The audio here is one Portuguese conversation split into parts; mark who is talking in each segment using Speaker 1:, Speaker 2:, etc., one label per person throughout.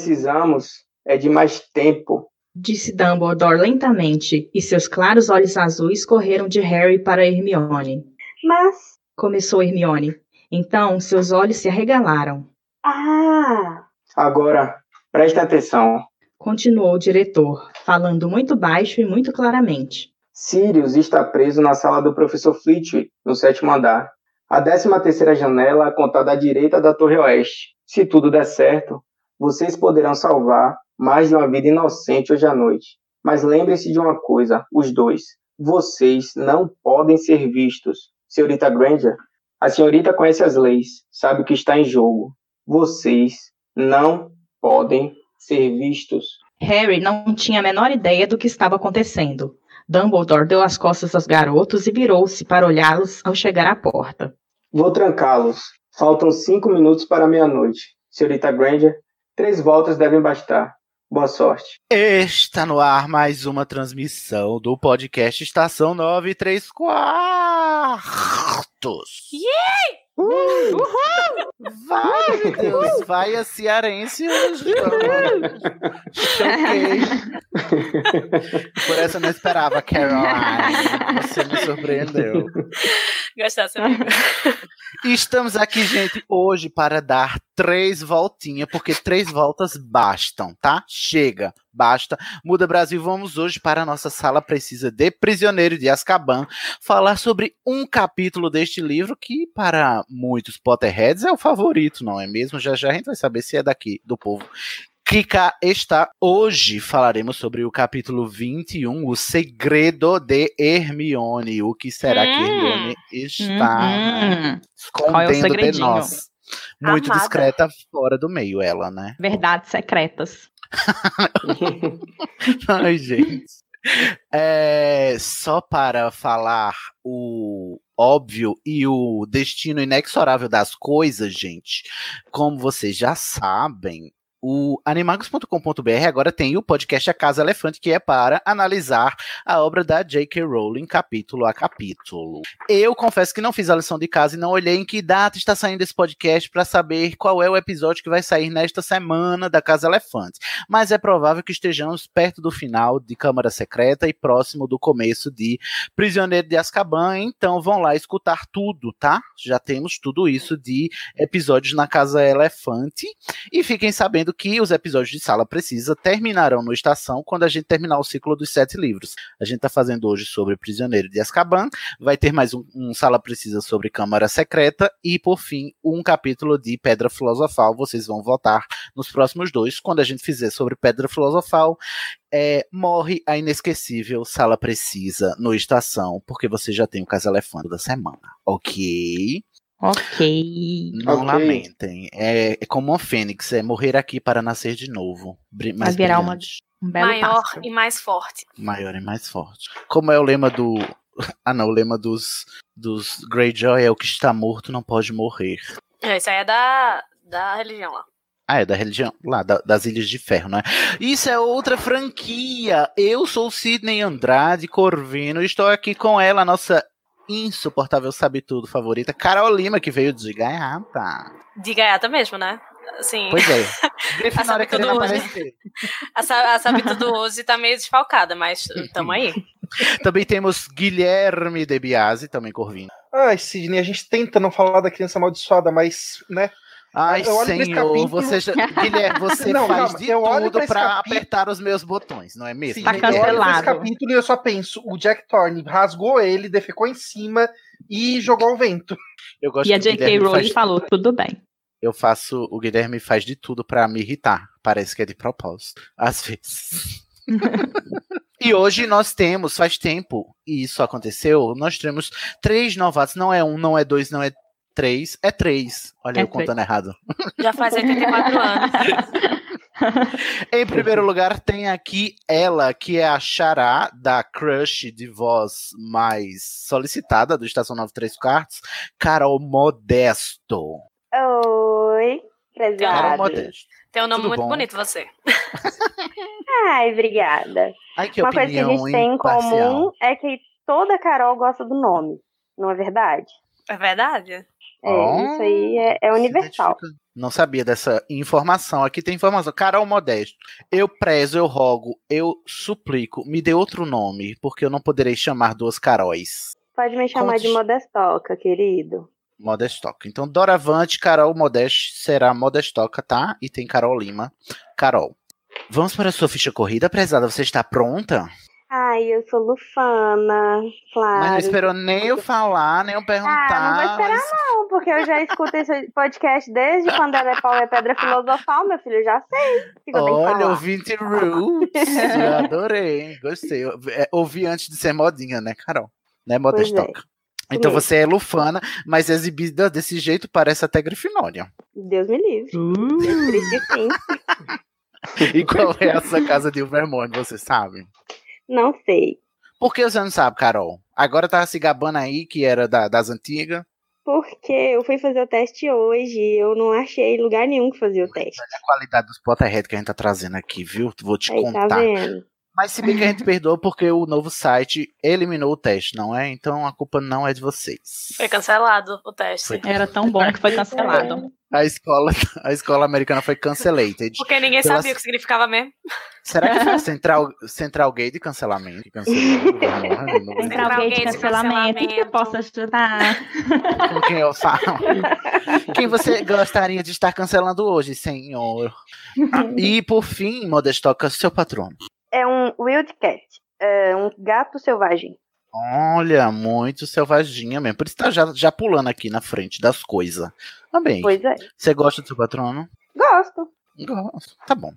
Speaker 1: Precisamos é de mais tempo.
Speaker 2: Disse Dumbledore lentamente, e seus claros olhos azuis correram de Harry para Hermione.
Speaker 3: Mas.
Speaker 2: Começou Hermione. Então seus olhos se arregalaram.
Speaker 3: Ah!
Speaker 1: Agora, preste atenção.
Speaker 2: Continuou o diretor, falando muito baixo e muito claramente.
Speaker 1: Sirius está preso na sala do professor Flitwick, no sétimo andar. A décima terceira janela a contar da direita da torre oeste. Se tudo der certo, vocês poderão salvar mais de uma vida inocente hoje à noite. Mas lembre-se de uma coisa, os dois. Vocês não podem ser vistos. Senhorita Granger, a senhorita conhece as leis, sabe o que está em jogo. Vocês não podem ser vistos.
Speaker 2: Harry não tinha a menor ideia do que estava acontecendo. Dumbledore deu as costas aos garotos e virou-se para olhá-los ao chegar à porta.
Speaker 1: Vou trancá-los. Faltam cinco minutos para meia-noite. Senhorita Granger, três voltas devem bastar. Boa sorte.
Speaker 4: Está no ar mais uma transmissão do podcast Estação 9 e 3 quartos.
Speaker 5: Yay!
Speaker 4: Uh! Vai, meu Deus, vai a cearense hoje. Choquei. Por essa eu não esperava, Caroline. Você me surpreendeu.
Speaker 5: Gostasse, amigo.
Speaker 4: E estamos aqui, gente, hoje para dar três voltinhas, porque três voltas bastam, tá? Chega, basta. Muda Brasil, vamos hoje para a nossa sala precisa de Prisioneiro de Azkaban, falar sobre um capítulo deste livro que para muitos Potterheads é o favorito, não é mesmo? Já já a gente vai saber se é daqui do povo que cá está. Hoje falaremos sobre o capítulo 21, O Segredo de Hermione. O que será que
Speaker 5: Hum.
Speaker 4: Hermione está né,
Speaker 2: Qual é
Speaker 4: escondendo de nós? Muito
Speaker 5: Amada.
Speaker 4: discreta fora do meio, ela, né?
Speaker 2: Verdades secretas.
Speaker 4: Ai, gente. É, só para falar o óbvio e o destino inexorável das coisas, gente. Como vocês já sabem, o animagos.com.br agora tem o podcast A Casa Elefante, que é para analisar a obra da J.K. Rowling capítulo a capítulo. Eu confesso que não fiz a lição de casa e não olhei em que data está saindo esse podcast para saber qual é o episódio que vai sair nesta semana da Casa Elefante. Mas é provável que estejamos perto do final de Câmara Secreta e próximo do começo de Prisioneiro de Azkaban, então vão lá escutar tudo, tá? Já temos tudo isso de episódios na Casa Elefante. E fiquem sabendo que os episódios de Sala Precisa terminarão no Estação quando a gente terminar o ciclo dos sete livros. A gente tá fazendo hoje sobre Prisioneiro de Azkaban, vai ter mais um, um Sala Precisa sobre Câmara Secreta e, por fim, um capítulo de Pedra Filosofal. Vocês vão votar nos próximos dois. Quando a gente fizer sobre Pedra Filosofal, é, morre a inesquecível Sala Precisa no Estação, porque você já tem o Casa Elefante da semana, ok?
Speaker 2: Ok.
Speaker 4: Não
Speaker 1: Ok.
Speaker 4: lamentem. É, é como uma fênix, é morrer aqui para nascer de novo. Mais
Speaker 2: virar uma- Um belo
Speaker 5: Maior
Speaker 2: pássaro.
Speaker 5: e mais forte.
Speaker 4: maior e mais forte. Como é o lema do. Ah, não, o lema dos, dos Greyjoy é o que está morto não pode morrer.
Speaker 5: É, Isso aí é da, da religião lá.
Speaker 4: Ah, é da religião, lá, da- das Ilhas de Ferro, né? Isso é outra franquia. Eu sou Sidney Andrade Corvino e estou aqui com ela, a nossa insuportável sabe-tudo favorita, Carol Lima, que veio de gaiata.
Speaker 5: De gaiata mesmo, né? Assim,
Speaker 4: Pois é. Grifinória
Speaker 5: sabe tudo hoje. a, sa- a sabe tudo hoje tá meio desfalcada, mas tamo aí.
Speaker 4: Também temos Guilherme De Biasi, também Corvino.
Speaker 6: Ai, Sidney, a gente tenta não falar da criança amaldiçoada, mas, né?
Speaker 4: Ai,
Speaker 6: Eu
Speaker 4: senhor,
Speaker 6: capítulo-
Speaker 4: você, já, Guilherme, você
Speaker 6: Não,
Speaker 4: faz
Speaker 6: calma,
Speaker 4: de
Speaker 6: eu olho
Speaker 4: tudo
Speaker 6: pra esse
Speaker 4: pra
Speaker 6: capítulo-
Speaker 4: apertar os meus botões, não é mesmo?
Speaker 6: Sim,
Speaker 2: Tá
Speaker 6: eu olho esse
Speaker 2: cancelado.
Speaker 6: capítulo e eu só penso, o Jack Thorne rasgou ele, defecou em cima e jogou ao vento.
Speaker 4: Eu gosto
Speaker 2: E a J.K. Rowling
Speaker 4: faz-
Speaker 2: falou, tudo bem.
Speaker 4: Eu faço, o Guilherme faz de tudo pra me irritar. Parece que é de propósito, às vezes. e hoje nós temos, faz tempo, e isso aconteceu, nós temos três novatos. Não é um, não é dois, não é três, é três. Olha,
Speaker 2: É
Speaker 4: eu contando errado.
Speaker 5: Já faz 84 anos.
Speaker 4: Em primeiro lugar, tem aqui ela, que é a Xará, da crush de voz mais solicitada do Estação 93 Quartos, Carol Modesto.
Speaker 3: Oi,
Speaker 4: Carol
Speaker 3: prezado.
Speaker 4: Modesto.
Speaker 5: Tem um nome
Speaker 4: Tudo
Speaker 5: muito
Speaker 4: bom?
Speaker 5: bonito, você.
Speaker 3: Ai, obrigada.
Speaker 4: Ai, que
Speaker 3: Uma coisa que a gente tem em comum é que toda Carol gosta do nome. Não é verdade?
Speaker 5: É verdade?
Speaker 3: É,
Speaker 4: Oh,
Speaker 3: isso aí é, é universal.
Speaker 4: Não sabia dessa informação. Aqui tem informação. Carol Modesto. Eu prezo, eu rogo, eu suplico. Me dê outro nome, porque eu não poderei chamar duas Caróis.
Speaker 3: Pode me chamar
Speaker 4: Conte.
Speaker 3: de Modestoca, querido.
Speaker 4: Modestoca. Então, doravante, Carol Modeste será Modestoca, tá? E tem Carol Lima. Carol. Vamos para a sua ficha corrida, prezada. Você está pronta?
Speaker 3: Ai, eu sou Lufana, claro.
Speaker 4: Mas não esperou nem eu falar, nem eu perguntar.
Speaker 3: Ah, não vou esperar
Speaker 4: mas-
Speaker 3: não, porque eu já escuto esse podcast desde quando era pau é pedra filosofal, meu filho, eu já sei que eu
Speaker 4: Olha, ouvinte Roots. eu adorei, gostei. Eu- é, Ouvi antes de ser modinha, né, Carol? Né, Modestoca? Então
Speaker 3: mesmo.
Speaker 4: você é lufana, mas exibida desse jeito parece até Grifinória.
Speaker 3: Deus me livre.
Speaker 2: Uh.
Speaker 3: Triste sim.
Speaker 4: E qual é a sua casa de Vermont, você sabe?
Speaker 3: Não sei.
Speaker 4: Por que você não sabe, Carol? Agora tá se gabando aí, que era da- das antigas.
Speaker 3: Porque eu fui fazer o teste hoje e eu não achei lugar nenhum que fazia o teste.
Speaker 4: A qualidade dos Potterhead que a gente tá trazendo aqui, viu? Vou te
Speaker 3: Aí, tá
Speaker 4: contar.
Speaker 3: vendo?
Speaker 4: Mas se bem que a gente perdoa porque o novo site eliminou o teste, não é? Então a culpa não é de vocês.
Speaker 5: Foi cancelado o teste.
Speaker 4: Foi.
Speaker 2: Era tão bom que foi cancelado.
Speaker 4: A escola, a escola americana foi cancelated.
Speaker 5: Porque ninguém
Speaker 4: Pela-
Speaker 5: sabia o que significava mesmo.
Speaker 4: Será que foi a Central, Central Gay de cancelamento
Speaker 2: Central. Gate de cancelamento, que eu posso ajudar.
Speaker 4: Com quem eu falo? Quem você gostaria de estar cancelando hoje, senhor? E por fim, Modestoca, seu patrono.
Speaker 3: É um wildcat, é um gato selvagem.
Speaker 4: Olha, muito selvaginha mesmo. Por isso tá já, já pulando aqui na frente das coisas. Bem.
Speaker 3: Pois é.
Speaker 4: Você gosta do seu patrono?
Speaker 3: Gosto.
Speaker 4: Gosto. Tá bom.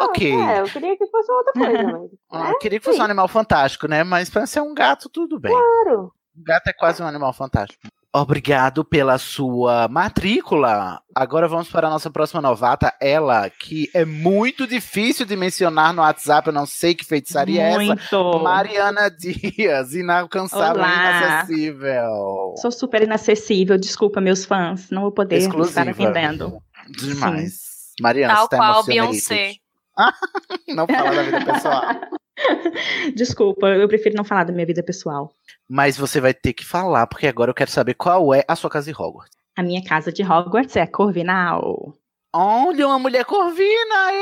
Speaker 4: Ok.
Speaker 3: É, eu queria que fosse outra coisa, mas.
Speaker 4: Ah, eu queria que fosse um animal fantástico, né? Mas pra ser um gato, tudo bem.
Speaker 3: Claro.
Speaker 4: Um gato é quase um animal fantástico. Obrigado pela sua matrícula. Agora vamos para a nossa próxima novata, ela que é muito difícil de mencionar no WhatsApp, eu não sei que feitiçaria é essa.
Speaker 2: Muito.
Speaker 4: Mariana Dias, inalcançável,
Speaker 2: Olá.
Speaker 4: inacessível.
Speaker 2: Sou super inacessível, desculpa, meus fãs. Não vou poder
Speaker 4: Exclusiva.
Speaker 2: estar atendendo.
Speaker 4: Demais. Mariana,
Speaker 5: Tal
Speaker 4: você tá
Speaker 5: qual
Speaker 4: emocionada?
Speaker 5: Beyoncé.
Speaker 4: Não fala da vida pessoal.
Speaker 2: Desculpa, eu prefiro não falar da minha vida pessoal.
Speaker 4: Mas você vai ter que falar, porque agora eu quero saber qual é a sua casa de Hogwarts.
Speaker 2: A minha casa de Hogwarts é a Corvinal.
Speaker 4: Olha, uma mulher corvina!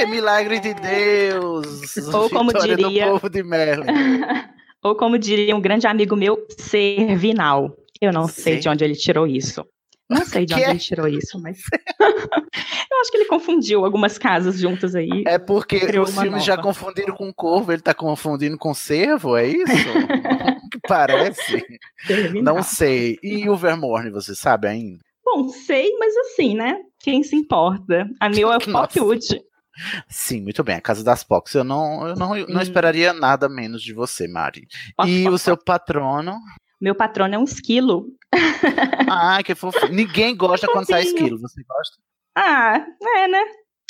Speaker 4: ê! Milagre de Deus!
Speaker 2: Ou como
Speaker 4: Vitória
Speaker 2: diria-
Speaker 4: do povo de Merlin.
Speaker 2: Ou como diria um grande amigo meu, Servinal. Eu não sei
Speaker 4: Ser-
Speaker 2: de onde ele tirou isso. Não sei de onde
Speaker 4: é?
Speaker 2: ele tirou isso, mas. eu acho que ele confundiu algumas casas juntas aí.
Speaker 4: É porque os filmes já
Speaker 2: nova.
Speaker 4: confundiram com corvo, ele tá confundindo com cervo, é isso? que parece. Não sei. E o Vermorne, você sabe ainda?
Speaker 2: Bom, sei, mas assim, né? Quem se importa? A meu é. Popwood.
Speaker 4: Sim, muito bem. A Casa das Pox. Eu não, eu não, eu não
Speaker 2: Hum.
Speaker 4: esperaria nada menos de você, Mari. E o seu patrono?
Speaker 2: Meu patrono é um esquilo.
Speaker 4: Ah, que fofo. Ninguém gosta quando sai esquilo. Você gosta?
Speaker 2: Ah, é, né?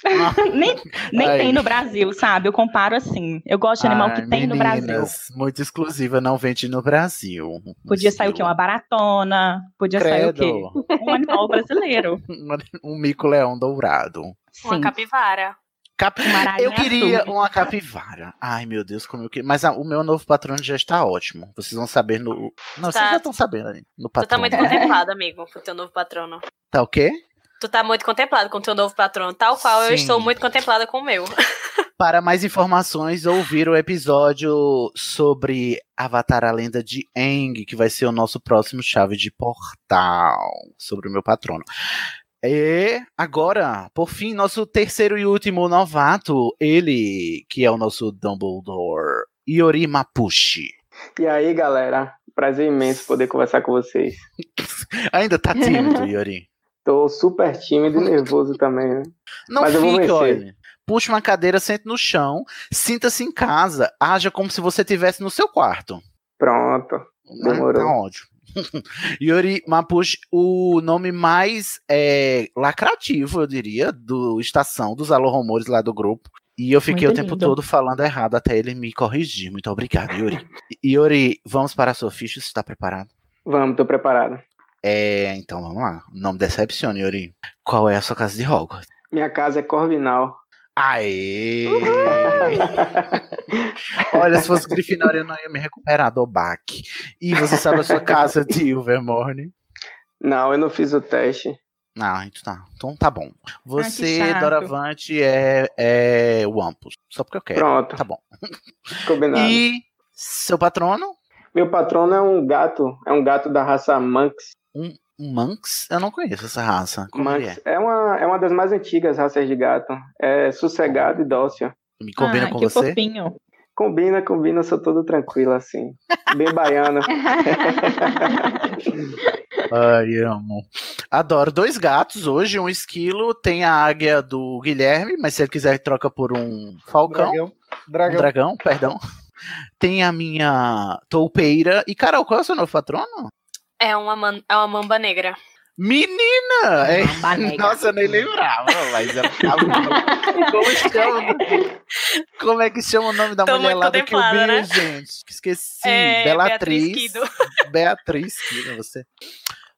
Speaker 4: Ah.
Speaker 2: nem nem
Speaker 4: Ai.
Speaker 2: tem no Brasil, sabe? Eu comparo assim. Eu gosto de animal
Speaker 4: Ai,
Speaker 2: que tem no Brasil.
Speaker 4: meninas, Muito exclusiva, não vende no Brasil.
Speaker 2: Podia sair o quê? Uma baratona. Podia sair o quê?
Speaker 4: Credo.
Speaker 2: Um animal brasileiro.
Speaker 4: Um mico-leão dourado.
Speaker 5: Uma
Speaker 2: Sim.
Speaker 5: capivara.
Speaker 4: Cap...
Speaker 2: Uma aranha
Speaker 4: Eu queria
Speaker 2: azul.
Speaker 4: uma capivara. Ai, meu Deus, como eu queria. Mas ah, o meu novo patrono já está ótimo. Vocês vão saber no. Não, vocês
Speaker 5: Tá.
Speaker 4: já estão sabendo aí. No
Speaker 5: Tu tá muito contemplado, amigo, com o teu novo patrono.
Speaker 4: Tá o quê?
Speaker 5: Tu tá muito contemplado com o teu novo patrono, tal qual eu
Speaker 4: Sim.
Speaker 5: estou muito contemplada com o meu.
Speaker 4: Para mais informações, ouvir o episódio sobre Avatar a Lenda de Aang, que vai ser o nosso próximo chave de portal sobre o meu patrono. E agora, por fim, nosso terceiro e último novato, ele que é o nosso Dumbledore, Iori Mapuche.
Speaker 1: E aí, galera? Prazer imenso poder conversar com vocês.
Speaker 4: Ainda tá tímido, Iori?
Speaker 1: Tô super tímido e nervoso também, né?
Speaker 4: Não
Speaker 1: Mas
Speaker 4: olha. Puxe uma cadeira, sente no chão, sinta-se em casa, haja como se você estivesse no seu quarto.
Speaker 1: Pronto. Demorou.
Speaker 4: Tá ótimo. Yuri Mapuche, o nome mais é, lacrativo, eu diria, do Estação, dos Alô Rumores lá do grupo. E eu fiquei
Speaker 2: Muito
Speaker 4: o tempo
Speaker 2: lindo.
Speaker 4: todo falando errado até ele me corrigir. Muito obrigado, Yuri. Yuri, vamos para a sua ficha, você está preparado?
Speaker 1: Vamos, tô preparado.
Speaker 4: É, então vamos lá. Não me decepcione, Yuri. Qual é a sua casa de Hogwarts?
Speaker 1: Minha casa é Corvinal.
Speaker 4: Aê! Olha, se fosse Grifinória, eu não ia me recuperar do baque. E você sabe a sua casa de Ilvermorny?
Speaker 1: Não, eu não fiz o teste.
Speaker 4: Não, então tá. Então tá bom. Você,
Speaker 1: chato.
Speaker 4: Doravante, é, é o Ampus. Só porque eu quero.
Speaker 1: Pronto.
Speaker 4: Tá bom.
Speaker 1: Combinado.
Speaker 4: E seu patrono?
Speaker 1: Meu patrono é um gato. É um gato da raça Manx.
Speaker 4: Um Manx? Eu não conheço essa raça. Como
Speaker 1: Manx
Speaker 4: é?
Speaker 1: é uma, é uma das mais antigas raças de gato. É sossegado e dócil.
Speaker 4: Me combina
Speaker 2: Ah,
Speaker 4: com
Speaker 2: que
Speaker 4: você?
Speaker 2: fofinho.
Speaker 1: Combina, combina, eu sou todo tranquilo assim. Bem baiano.
Speaker 4: Ai, amo. Adoro. Dois gatos hoje, um esquilo, tem a águia do Guilherme, mas se ele quiser troca por um falcão.
Speaker 6: Dragão.
Speaker 4: Um
Speaker 6: Dragão.
Speaker 4: dragão, perdão. Tem a minha toupeira. E, Carol, qual é o seu novo patrono?
Speaker 5: É uma, man- é uma mamba negra.
Speaker 4: Menina! É-
Speaker 2: Mamba negra.
Speaker 4: Nossa, eu nem lembrava, mas ela tava- Como chama? Como é que chama o nome da
Speaker 5: Tô
Speaker 4: mulher lá do Kill Bill,
Speaker 5: né?
Speaker 4: gente? Esqueci.
Speaker 5: É,
Speaker 4: Bellatriz.
Speaker 5: Beatriz Kido.
Speaker 4: Beatriz Kido, você.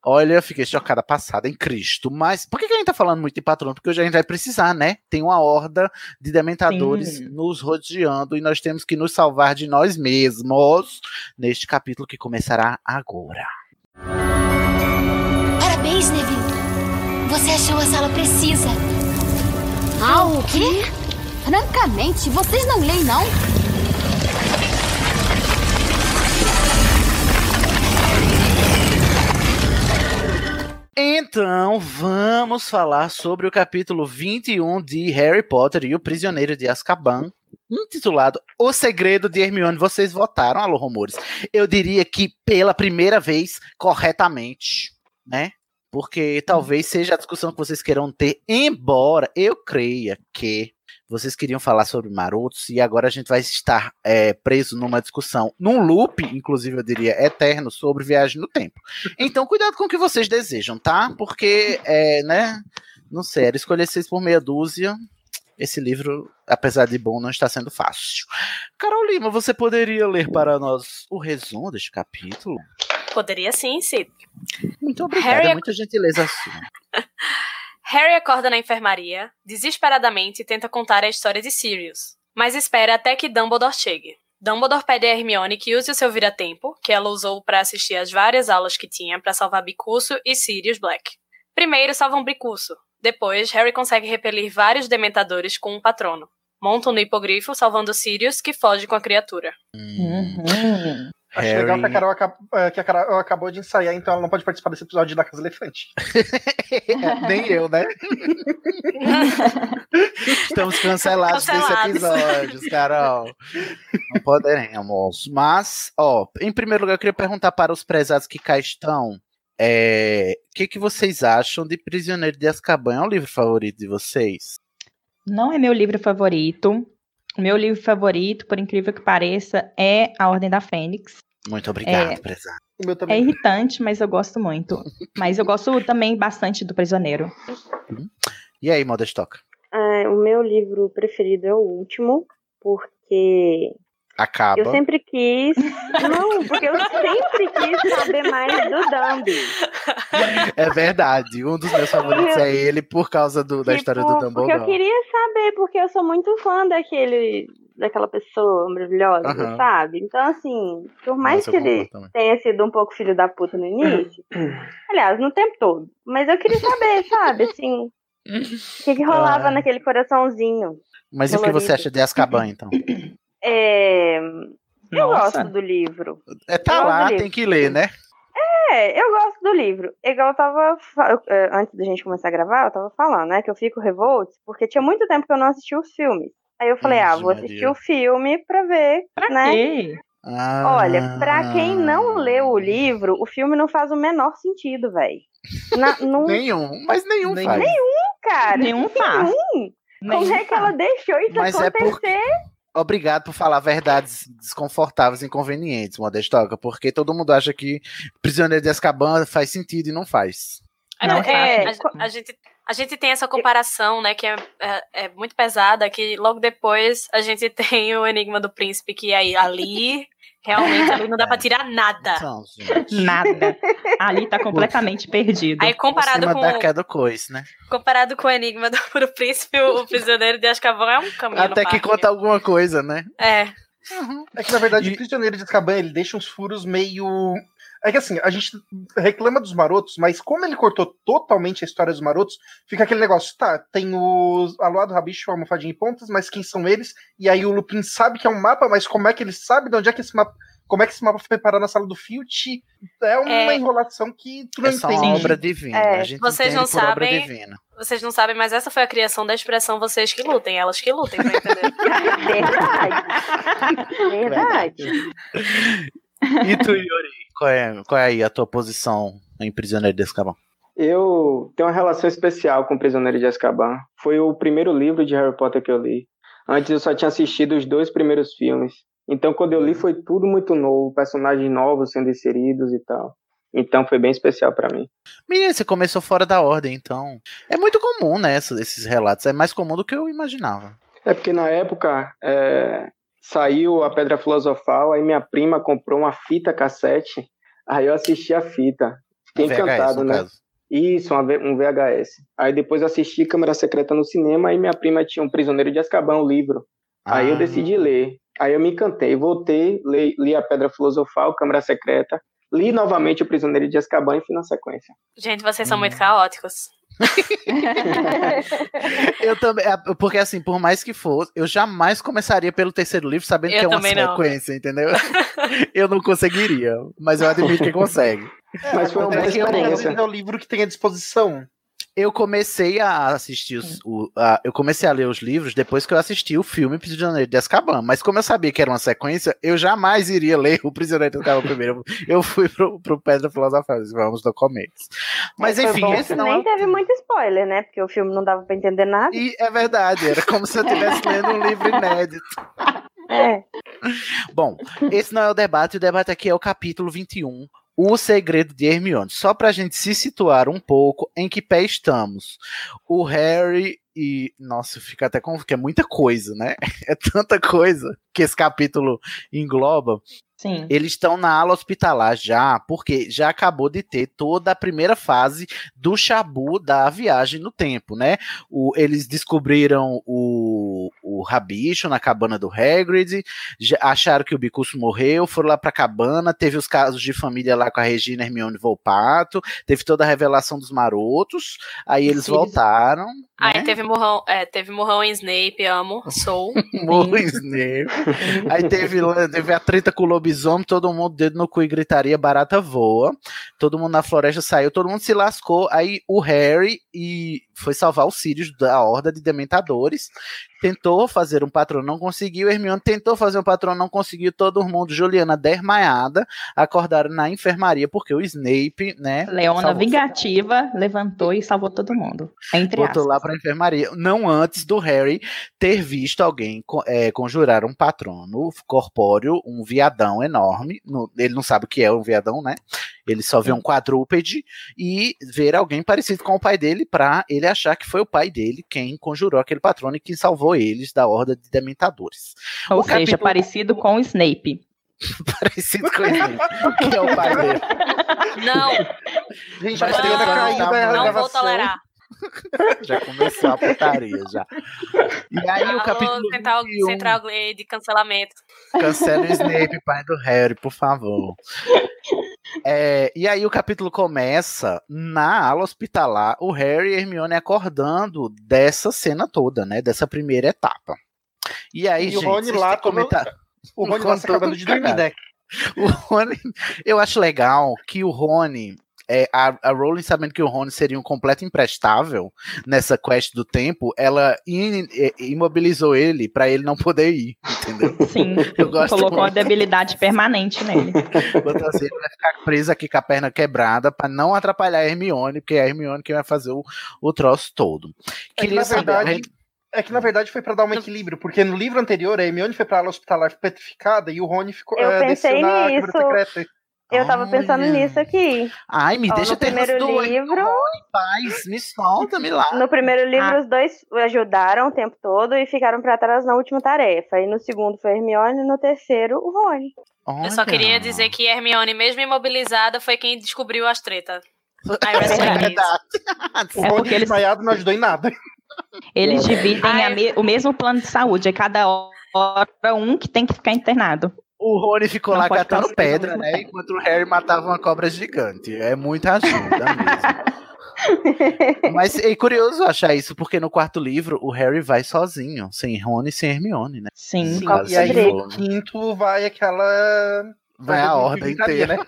Speaker 4: Olha, eu fiquei chocada passada em Cristo. Mas por que, que a gente tá falando muito de patrono? Porque hoje a gente vai precisar, né? Tem uma horda de dementadores
Speaker 2: Sim.
Speaker 4: nos rodeando e nós temos que nos salvar de nós mesmos neste capítulo que começará agora.
Speaker 7: Você achou a sala precisa. Ah, o quê? Francamente, vocês não leem, não?
Speaker 4: Então, vamos falar sobre o capítulo 21 de Harry Potter e o Prisioneiro de Azkaban, intitulado O Segredo de Hermione. Vocês votaram, alô, rumores. Eu diria que pela primeira vez, corretamente, né? Porque talvez seja a discussão que vocês queiram ter, embora eu creia que vocês queriam falar sobre marotos e agora a gente vai estar é, preso numa discussão, num loop, inclusive eu diria eterno, sobre viagem no tempo. Então, cuidado com o que vocês desejam, tá? Porque, é, né? Não sei, era escolher seis por meia dúzia. Esse livro, apesar de bom, não está sendo fácil. Carol Lima, você poderia ler para nós o resumo deste capítulo?
Speaker 5: Poderia sim, Cid.
Speaker 4: Muito obrigada,
Speaker 5: Harry-
Speaker 4: muita gentileza sua.
Speaker 5: Harry acorda na enfermaria, desesperadamente tenta contar a história de Sirius, mas espera até que Dumbledore chegue. Dumbledore pede a Hermione que use o seu vira-tempo, que ela usou para assistir às várias aulas que tinha para salvar Bicurso e Sirius Black. Primeiro salvam Bicurso, depois Harry consegue repelir vários dementadores com um patrono. Montam no hipogrifo, salvando Sirius, que foge com a criatura.
Speaker 2: Uhum.
Speaker 6: Acho legal que a, Carol eh, que a Carol acabou de ensaiar, então ela não pode participar desse episódio da Casa Elefante.
Speaker 4: Nem eu, né? Estamos cancelados desse
Speaker 5: Cancelados.
Speaker 4: episódio, Carol. Não poderemos. Mas, ó, em primeiro lugar, eu queria perguntar para os prezados que cá estão. é, O que, que vocês acham de Prisioneiro de Azkaban? É o livro favorito de vocês?
Speaker 2: Não é meu livro favorito. Meu livro favorito, por incrível que pareça, é A Ordem da Fênix.
Speaker 4: Muito obrigado,
Speaker 2: É.
Speaker 4: prezado.
Speaker 6: O meu
Speaker 2: É irritante, mas eu gosto muito. Mas eu gosto também bastante do Prisioneiro.
Speaker 4: E aí, Modestoca?
Speaker 3: É, o meu livro preferido é o último, porque
Speaker 4: Acaba.
Speaker 3: eu sempre quis. Não, porque eu sempre quis saber mais do Dumbi.
Speaker 4: É verdade. Um dos meus favoritos é ele por causa do- da história do
Speaker 3: Tipo, Porque
Speaker 4: Dumbledore.
Speaker 3: eu queria saber, porque eu sou muito fã daquele, daquela pessoa maravilhosa,
Speaker 4: Aham.
Speaker 3: sabe? Então, assim, por mais
Speaker 4: Nossa,
Speaker 3: que
Speaker 4: eu
Speaker 3: ele
Speaker 4: também.
Speaker 3: tenha sido um pouco filho da puta no início, aliás, no tempo todo, mas eu queria saber, sabe, assim, o que, que rolava
Speaker 4: Ah.
Speaker 3: naquele coraçãozinho.
Speaker 4: Mas e o que você acha de Azkaban, então?
Speaker 3: É, eu
Speaker 2: Nossa.
Speaker 3: gosto do livro.
Speaker 4: É, tá
Speaker 3: Eu gosto
Speaker 4: lá,
Speaker 3: do
Speaker 4: tem
Speaker 3: livro.
Speaker 4: que ler, né?
Speaker 3: É, eu gosto do livro. Igual eu tava. é, antes da gente começar a gravar, eu tava falando, né? Que eu fico revolt, porque tinha muito tempo que eu não assisti os filmes. Aí eu falei, ah, vou
Speaker 4: Maria.
Speaker 3: assistir o filme pra ver, né?
Speaker 2: quê?
Speaker 4: Ah,
Speaker 3: Olha, pra quem não leu o livro, o filme não faz o menor sentido, velho. Não,
Speaker 4: Nenhum, mas nenhum
Speaker 6: Nem-
Speaker 4: faz.
Speaker 3: cara.
Speaker 2: Nenhum faz.
Speaker 3: Nenhum. Como
Speaker 2: Nenhum
Speaker 3: é que ela deixou isso
Speaker 4: Mas é
Speaker 3: acontecer?
Speaker 4: Obrigado por falar verdades desconfortáveis e inconvenientes, Modestoca, porque todo mundo acha que Prisioneiro de Azkaban faz sentido e não faz.
Speaker 2: Não,
Speaker 3: é,
Speaker 5: a, a gente, a gente tem essa comparação, né, que é, é, é muito pesada, que logo depois a gente tem o Enigma do Príncipe, que aí ali, realmente, ali não dá pra tirar nada.
Speaker 4: Então, gente.
Speaker 2: Nada. Ali tá completamente perdido.
Speaker 5: Aí comparado com,
Speaker 4: da queda coisa, né?
Speaker 5: comparado com o Enigma do, do Príncipe, o, o Prisioneiro de Azkaban é um caminho
Speaker 4: Até que
Speaker 5: parque.
Speaker 4: conta alguma coisa, né?
Speaker 5: É,
Speaker 6: É que, na verdade,
Speaker 4: E-
Speaker 6: o Prisioneiro de Azkaban, ele deixa uns furos meio... É que, assim, a gente reclama dos marotos, mas como ele cortou totalmente a história dos marotos, fica aquele negócio, tá, tem o Aloado Rabicho, Almofadinha e Pontas, mas quem são eles? E aí o Lupin sabe que é um mapa, mas como é que ele sabe de onde é que esse mapa... Como é que esse mapa foi parar na sala do Filch? É uma
Speaker 5: É.
Speaker 6: enrolação que tu não
Speaker 4: É só
Speaker 6: entende.
Speaker 4: uma obra divina.
Speaker 3: É,
Speaker 4: a gente
Speaker 5: vocês não
Speaker 4: por obra
Speaker 5: sabem-
Speaker 4: divina.
Speaker 5: vocês não sabem, mas essa foi a criação da expressão vocês que lutem, elas que lutem, pra entender.
Speaker 3: Verdade. Verdade.
Speaker 4: E tu, Yuri? Qual é, qual é aí a tua posição em Prisioneiro de Azkaban?
Speaker 1: Eu tenho uma relação especial com Prisioneiro de Azkaban. Foi o primeiro livro de Harry Potter que eu li. Antes eu só tinha assistido os dois primeiros filmes. Então quando eu li foi tudo muito novo, personagens novos sendo inseridos e tal. Então foi bem especial pra mim.
Speaker 4: Menina, você começou fora da ordem, então. É muito comum, né, esses, esses relatos. É mais comum do que eu imaginava.
Speaker 1: É porque na época é, saiu a Pedra Filosofal, aí minha prima comprou uma fita cassete, aí eu assisti a fita. Fiquei
Speaker 4: VHS,
Speaker 1: encantado,
Speaker 4: no
Speaker 1: né?
Speaker 4: caso.
Speaker 1: Isso, um VHS. Aí depois eu assisti Câmara Secreta no cinema, aí minha prima tinha um Prisioneiro de Azkaban, o livro. Aí eu
Speaker 4: Ah.
Speaker 1: decidi ler. Aí eu me encantei, voltei, li, li a Pedra Filosofal, Câmara Secreta, li novamente o Prisioneiro de Azkaban e fui na sequência.
Speaker 5: Gente, vocês são
Speaker 4: Hum.
Speaker 5: muito caóticos.
Speaker 4: Eu também, é, porque assim, por mais que fosse, eu jamais começaria pelo terceiro livro sabendo
Speaker 5: Eu
Speaker 4: que é uma
Speaker 5: também não.
Speaker 4: sequência, entendeu? eu não conseguiria, mas eu admito que consegue.
Speaker 1: Mas foi uma boa
Speaker 6: não
Speaker 1: experiência.
Speaker 6: é o livro que tem à disposição.
Speaker 4: Eu comecei a assistir os, o, a- eu comecei a ler os livros depois que eu assisti o filme Prisioneiro de Azkaban, mas como eu sabia que era uma sequência, eu jamais iria ler o Prisioneiro de Azkaban primeiro. Eu fui pro, pro Pedra Filosofal, vamos no começo. Mas
Speaker 3: Foi
Speaker 4: enfim, esse não é
Speaker 3: nem
Speaker 4: o-
Speaker 3: teve muito spoiler, né? Porque o filme não dava pra entender nada.
Speaker 4: E é verdade, era como se eu estivesse lendo um livro inédito.
Speaker 3: É.
Speaker 4: Bom, esse não é o debate, o debate aqui é o capítulo 21, O Segredo de Hermione. Só pra gente se situar um pouco em que pé estamos. O Harry e. Nossa, fica até com. que é muita coisa, né? É tanta coisa que esse capítulo engloba.
Speaker 2: Sim.
Speaker 4: Eles estão na ala hospitalar já, porque já acabou de ter toda a primeira fase do chabu da viagem no tempo, né? O, eles descobriram o rabicho na cabana do Hagrid, acharam que o Bicurso morreu, foram lá pra cabana, teve os casos de família lá com a Regina Hermione Volpato, teve toda a revelação dos marotos, aí eles
Speaker 2: Sirius.
Speaker 4: voltaram.
Speaker 5: Aí
Speaker 4: né?
Speaker 5: teve morrão, é, teve morrão em Snape, amo, sou.
Speaker 4: Morro Snape. Aí teve, teve a treta com o lobisomem, todo mundo dedo no cu e gritaria, barata voa. Todo mundo na floresta saiu, todo mundo se lascou. Aí o Harry e foi salvar os Sirius da horda de dementadores. Tentou fazer um patrão, não conseguiu. Hermione tentou fazer um patrão, não conseguiu. Todo mundo, Juliana desmaiada, acordaram na enfermaria porque o Snape, né?
Speaker 2: Leona vingativa levantou e salvou todo mundo. Entre
Speaker 4: Botou
Speaker 2: aspas.
Speaker 4: lá pra enfermaria. Não antes do Harry ter visto alguém é, conjurar um patrono corpóreo, um viadão enorme. No- ele não sabe o que é um viadão, né? Ele só vê um quadrúpede e ver alguém parecido com o pai dele pra ele achar que foi o pai dele quem conjurou aquele patrono e que salvou eles da horda de dementadores.
Speaker 2: Ou
Speaker 4: o
Speaker 2: seja,
Speaker 4: capítulo-
Speaker 2: parecido com o Snape.
Speaker 4: Parecido com ele. que é o pai dele.
Speaker 5: Não,
Speaker 6: Gente,
Speaker 4: outra
Speaker 6: caiu
Speaker 4: coisa,
Speaker 6: da
Speaker 4: não
Speaker 5: não vou
Speaker 6: gravação.
Speaker 5: tolerar.
Speaker 4: Já começou a putaria já. E aí o
Speaker 5: Alô,
Speaker 4: capítulo
Speaker 5: Central,
Speaker 4: 21,
Speaker 5: Central Glade, cancelamento.
Speaker 4: Cancela o Snape, pai do Harry, por favor. É, e aí o capítulo começa na ala hospitalar, o Harry e Hermione acordando dessa cena toda, né? Dessa primeira etapa. E aí,
Speaker 6: E o
Speaker 4: gente,
Speaker 6: Rony
Speaker 4: vocês
Speaker 6: lá
Speaker 4: comentar-
Speaker 6: O Rony lá acabando de dormir, né?
Speaker 4: O Rony, eu acho legal que o Rony, é, a, a Rowling sabendo que o Rony seria um completo imprestável nessa quest do tempo, ela in- i- imobilizou ele pra ele não poder ir, entendeu?
Speaker 2: Sim,
Speaker 4: Eu gosto
Speaker 2: colocou uma
Speaker 4: muito.
Speaker 2: debilidade permanente nele.
Speaker 4: Botou assim, ele vai ficar preso aqui com a perna quebrada pra não atrapalhar a Hermione, porque é a Hermione que vai fazer o, o troço todo.
Speaker 6: É que,
Speaker 4: Queria
Speaker 6: na
Speaker 4: saber,
Speaker 6: verdade, é que na verdade foi pra dar um equilíbrio, porque no livro anterior a Hermione foi pra ala hospitalar petrificada e o Rony ficou
Speaker 3: Eu
Speaker 6: eh,
Speaker 3: pensei nisso. Eu tava pensando
Speaker 4: Olha.
Speaker 3: nisso aqui.
Speaker 4: Ai, me
Speaker 3: Ó,
Speaker 4: deixa ter
Speaker 3: primeiro
Speaker 4: duas.
Speaker 3: livro.
Speaker 4: Paz, me solta, me lá.
Speaker 3: No primeiro livro,
Speaker 2: Ah.
Speaker 3: os dois ajudaram o tempo todo e ficaram pra trás na última tarefa. E no segundo foi Hermione e no terceiro o Rony.
Speaker 5: Eu só queria dizer que Hermione, mesmo imobilizada, foi quem descobriu as tretas. I
Speaker 2: É
Speaker 5: case.
Speaker 6: O
Speaker 2: É
Speaker 6: Rony
Speaker 2: porque eles-
Speaker 6: desmaiado não ajudou em nada.
Speaker 2: Eles dividem me- o mesmo plano de saúde. É cada hora um que tem que ficar internado.
Speaker 4: O Rony ficou
Speaker 2: Não
Speaker 4: lá catando pedra, né? Enquanto o Harry matava uma cobra gigante. É muita ajuda mesmo. Mas é curioso achar isso, porque no quarto livro o Harry vai sozinho, sem Rony e sem Hermione, né?
Speaker 2: Sim.
Speaker 6: E aí
Speaker 4: se
Speaker 6: no quinto vai aquela.
Speaker 4: Vai a ordem inteira.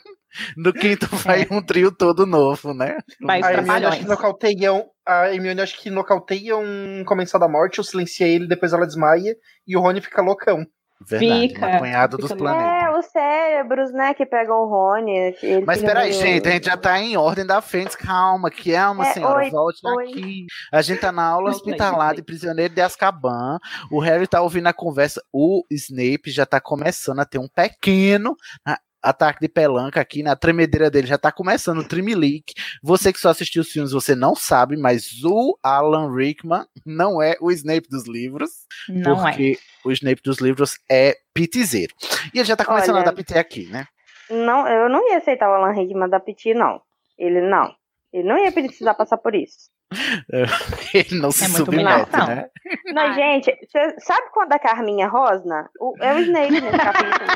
Speaker 4: No quinto vai um trio todo novo, né?
Speaker 2: Os
Speaker 6: A Hermione acho que nocauteiam. A Hermione acho que nocauteia um comensal da morte, ou silencia ele, depois ela desmaia, e o Rony fica loucão.
Speaker 4: Verdade,
Speaker 2: Fica,
Speaker 4: apanhado dos
Speaker 2: fica
Speaker 4: planetas.
Speaker 3: É, os cérebros, né, que pegam o Rony. ele
Speaker 4: Mas
Speaker 3: fica
Speaker 4: peraí,
Speaker 3: meio-
Speaker 4: gente, a gente já tá em ordem da Fênix. Calma, que é uma
Speaker 3: É,
Speaker 4: senhora.
Speaker 3: oi,
Speaker 4: volte
Speaker 3: oi.
Speaker 4: aqui. A gente tá na aula hospitalar de prisioneiro de Azkaban. O Harry tá ouvindo a conversa. O Snape já tá começando a ter um pequeno ataque de pelanca aqui. Na tremedeira dele já tá começando o trimelique. Você que só assistiu os filmes, você não sabe, mas o Alan Rickman não é o Snape dos livros.
Speaker 2: Não é.
Speaker 4: porque o Snape dos livros é pitizeiro. E ele já tá começando
Speaker 3: Olha,
Speaker 4: a dar piti aqui, né?
Speaker 3: Não, eu não ia aceitar o Alan Rickman da Piti, não. Ele não. Ele não ia precisar passar por isso.
Speaker 4: Ele não se
Speaker 2: É muito
Speaker 4: submete, né?
Speaker 3: Mas, gente, sabe quando a Carminha rosna? O- é o Snape nesse capítulo.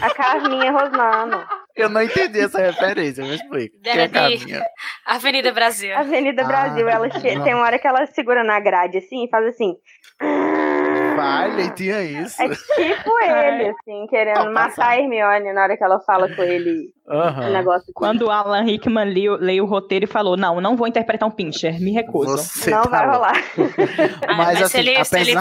Speaker 3: A Carminha rosnando.
Speaker 4: Eu não entendi essa referência, me explica. É
Speaker 5: Deve-
Speaker 4: Carminha?
Speaker 5: Avenida Brasil.
Speaker 3: Avenida
Speaker 4: Ah,
Speaker 3: Brasil, ela che-
Speaker 4: não.
Speaker 3: tem uma hora que ela segura na grade assim e faz assim.
Speaker 4: Vai, tinha isso.
Speaker 3: É tipo ele, assim, querendo
Speaker 4: Não,
Speaker 3: matar a Hermione na hora que ela fala com ele
Speaker 4: Aham.
Speaker 3: o negócio. que
Speaker 2: Quando o Alan Rickman leu, leu o roteiro e falou: Não, não vou interpretar um Pincher, me recuso.
Speaker 4: Você
Speaker 3: não
Speaker 4: tá
Speaker 3: vai
Speaker 4: louco.
Speaker 3: rolar.
Speaker 5: Ah,
Speaker 4: Mas, assim,
Speaker 5: se, ele,
Speaker 4: apesar,
Speaker 5: se ele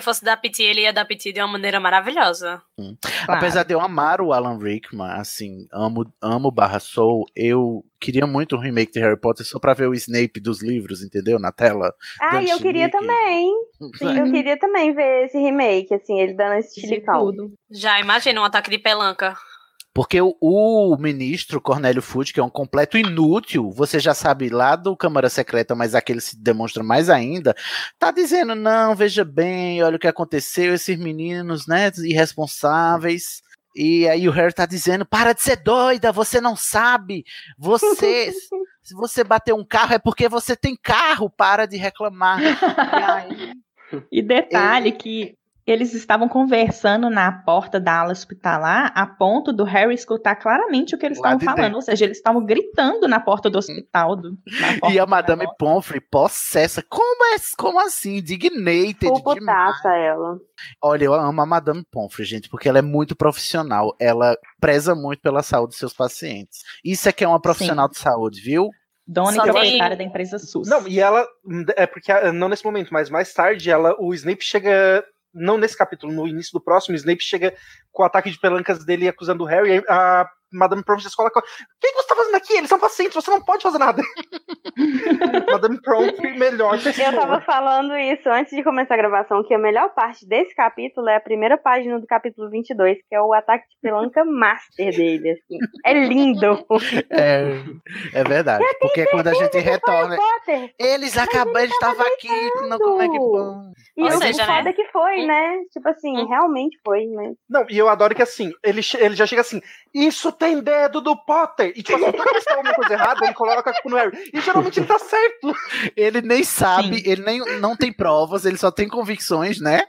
Speaker 5: fosse dar piti, ele ia dar piti de uma maneira maravilhosa.
Speaker 2: Claro.
Speaker 4: apesar de eu amar o Alan Rickman, assim, amo, amo barra Soul, eu queria muito um remake de Harry Potter só pra ver o Snape dos livros, entendeu? Na tela.
Speaker 3: Ah, e eu queria também. Sim, eu queria também ver esse remake, assim, ele dando esse
Speaker 2: De
Speaker 3: chilicão.
Speaker 2: tudo.
Speaker 5: Já imagina um ataque de pelanca.
Speaker 4: Porque o, o ministro Cornélio Fudge, que é um completo inútil, você já sabe lá do Câmara Secreta, mas aquele se demonstra mais ainda, tá dizendo, não, veja bem, olha o que aconteceu, esses meninos, né, irresponsáveis. E aí o Harry tá dizendo, para de ser doida, você não sabe, você... Se você bater um carro é porque você tem carro, para de reclamar. E aí,
Speaker 2: E detalhe que eles estavam conversando na porta da ala hospitalar a ponto do Harry escutar claramente o que eles
Speaker 4: Lá
Speaker 2: estavam
Speaker 4: de
Speaker 2: falando.
Speaker 4: dentro.
Speaker 2: Ou seja, eles estavam gritando na porta do hospital. Do, na porta
Speaker 4: e a Madame. Pomfrey possessa. Como é, como assim? Indignated
Speaker 3: putaça ela.
Speaker 4: Olha, eu amo a Madame Pomfrey, gente, porque ela é muito profissional. Ela preza muito pela saúde dos seus pacientes. Isso é que é uma profissional de saúde, viu?
Speaker 2: Dona e
Speaker 5: Só
Speaker 2: proprietária da empresa SUS.
Speaker 6: Não, e ela. É porque. ah, Não nesse momento, mas mais tarde, ela, o Snape chega. Não nesse capítulo, no início do próximo, Snape chega com o ataque de pelancas dele acusando o Harry. e A Madame Pomfrey coloca. O que que você tá fazendo aqui? Eles são pacientes, você não pode fazer nada. Madame Pomfrey, melhor pessoa.
Speaker 3: Eu tava falando isso antes de começar a gravação, que a melhor parte desse capítulo é a primeira página do capítulo 22, que é o ataque de pelanca master dele, assim. É lindo.
Speaker 4: É, é verdade. Porque quando a gente retorna.
Speaker 3: Potter.
Speaker 4: Eles acabaram, eles estavam aqui. Não, como é que vão?
Speaker 3: E
Speaker 5: Ou
Speaker 3: o
Speaker 5: seja,
Speaker 3: foda
Speaker 5: né?
Speaker 3: que foi, né? Tipo assim,
Speaker 5: Hum.
Speaker 3: realmente foi, né?
Speaker 6: Não, e eu adoro que assim, ele, ele já chega assim, isso tem dedo do Potter. E tipo assim, toda vez que tá alguma coisa errada, ele coloca no Harry. E geralmente ele tá certo.
Speaker 4: Ele nem sabe, ele nem não tem provas, ele só tem convicções, né?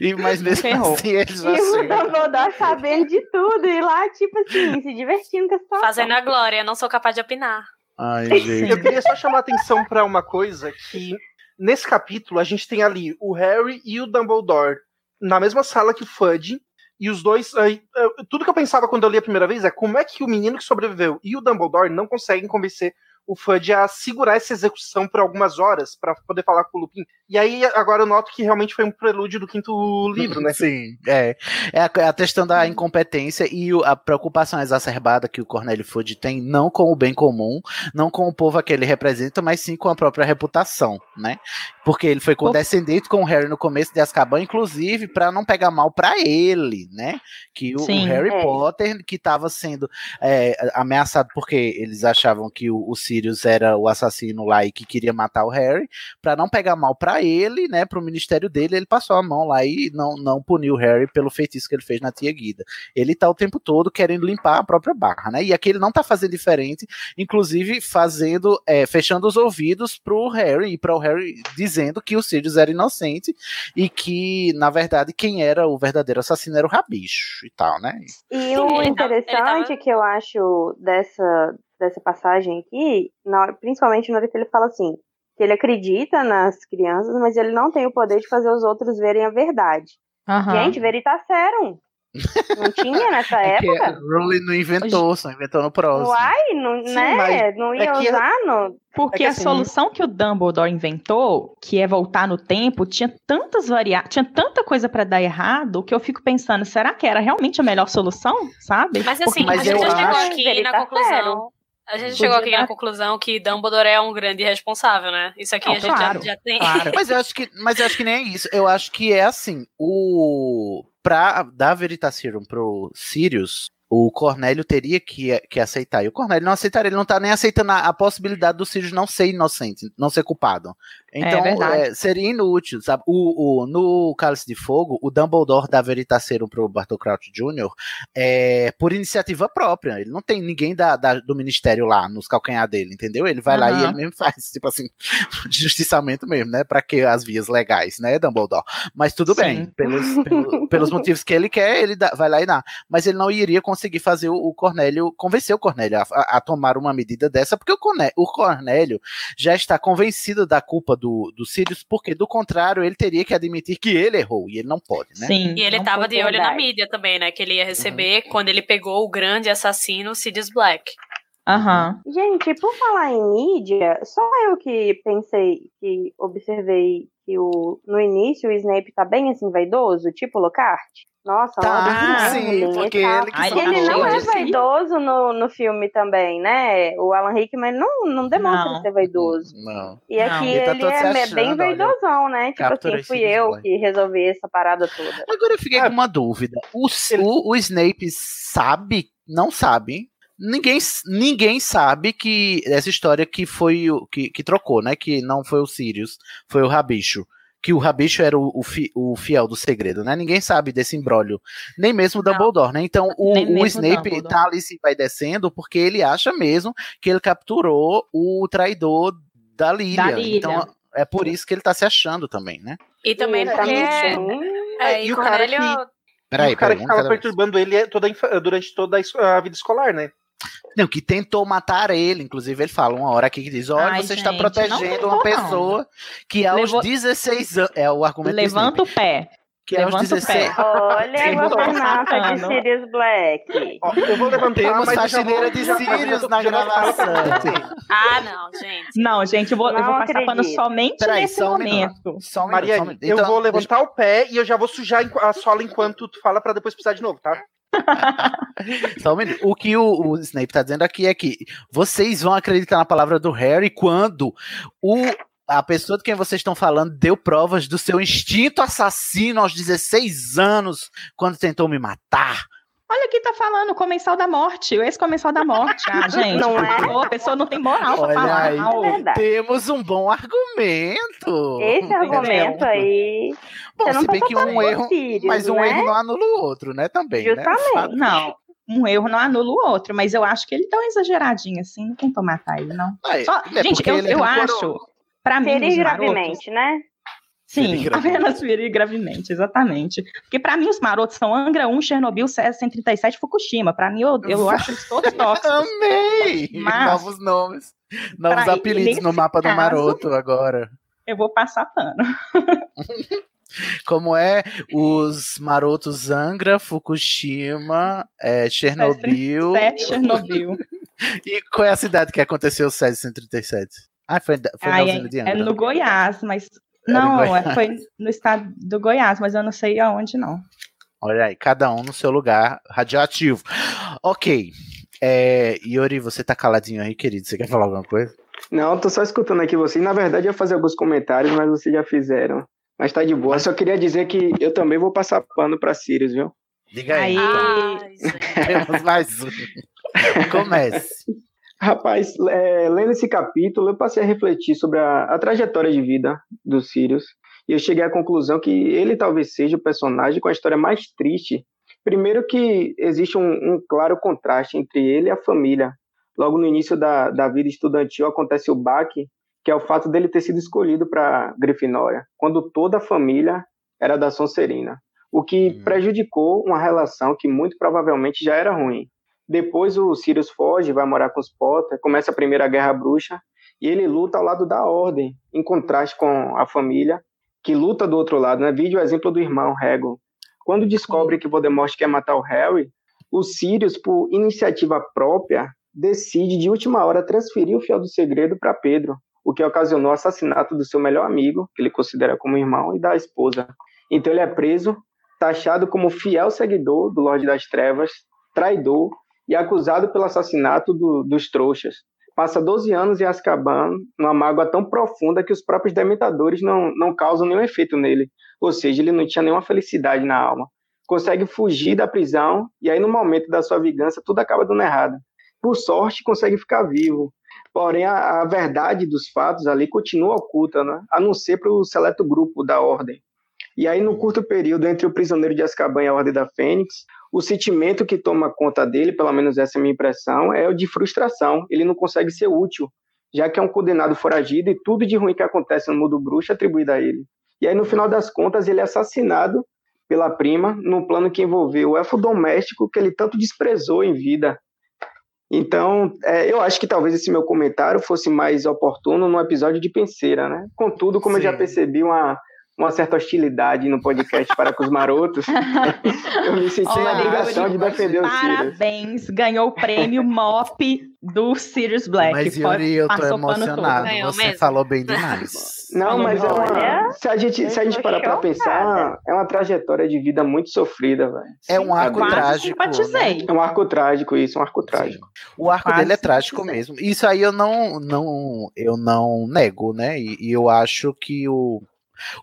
Speaker 4: E, mas mesmo
Speaker 2: Ferrou.
Speaker 4: assim, eles
Speaker 3: E
Speaker 4: já
Speaker 3: o. Dumbledore sabendo de tudo, e lá, tipo assim, se divertindo com a situação.
Speaker 5: Fazendo a glória, não sou capaz de opinar.
Speaker 4: Ai, gente.
Speaker 6: Eu queria só chamar a atenção pra uma coisa que nesse capítulo a gente tem ali o Harry e o Dumbledore na mesma sala que o Fudge E os dois. aí, eh, tudo que eu pensava quando eu li a primeira vez é como é que o menino que sobreviveu e o Dumbledore não conseguem convencer o Fudge a segurar essa execução por algumas horas para poder falar com o Lupin. E aí agora eu noto que realmente foi um prelúdio do quinto livro, né?
Speaker 4: Sim, é. É a, a questão da incompetência e o- a preocupação exacerbada que o Cornélio Fudge tem, não com o bem comum, não com o povo que ele representa, mas sim com a própria reputação, né? Porque ele foi condescendente com o Harry no começo de Azkaban, inclusive para não pegar mal para ele, né? Que o, o
Speaker 2: Sim.
Speaker 4: Harry
Speaker 3: É.
Speaker 4: Potter, que estava sendo é, ameaçado porque eles achavam que o, o Sirius era o assassino lá e que queria matar o Harry, para não pegar mal para ele, né, pro ministério dele, ele passou a mão lá e não, não puniu o Harry pelo feitiço que ele fez na tia Guida. Ele tá o tempo todo querendo limpar a própria barra, né? E aqui ele não tá fazendo diferente, inclusive fazendo, é, fechando os ouvidos pro Harry e para o Harry dizendo que o Sirius era inocente e que, na verdade, quem era o verdadeiro assassino era o Rabicho e tal, né?
Speaker 3: E o interessante
Speaker 5: tava-
Speaker 3: que eu acho dessa, dessa passagem aqui, na principalmente na hora que ele fala assim, que ele acredita nas crianças, mas ele não tem o poder de fazer os outros verem a verdade.
Speaker 2: Aham.
Speaker 3: Gente, Veritaserum. Não tinha nessa
Speaker 4: É que
Speaker 3: época?
Speaker 4: Rowling não inventou, só inventou no próximo.
Speaker 3: Uai, não,
Speaker 6: Sim,
Speaker 3: né? Não
Speaker 6: é
Speaker 3: ia
Speaker 6: que-
Speaker 3: usar no.
Speaker 2: Porque
Speaker 6: É que
Speaker 2: a
Speaker 6: assim-
Speaker 2: solução que o Dumbledore inventou, que é voltar no tempo, tinha tantas variáveis, tinha tanta coisa pra dar errado, que eu fico pensando, será que era realmente a melhor solução, sabe?
Speaker 5: Mas assim,
Speaker 4: Mas
Speaker 5: a gente
Speaker 4: eu
Speaker 5: já chegou
Speaker 4: acho-
Speaker 5: aqui na conclusão. A gente chegou aqui
Speaker 2: dar-
Speaker 5: na conclusão que Dumbledore é um grande responsável, né? Isso aqui
Speaker 2: Não,
Speaker 5: a gente já-
Speaker 2: claro,
Speaker 5: já, tem.
Speaker 2: claro.
Speaker 4: Mas eu acho que, mas eu acho que nem é isso. Eu acho que é assim, o pra dar Veritaserum pro Sirius, o Cornélio teria que, que aceitar. E o Cornélio não aceitaria, ele não tá nem aceitando a, a possibilidade do Sirius não ser inocente, não ser culpado. Então,
Speaker 2: verdade.
Speaker 4: é, seria inútil, sabe? O, o, no Cálice de Fogo, o Dumbledore dá Veritaserum pro Bartol Crouch Jr. É, por iniciativa própria. Ele não tem ninguém da, da- do ministério lá nos calcanhar dele, entendeu? Ele vai lá e ele mesmo faz, tipo assim, justiçamento mesmo, né? Pra que as vias legais, né, Dumbledore? Mas tudo
Speaker 2: Sim.
Speaker 4: bem, pelos, pelo- pelos motivos que ele quer, ele dá- vai lá e dá. Mas ele não iria conseguir fazer o, o Cornélio, convencer o Cornélio a, a- a tomar uma medida dessa, porque o, Corné- o Cornélio já está convencido da culpa do, do Sirius, porque do contrário, ele teria que admitir que ele errou, e ele não pode, né?
Speaker 2: Sim.
Speaker 5: E ele
Speaker 2: não
Speaker 5: tava de olho na
Speaker 3: verdade.
Speaker 5: mídia também, né? Que ele ia receber quando ele pegou o grande assassino Sirius Black.
Speaker 2: Aham.
Speaker 3: Gente, por falar em mídia, só eu que pensei, que observei que o, no início o Snape tá bem assim, vaidoso, tipo Lockhart. Nossa,
Speaker 4: Tá, sim,
Speaker 3: Merlin
Speaker 4: porque ele
Speaker 2: Ai,
Speaker 3: ele não é
Speaker 2: sim.
Speaker 3: vaidoso no, no filme também, né? O Alan Rickman não, não demonstra
Speaker 2: Não.
Speaker 3: ser vaidoso.
Speaker 4: Não.
Speaker 3: E
Speaker 2: Não.
Speaker 3: aqui
Speaker 4: Ele tá
Speaker 3: ele, é,
Speaker 4: achando,
Speaker 3: bem
Speaker 4: olha.
Speaker 3: vaidosão, né? Tipo assim, fui eu que resolvi essa parada toda.
Speaker 4: Agora eu fiquei
Speaker 6: Ah.
Speaker 4: com uma dúvida. O, o, o Snape sabe? Não sabe? Ninguém, ninguém sabe que essa história que foi o que, que trocou, né? Que não foi o Sirius, foi o Rabicho. Que o Rabicho era o, o, fi- o fiel do segredo, né? Ninguém sabe desse imbróglio. Nem mesmo o. Dumbledore, né? Então o, o Snape
Speaker 2: Dumbledore.
Speaker 4: tá ali se vai descendo porque ele acha mesmo que ele capturou o traidor da Lilian.
Speaker 2: Lilian.
Speaker 4: Então é por isso que ele tá se achando também, né?
Speaker 5: E também
Speaker 3: ele
Speaker 5: porque.
Speaker 3: também
Speaker 5: É,
Speaker 6: E
Speaker 5: e
Speaker 6: o cara
Speaker 5: Cornélio.
Speaker 4: Peraí,
Speaker 6: e o cara
Speaker 4: peraí,
Speaker 6: que ficava
Speaker 4: vez.
Speaker 6: perturbando ele é toda durante toda a vida escolar, né?
Speaker 4: Não, que tentou matar ele. Inclusive, ele fala uma hora aqui que diz: olha,
Speaker 2: Ai,
Speaker 4: você está
Speaker 2: gente,
Speaker 4: protegendo
Speaker 2: não tentou,
Speaker 4: uma
Speaker 2: não.
Speaker 4: pessoa que aos
Speaker 2: Levou-
Speaker 4: 16 anos. É o argumento
Speaker 2: Levanta o pé.
Speaker 4: Que aos
Speaker 2: levanta o
Speaker 4: 16
Speaker 2: pé.
Speaker 3: Olha
Speaker 2: Eu
Speaker 3: a governança de. Sirius Black.
Speaker 6: Ó, eu vou levantar,
Speaker 4: Temos
Speaker 6: eu já
Speaker 4: faxineira de
Speaker 6: eu
Speaker 4: Sirius na gravação.
Speaker 5: Ah, não, gente.
Speaker 2: Não, gente, eu vou, eu
Speaker 3: Não
Speaker 2: vou passar pano
Speaker 3: acredito.
Speaker 2: somente
Speaker 4: Peraí,
Speaker 2: nesse
Speaker 4: só um minuto.
Speaker 2: momento.
Speaker 4: Só um minuto, só um minuto.
Speaker 6: eu
Speaker 4: Então,
Speaker 6: vou levantar o pé e eu já vou sujar a sola enquanto tu fala pra depois precisar de novo, tá?
Speaker 4: só um minuto. O que o, o Snape tá dizendo aqui é que vocês vão acreditar na palavra do Harry quando o. A pessoa de quem vocês estão falando deu provas do seu instinto assassino aos 16 anos, quando tentou me matar.
Speaker 2: Olha aqui, tá falando, o comensal da morte, o ex-comensal da morte. Ah, gente,
Speaker 3: Não é?
Speaker 2: a pessoa não tem moral pra
Speaker 4: Olha
Speaker 2: falar.
Speaker 4: aí.
Speaker 2: mal.
Speaker 3: É.
Speaker 4: Temos um bom argumento.
Speaker 3: Esse argumento aí.
Speaker 4: Bom,
Speaker 3: você não
Speaker 4: se bem
Speaker 3: tá
Speaker 4: que um erro,
Speaker 3: Sirius,
Speaker 4: mas um
Speaker 3: né?
Speaker 4: erro não anula o outro, né? Também. né?
Speaker 3: Justamente.
Speaker 4: Fato.
Speaker 2: Não, um erro não anula o outro, mas eu acho que ele dá uma exageradinha assim, não tentou matar ele, não.
Speaker 4: Ah, é-
Speaker 2: Só-
Speaker 4: é
Speaker 2: gente, eu,
Speaker 4: ele
Speaker 2: eu acho, pra mim,
Speaker 3: gravemente, né?
Speaker 2: Sim, apenas ferir gravemente, exatamente. Porque pra mim os marotos são Angra 1, Chernobyl, César 137 Fukushima. Pra mim eu, eu acho eles todos tóxicos.
Speaker 4: Amei!
Speaker 2: Mas-
Speaker 4: Novos nomes. Novos apelidos no mapa do
Speaker 2: caso-
Speaker 4: maroto agora.
Speaker 2: Eu vou passar pano.
Speaker 4: Como é os marotos Angra, Fukushima, é, Chernobyl.
Speaker 2: Sete, Chernobyl.
Speaker 4: E qual é a cidade que aconteceu o 737? Ah, foi, foi na
Speaker 2: Ai,
Speaker 4: usina de
Speaker 2: é,
Speaker 4: Angra.
Speaker 2: é no Goiás, mas.
Speaker 4: No
Speaker 2: Não, é- foi no estado do Goiás, mas eu não sei aonde, não.
Speaker 4: Olha aí, cada um no seu lugar radioativo. Ok. É, Yuri, você tá caladinho aí, querido. Você quer falar alguma coisa?
Speaker 1: Não, tô só escutando aqui vocês. Na verdade, eu ia fazer alguns comentários, mas vocês já fizeram. Mas tá de boa. Só queria dizer que eu também vou passar pano pra Sirius, viu?
Speaker 4: Diga aí.
Speaker 2: Aí,
Speaker 4: então. Temos mais um. Comece.
Speaker 1: Rapaz, é, lendo esse capítulo, eu passei a refletir sobre a, a trajetória de vida do Sirius. E eu cheguei à conclusão que ele talvez seja o personagem com a história mais triste. Primeiro que existe um, um claro contraste entre ele e a família. Logo no início da, da vida estudantil acontece o baque, que é o fato dele ter sido escolhido para Grifinória, quando toda a família era da Sonserina, o que prejudicou uma relação que muito provavelmente já era ruim. Depois o Sirius foge, vai morar com os Potter, começa a Primeira Guerra Bruxa, e ele luta ao lado da Ordem, em contraste com a família, que luta do outro lado. Né? Vide o exemplo do irmão Hagrid. Quando descobre que Voldemort quer matar o Harry, o Sirius, por iniciativa própria, decide de última hora transferir o Fiel do Segredo para Pedro, o que ocasionou o assassinato do seu melhor amigo, que ele considera como irmão, e da esposa. Então ele é preso, taxado como fiel seguidor do Lorde das Trevas, traidor e acusado pelo assassinato do- dos trouxas. Passa 12 anos em Azkaban, numa mágoa tão profunda que os próprios dementadores não, não causam nenhum efeito nele. Ou seja, ele não tinha nenhuma felicidade na alma. Consegue fugir da prisão e aí no momento da sua vingança tudo acaba dando errado. Por sorte, consegue ficar vivo. Porém, a, a verdade dos fatos ali continua oculta, né? a não ser para o seleto grupo da Ordem. E aí, no curto período entre o prisioneiro de Azkaban e a Ordem da Fênix, o sentimento que toma conta dele, pelo menos essa é a minha impressão, é o de frustração. Ele não consegue ser útil, já que é um condenado foragido e tudo de ruim que acontece no mundo bruxo é atribuído a ele. E aí, no final das contas, ele é assassinado pela prima num plano que envolveu o elfo doméstico que ele tanto desprezou em vida. Então, é, eu acho que talvez esse meu comentário fosse mais oportuno num episódio de Penseira, né? Contudo, como eu já
Speaker 4: Sim.
Speaker 1: percebi uma, uma certa hostilidade no podcast para com os marotos, eu me senti na
Speaker 2: Olha,
Speaker 1: obrigação de defender o Sirius.
Speaker 2: Parabéns, ganhou o prêmio MOP do Sirius Black.
Speaker 4: Mas, Yuri, eu tô emocionado. Você
Speaker 5: mesmo.
Speaker 4: falou bem demais.
Speaker 1: Não, mas é uma,
Speaker 3: Olha,
Speaker 1: se a gente, se a gente parar pra pensar, é uma trajetória de vida muito sofrida, velho.
Speaker 4: É um arco
Speaker 2: Quase
Speaker 4: trágico. né?
Speaker 2: simpatizei.
Speaker 1: É um arco trágico isso, um arco trágico.
Speaker 4: O arco
Speaker 2: Quase
Speaker 4: dele é trágico mesmo. Isso aí eu não, não, eu não nego, né? E, e eu acho que o,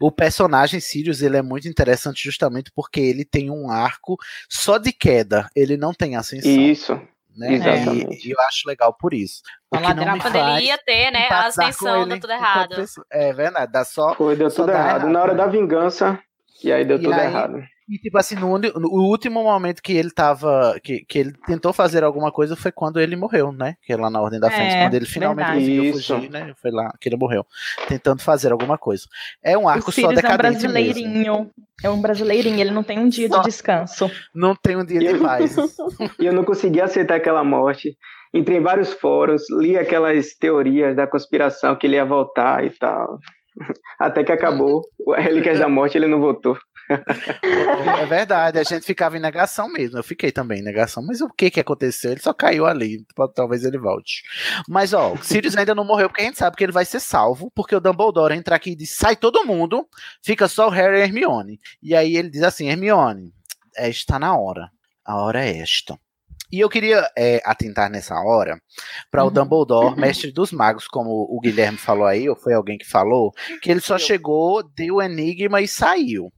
Speaker 4: o personagem Sirius ele é muito interessante justamente porque ele tem um arco só de queda. Ele não tem ascensão.
Speaker 1: Isso.
Speaker 4: né?
Speaker 1: exatamente.
Speaker 4: E, e eu acho legal por isso. O
Speaker 2: Uma
Speaker 4: que não me
Speaker 2: ladeira
Speaker 5: Quando ele
Speaker 4: faz
Speaker 5: ia ter, né, a ascensão deu tudo errado.
Speaker 4: É verdade, dá só.
Speaker 1: Foi, deu
Speaker 4: Só
Speaker 1: tudo errado.
Speaker 4: errado,
Speaker 1: Na hora
Speaker 4: né?
Speaker 1: da vingança, e aí deu
Speaker 4: E
Speaker 1: tudo
Speaker 4: aí-
Speaker 1: errado.
Speaker 4: E tipo assim, no, no último momento que ele tava. Que, que ele tentou fazer alguma coisa foi quando ele morreu, né? Que é lá na Ordem da
Speaker 2: É,
Speaker 4: Fênix, quando ele finalmente
Speaker 2: verdade.
Speaker 4: conseguiu
Speaker 1: Isso.
Speaker 4: fugir, né? Foi lá que ele morreu. Tentando fazer alguma coisa. É um arco
Speaker 2: O
Speaker 4: só
Speaker 2: Sirius é um
Speaker 4: decadente mesmo.
Speaker 2: brasileirinho. É um brasileirinho, ele não tem um dia
Speaker 4: Só.
Speaker 2: de descanso.
Speaker 4: Não tem um dia de
Speaker 1: Eu-
Speaker 4: paz.
Speaker 1: E eu não consegui aceitar aquela morte. Entrei em vários fóruns, li aquelas teorias da conspiração que ele ia voltar e tal. Até que acabou. O Relíquias da Morte ele não voltou.
Speaker 4: É verdade, a gente ficava em negação mesmo. Eu fiquei também em negação. Mas o que que aconteceu? Ele só caiu ali. Talvez ele volte. Mas, ó, o Sirius ainda não morreu porque a gente sabe que ele vai ser salvo. Porque o Dumbledore entra aqui e diz: sai todo mundo, fica só o Harry e Hermione. E aí ele diz assim: Hermione, está na hora. A hora é esta. E eu queria é, atentar nessa hora para o Dumbledore, mestre dos magos, como o Guilherme falou aí, ou foi alguém que falou, que ele só chegou, deu o enigma e saiu.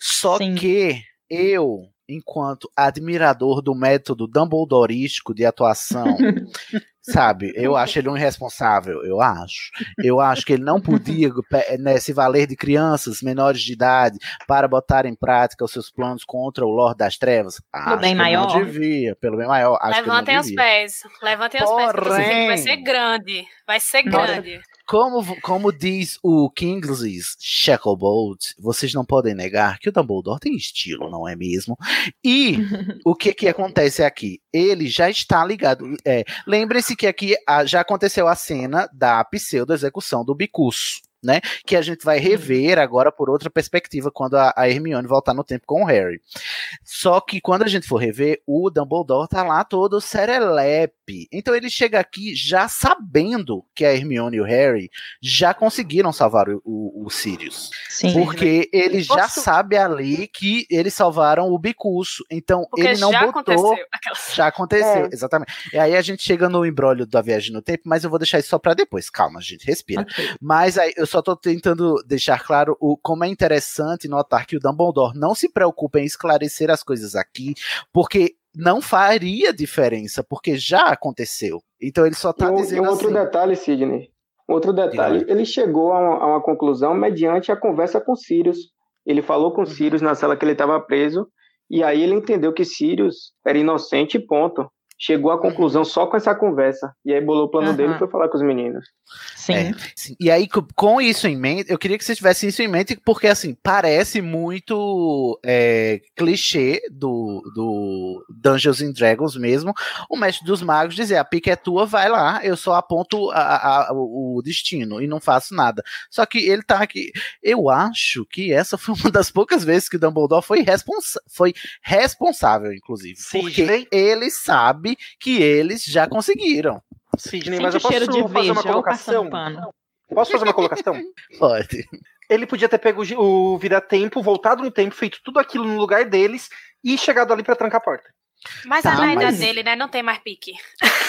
Speaker 4: Só
Speaker 2: Sim.
Speaker 4: que eu, enquanto admirador do método Dumbledorístico de atuação, sabe, eu acho ele um irresponsável, eu acho. Eu acho que ele não podia né, se valer de crianças menores de idade para botar em prática os seus planos contra o Lorde das Trevas. Acho
Speaker 2: bem
Speaker 4: que ele
Speaker 2: maior.
Speaker 4: Não devia, pelo bem maior. Acho
Speaker 5: Levantem
Speaker 4: que ele não
Speaker 5: os
Speaker 4: devia.
Speaker 5: pés. Levantem os pés, porque vai
Speaker 4: Porém-
Speaker 5: ser grande. Vai ser
Speaker 2: Nossa.
Speaker 4: Como, como diz o Kingsley Shacklebolt, vocês não podem negar que o Dumbledore tem estilo, não é mesmo? E o que que acontece aqui? Ele já está ligado. É, Lembre-se que aqui ah, já aconteceu a cena da pseudo-execução do Bicurso. Né? Que a gente vai rever agora por outra perspectiva quando a, a Hermione voltar no tempo com o Harry. Só que quando a gente for rever, o Dumbledore tá lá todo serelepe. Então ele chega aqui já sabendo que a Hermione e o Harry já conseguiram salvar o, o, o Sirius.
Speaker 2: Sim.
Speaker 4: Porque ele já
Speaker 5: Posso-
Speaker 4: sabe ali que eles salvaram o Bicurso. Então
Speaker 5: Porque
Speaker 4: ele não
Speaker 5: já
Speaker 4: botou.
Speaker 5: aconteceu. Aquelas-
Speaker 4: Já aconteceu,
Speaker 3: É.
Speaker 4: exatamente. E aí a gente chega no embrólio da viagem no tempo, mas eu vou deixar isso só pra depois. Calma, gente, respira.
Speaker 2: Ok.
Speaker 4: Mas aí eu só tô tentando deixar claro o, como é interessante notar que o Dumbledore não se preocupa em esclarecer as coisas aqui, porque não faria diferença, porque já aconteceu. Então ele só
Speaker 1: E
Speaker 4: tá
Speaker 1: um, e
Speaker 4: dizendo
Speaker 1: um outro
Speaker 4: assim.
Speaker 1: detalhe, Sidney. Outro detalhe. Ele chegou a uma, a uma conclusão mediante a conversa com Sirius. Ele falou
Speaker 4: Uhum.
Speaker 1: com Sirius na cela que ele estava preso, e aí ele entendeu que Sirius era inocente, e ponto. Chegou à conclusão só com essa conversa. E aí bolou o plano
Speaker 2: Aham.
Speaker 1: dele e foi falar com os meninos.
Speaker 2: Sim.
Speaker 4: É, sim. E aí, co- com isso em mente, eu queria que vocês tivessem isso em mente, porque assim, parece muito é, clichê do, do Dungeons and Dragons mesmo, o mestre dos magos dizer, a pica é tua, vai lá, eu só aponto a- a- o destino e não faço nada. Só que ele tá aqui. Eu acho que essa foi uma das poucas vezes que o Dumbledore foi, responsa foi responsável, inclusive. Porque
Speaker 6: Sidney?
Speaker 4: ele sabe que eles já conseguiram.
Speaker 6: Sidney, mas eu posso
Speaker 2: de
Speaker 6: fazer uma colocação? Posso fazer uma colocação?
Speaker 4: Pode.
Speaker 6: Ele podia ter pego o vira-tempo, voltado no tempo, feito tudo aquilo no lugar deles e chegado ali pra trancar a porta.
Speaker 5: Mas
Speaker 4: Tá,
Speaker 5: é na idade
Speaker 4: mas-
Speaker 5: dele, né? Não tem mais pique.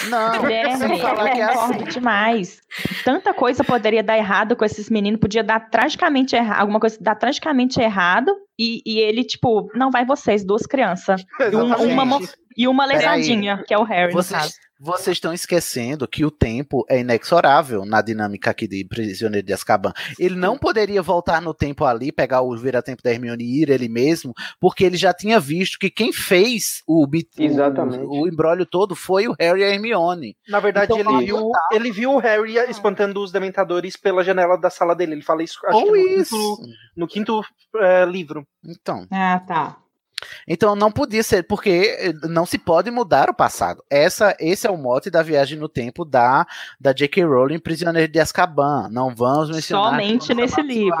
Speaker 4: Não,
Speaker 2: Guilherme,
Speaker 4: sem falar que é
Speaker 2: eu
Speaker 4: assim.
Speaker 2: demais. Tanta coisa poderia dar errado com esses meninos, podia dar tragicamente errado, alguma coisa dar tragicamente errado, e, e ele, tipo, não vai vocês, duas crianças.
Speaker 6: Exatamente.
Speaker 2: uma, e uma lesadinha, que é o Harry, no
Speaker 4: Vocês,
Speaker 2: caso.
Speaker 4: Vocês estão esquecendo que o tempo é inexorável na dinâmica aqui de Prisioneiro de Azkaban. Ele não poderia voltar no tempo ali, pegar o vira-tempo da Hermione e ir ele mesmo, porque ele já tinha visto que quem fez o, o- o, embrólio todo foi o Harry e a Hermione.
Speaker 6: Na verdade,
Speaker 4: Então,
Speaker 6: ele, viu, ele viu o Harry espantando os dementadores pela janela da sala dele. Ele fala isso, acho
Speaker 4: Ou
Speaker 6: que no
Speaker 4: isso.
Speaker 6: quinto, no quinto eh, livro.
Speaker 4: Então,
Speaker 2: Ah, tá.
Speaker 4: Então não podia ser, porque eh, não se pode mudar o passado. Essa, esse é o mote da viagem no tempo da, da J.K. Rowling, Prisioneiro de Azkaban. Não vamos mencionar.
Speaker 2: Somente nesse livro.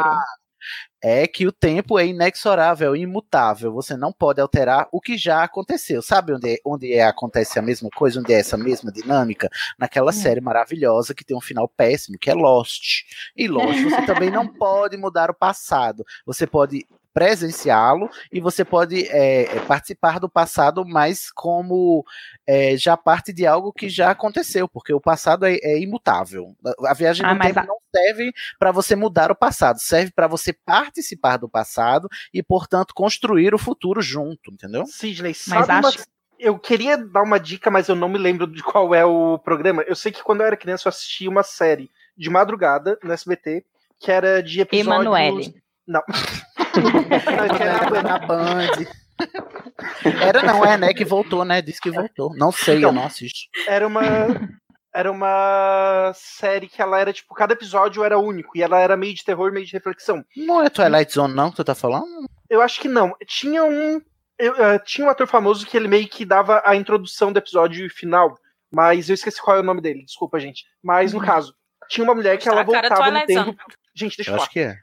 Speaker 4: é que o tempo é inexorável, imutável. Você não pode alterar o que já aconteceu. Sabe onde, é- onde é, acontece a mesma coisa, onde é essa mesma dinâmica? Naquela série maravilhosa que tem um final péssimo, que é Lost. E Lost você também não pode mudar o passado. Você pode presenciá-lo e você pode é, é, participar do passado, mas como é, já parte de algo que já aconteceu, porque o passado é, é imutável. A viagem
Speaker 2: Ah,
Speaker 4: no
Speaker 2: mas
Speaker 4: tempo
Speaker 2: a-
Speaker 4: não serve para você mudar o passado, serve para você participar do passado e, portanto, construir o futuro junto, entendeu?
Speaker 6: Sidney,
Speaker 2: Mas
Speaker 6: sabe uma-
Speaker 2: acho-
Speaker 6: Eu queria dar uma dica, mas eu não me lembro de qual é o programa. Eu sei que quando eu era criança eu assistia uma série de madrugada no SBT, que era de episódios...
Speaker 2: Emanuele.
Speaker 6: Não. Não, que era-
Speaker 4: na Band. Era não, é, né? Que voltou, né? Disse que voltou. Não sei, eu
Speaker 6: Então,
Speaker 4: não assisto.
Speaker 6: era uma era uma série que ela era tipo cada episódio era único e ela era meio de terror meio de reflexão
Speaker 4: Não é Twilight Zone, não, que tu tá falando?
Speaker 6: eu acho que não tinha um eu, eh, tinha um ator famoso que ele meio que dava a introdução do episódio final mas eu esqueci qual é o nome dele desculpa gente mas no caso tinha uma mulher que ela
Speaker 5: Uhum.
Speaker 6: Voltava no tempo gente deixa
Speaker 4: Eu
Speaker 6: eu falar
Speaker 4: acho que é.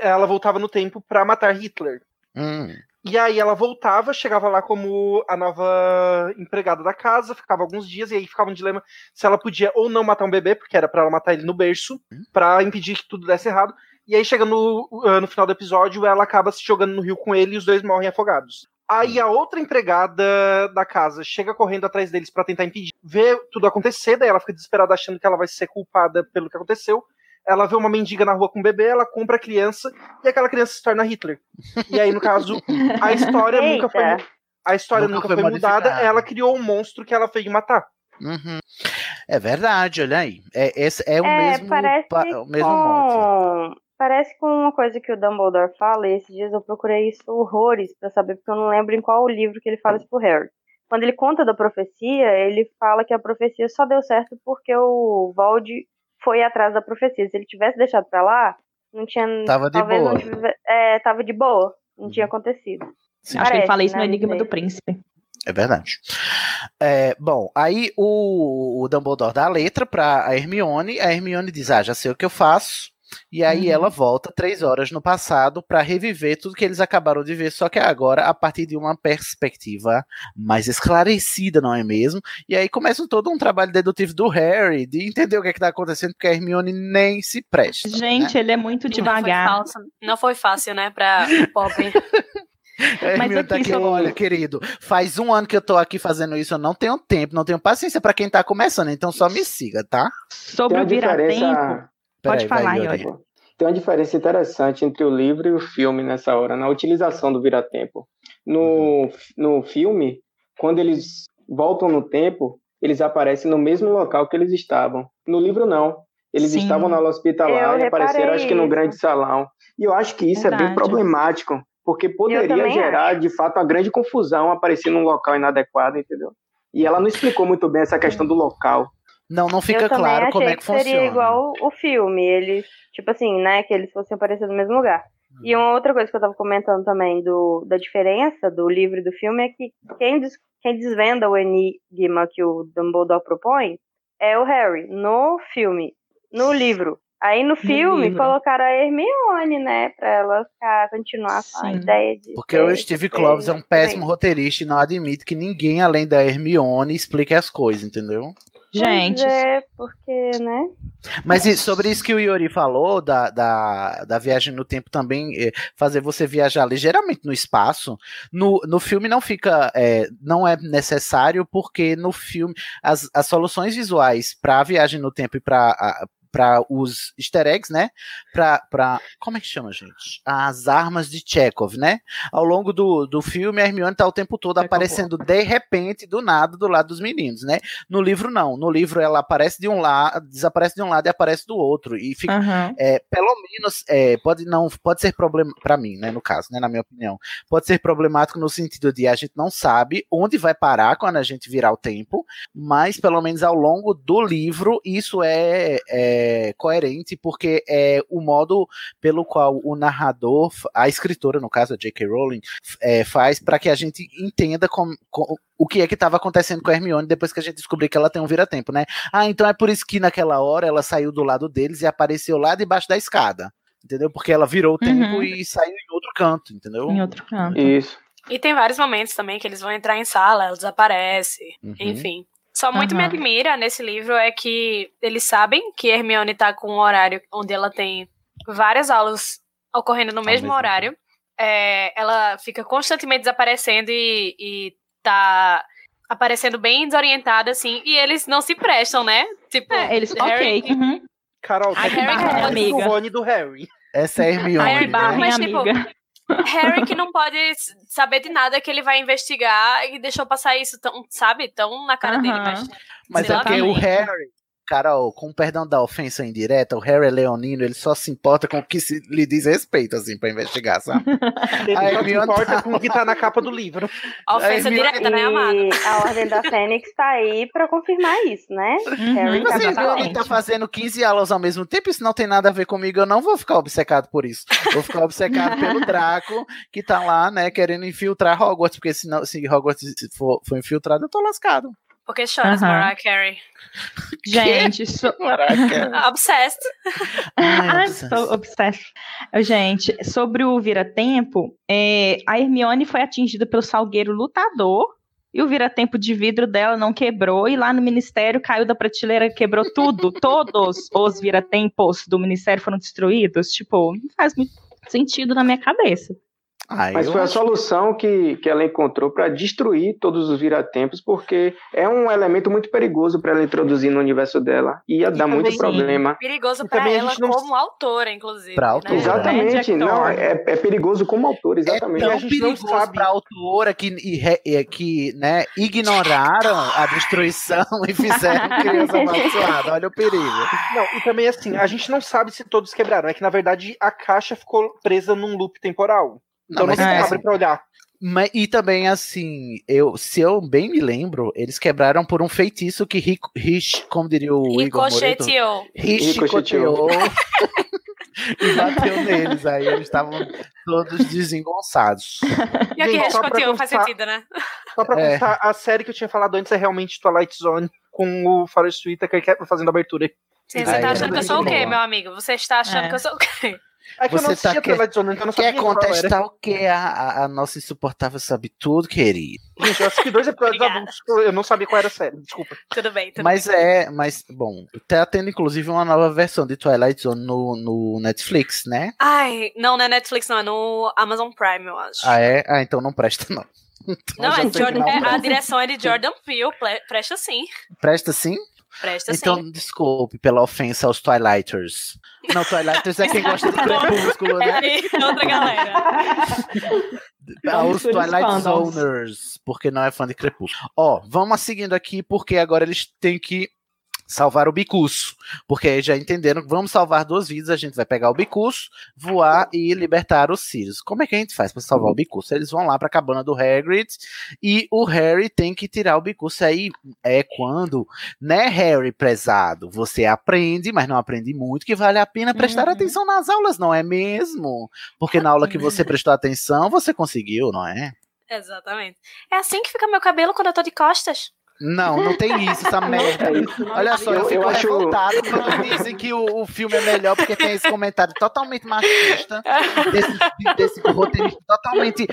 Speaker 6: Ela voltava no tempo pra matar Hitler
Speaker 4: Hum.
Speaker 6: E aí ela voltava, chegava lá como a nova empregada da casa, ficava alguns dias e aí ficava um dilema se ela podia ou não matar um bebê, porque era pra ela matar ele no berço, pra impedir que tudo desse errado. E aí chega no, uh, no final do episódio, ela acaba se jogando no rio com ele e os dois morrem afogados. Aí a outra empregada da casa chega correndo atrás deles pra tentar impedir, vê tudo acontecer, daí ela fica desesperada achando que ela vai ser culpada pelo que aconteceu. Ela vê uma mendiga na rua com um bebê, ela compra a criança e aquela criança se torna Hitler. E aí, no caso, a história nunca foi.
Speaker 3: Eita.
Speaker 6: A história
Speaker 4: Nunca
Speaker 6: nunca,
Speaker 4: foi
Speaker 6: foi, mudada, ela criou um monstro que ela fez matar.
Speaker 4: Uhum. É verdade, olha aí. É, esse é o
Speaker 3: É,
Speaker 4: mesmo,
Speaker 3: parece
Speaker 4: pa- o mesmo
Speaker 3: com... Parece com uma coisa que o Dumbledore fala, e esses dias eu procurei isso horrores pra saber, porque eu não lembro em qual livro que ele fala isso pro Harry. Quando ele conta da profecia, ele fala que a profecia só deu certo porque o Vold foi atrás da profecia. Se ele tivesse deixado pra lá, não tinha.
Speaker 4: Tava de
Speaker 3: talvez
Speaker 4: boa.
Speaker 3: Não tive- é, tava de boa. Não tinha acontecido.
Speaker 2: Acho que ele
Speaker 3: Parece,
Speaker 2: fala isso no
Speaker 3: né? Não
Speaker 2: Enigma do Príncipe.
Speaker 4: É verdade. É, bom, aí o, o Dumbledore dá a letra pra a Hermione, a Hermione diz, ah, já sei o que eu faço. E aí
Speaker 2: Uhum.
Speaker 4: ela volta três horas no passado para reviver tudo que eles acabaram de ver, só que agora a partir de uma perspectiva mais esclarecida, não é mesmo? E aí começa todo um trabalho dedutivo do Harry de entender o que é que tá acontecendo, porque a Hermione nem se presta.
Speaker 2: Gente,
Speaker 4: né?
Speaker 2: ele é muito
Speaker 5: Não foi,
Speaker 2: devagar.
Speaker 5: falso- não foi fácil, né, pra pobre.
Speaker 4: A Hermione
Speaker 2: Mas
Speaker 4: tá
Speaker 2: aqui sobre-
Speaker 4: olha, querido, faz um ano que eu tô aqui fazendo isso, eu não tenho tempo, não tenho paciência para quem tá começando, então só me siga, tá?
Speaker 2: Sobre o vira-tempo.
Speaker 1: diferença.
Speaker 2: Pode
Speaker 4: vai,
Speaker 2: falar,
Speaker 4: Yuri.
Speaker 2: Yuri.
Speaker 1: Tem uma diferença interessante entre o livro e o filme nessa hora, na utilização do vira-tempo. No, no filme, quando eles voltam no tempo, eles aparecem no mesmo local que eles estavam. No livro, não. Eles
Speaker 2: Sim.
Speaker 1: estavam na aula hospitalar e apareceram, acho que no grande salão. E eu acho que isso é bem
Speaker 2: Verdade.
Speaker 1: problemático, porque poderia gerar, de fato, uma grande confusão aparecer num local inadequado, entendeu? E ela não explicou muito bem essa questão do local.
Speaker 4: Não, não fica
Speaker 3: eu
Speaker 4: claro como é que,
Speaker 3: seria
Speaker 4: funciona.
Speaker 3: igual o filme. Eles, tipo assim, né? Que eles fossem aparecer no mesmo lugar. E uma outra coisa que eu tava comentando também do, da diferença do livro e do filme é que quem, des- quem desvenda o enigma que o Dumbledore propõe é o Harry, no filme. No livro. Aí no filme
Speaker 2: livro.
Speaker 3: colocaram a Hermione, né? Pra ela ficar, continuar com a
Speaker 2: Sim.
Speaker 3: ideia de.
Speaker 4: Porque o Steve Kloves é um péssimo roteirista e não admite que ninguém além da Hermione explique as coisas, entendeu?
Speaker 2: Gente,
Speaker 3: Pois é, porque, né?
Speaker 4: Mas e sobre isso que o Yuri falou, da, da, da viagem no tempo também, eh, fazer você viajar ligeiramente no espaço, no, no filme não fica, eh, não é necessário, porque no filme, as, as soluções visuais para a viagem no tempo e para para os easter eggs, né? Para como é que chama, gente? As armas de Chekhov, né? Ao longo do, do filme, a Hermione tá o tempo todo
Speaker 2: Chekhov.
Speaker 4: aparecendo de repente, do nada, do lado dos meninos, né? No livro, não. No livro, ela aparece de um lado, desaparece de um lado e aparece do outro. E fica.
Speaker 2: aham.
Speaker 4: é, pelo menos é, pode não pode ser problema para mim, né, no caso, né, na minha opinião, pode ser problemático no sentido de a gente não sabe onde vai parar quando a gente virar o tempo, mas pelo menos ao longo do livro isso é, é coerente porque é o modo pelo qual o narrador, a escritora no caso a J.K. Rowling, é, faz para que a gente entenda como, com- o que é que estava acontecendo com a Hermione depois que a gente descobriu que ela tem um vira-tempo, né? Ah, então é por isso que naquela hora ela saiu do lado deles e apareceu lá debaixo da escada. Entendeu? Porque ela virou o tempo
Speaker 2: Uhum.
Speaker 4: e saiu em outro canto, entendeu?
Speaker 2: Em outro canto.
Speaker 1: Isso.
Speaker 5: E tem vários momentos também que eles vão entrar em sala, ela desaparece,
Speaker 4: Uhum.
Speaker 5: enfim. Só muito me
Speaker 2: Aham.
Speaker 5: admira nesse livro é que eles sabem que Hermione tá com um horário onde ela tem várias aulas ocorrendo no mesmo
Speaker 4: mesmo
Speaker 5: horário. É, ela fica constantemente desaparecendo e, e tá aparecendo bem desorientada, assim, e eles não se prestam, né? Tipo,
Speaker 2: É, eles.
Speaker 5: Harry-
Speaker 2: Ok. uhum.
Speaker 6: Carol, tá
Speaker 5: Harry,
Speaker 6: do Rony do Harry.
Speaker 4: Essa é a Hermione.
Speaker 5: Ai,
Speaker 4: né?
Speaker 5: barra, mas, tipo,
Speaker 2: amiga.
Speaker 5: Harry que não pode saber de nada que ele vai investigar e deixou passar isso tão, sabe, tão na cara dele, mas
Speaker 4: Mas é porque o. Harry, Carol, com perdão da ofensa indireta, o Harry leonino, ele só se importa com o que se lhe diz respeito, assim, pra investigar, sabe?
Speaker 6: Ele
Speaker 4: A
Speaker 6: só se importa
Speaker 4: tá-
Speaker 6: com o que tá na capa do livro.
Speaker 5: A ofensa
Speaker 4: Hermione-
Speaker 5: direta, né, amado?
Speaker 3: A Ordem da Fênix tá aí pra confirmar isso, né? Harry
Speaker 2: Uhum,
Speaker 3: tá
Speaker 4: Mas a Hermione
Speaker 2: exatamente.
Speaker 4: tá fazendo 15 aulas ao mesmo tempo, isso não tem nada a ver comigo, eu não vou ficar obcecado por isso. Vou ficar obcecado pelo Draco, que tá lá, né, querendo infiltrar Hogwarts, porque se, não, se Hogwarts for, for infiltrado, eu tô lascado.
Speaker 5: Porque choras,
Speaker 2: Aham.
Speaker 5: Mariah Carey.
Speaker 2: Gente, so...
Speaker 5: Obsessed.
Speaker 4: Ai, obsessed.
Speaker 2: Gente, sobre o vira-tempo, é, a Hermione foi atingida pelo salgueiro lutador e o vira-tempo de vidro dela não quebrou e lá no ministério caiu da prateleira, quebrou tudo. Todos os vira-tempos do ministério foram destruídos. Tipo, não faz muito sentido na minha cabeça.
Speaker 1: Mas foi a solução que, que ela encontrou para destruir todos os viratempos, porque é um elemento muito perigoso para ela introduzir no universo dela. Ia dar
Speaker 6: também-
Speaker 1: muito problema.
Speaker 5: Perigoso
Speaker 6: E
Speaker 5: pra
Speaker 6: também a
Speaker 5: ela
Speaker 6: gente não-
Speaker 5: como autora, inclusive.
Speaker 4: Pra
Speaker 5: né?
Speaker 4: autora.
Speaker 1: Exatamente,
Speaker 2: Né,
Speaker 1: não, é, é perigoso como autor, exatamente.
Speaker 4: É
Speaker 6: a
Speaker 4: tão
Speaker 6: gente não
Speaker 4: perigoso pra autora que, e e- que né, ignoraram a destruição e fizeram criança amaldiçoada. Olha o perigo.
Speaker 6: Não, e também assim, a gente não sabe se todos quebraram. É que na verdade a caixa ficou presa num loop temporal. Então não, tem
Speaker 2: é.
Speaker 6: como abrir pra olhar.
Speaker 4: Mas- e também, assim, eu, se eu bem me lembro, eles quebraram por um feitiço que, ri- rish, como diria o Igor Moreto,
Speaker 5: Ricocheteou.
Speaker 4: ricocheteou e bateu neles. Aí eles estavam todos desengonçados.
Speaker 5: E aqui ricocheteou, faz sentido, né?
Speaker 6: Só pra
Speaker 4: É.
Speaker 6: constar, a série que eu tinha falado antes é realmente Twilight Zone com o Forest Whitaker que é fazendo a abertura.
Speaker 5: Você, você
Speaker 4: Aí
Speaker 5: tá
Speaker 4: é
Speaker 5: achando que eu sou o quê, meu amigo? Você está achando
Speaker 2: É.
Speaker 5: que eu sou o quê?
Speaker 6: É que eu não
Speaker 4: Você tá
Speaker 6: assistia
Speaker 4: que-
Speaker 6: Twilight Zone, então eu não
Speaker 4: Quer
Speaker 6: sabia qual era.
Speaker 4: contestar o quê? A, a, a nossa insuportável sabe tudo, querido.
Speaker 6: Gente, eu assisti dois episódios
Speaker 5: Obrigada.
Speaker 6: adultos, eu não sabia qual era a série, desculpa.
Speaker 5: Tudo bem, tudo
Speaker 4: Mas
Speaker 5: bem.
Speaker 4: é, mas, bom, tá tendo inclusive uma nova versão de Twilight Zone no, no Netflix, né?
Speaker 5: Ai, não, não é Netflix, não, é no Amazon Prime, eu acho.
Speaker 4: Ah, é? Ah, então não presta, não. Então
Speaker 5: não, é
Speaker 4: que
Speaker 5: Jordan,
Speaker 4: não
Speaker 5: é- a direção é de Jordan Peele, presta sim.
Speaker 4: Presta sim?
Speaker 5: Presta
Speaker 4: Então,
Speaker 5: sim.
Speaker 4: desculpe pela ofensa aos Twilighters. Não, Twilighters é quem gosta de crepúsculo,
Speaker 5: É
Speaker 4: né?
Speaker 5: aí, outra galera.
Speaker 4: Aos Twilight. Zoners, porque não é fã de crepúsculo. Ó, vamos seguindo aqui, porque agora eles têm que salvar o Bicuço. Porque aí já entenderam que vamos salvar duas vidas, a gente vai pegar o Bicuço, voar e libertar os Sirius. Como é que a gente faz para salvar o Bicuço? Eles vão lá para a cabana do Hagrid e o Harry tem que tirar o Bicuço. Aí é quando, né, Harry prezado, você aprende, mas não aprende muito, que vale a pena prestar
Speaker 2: Uhum.
Speaker 4: atenção nas aulas, não é mesmo? Porque na aula que você prestou atenção, você conseguiu, não é?
Speaker 5: Exatamente. É assim que fica meu cabelo quando eu tô de costas.
Speaker 4: Não, não tem isso, essa merda. Olha só, eu,
Speaker 1: Eu-
Speaker 4: fico
Speaker 1: eu acho-
Speaker 4: revoltado quando dizem que o, o filme é melhor porque tem esse comentário totalmente machista, desse, desse roteirista totalmente.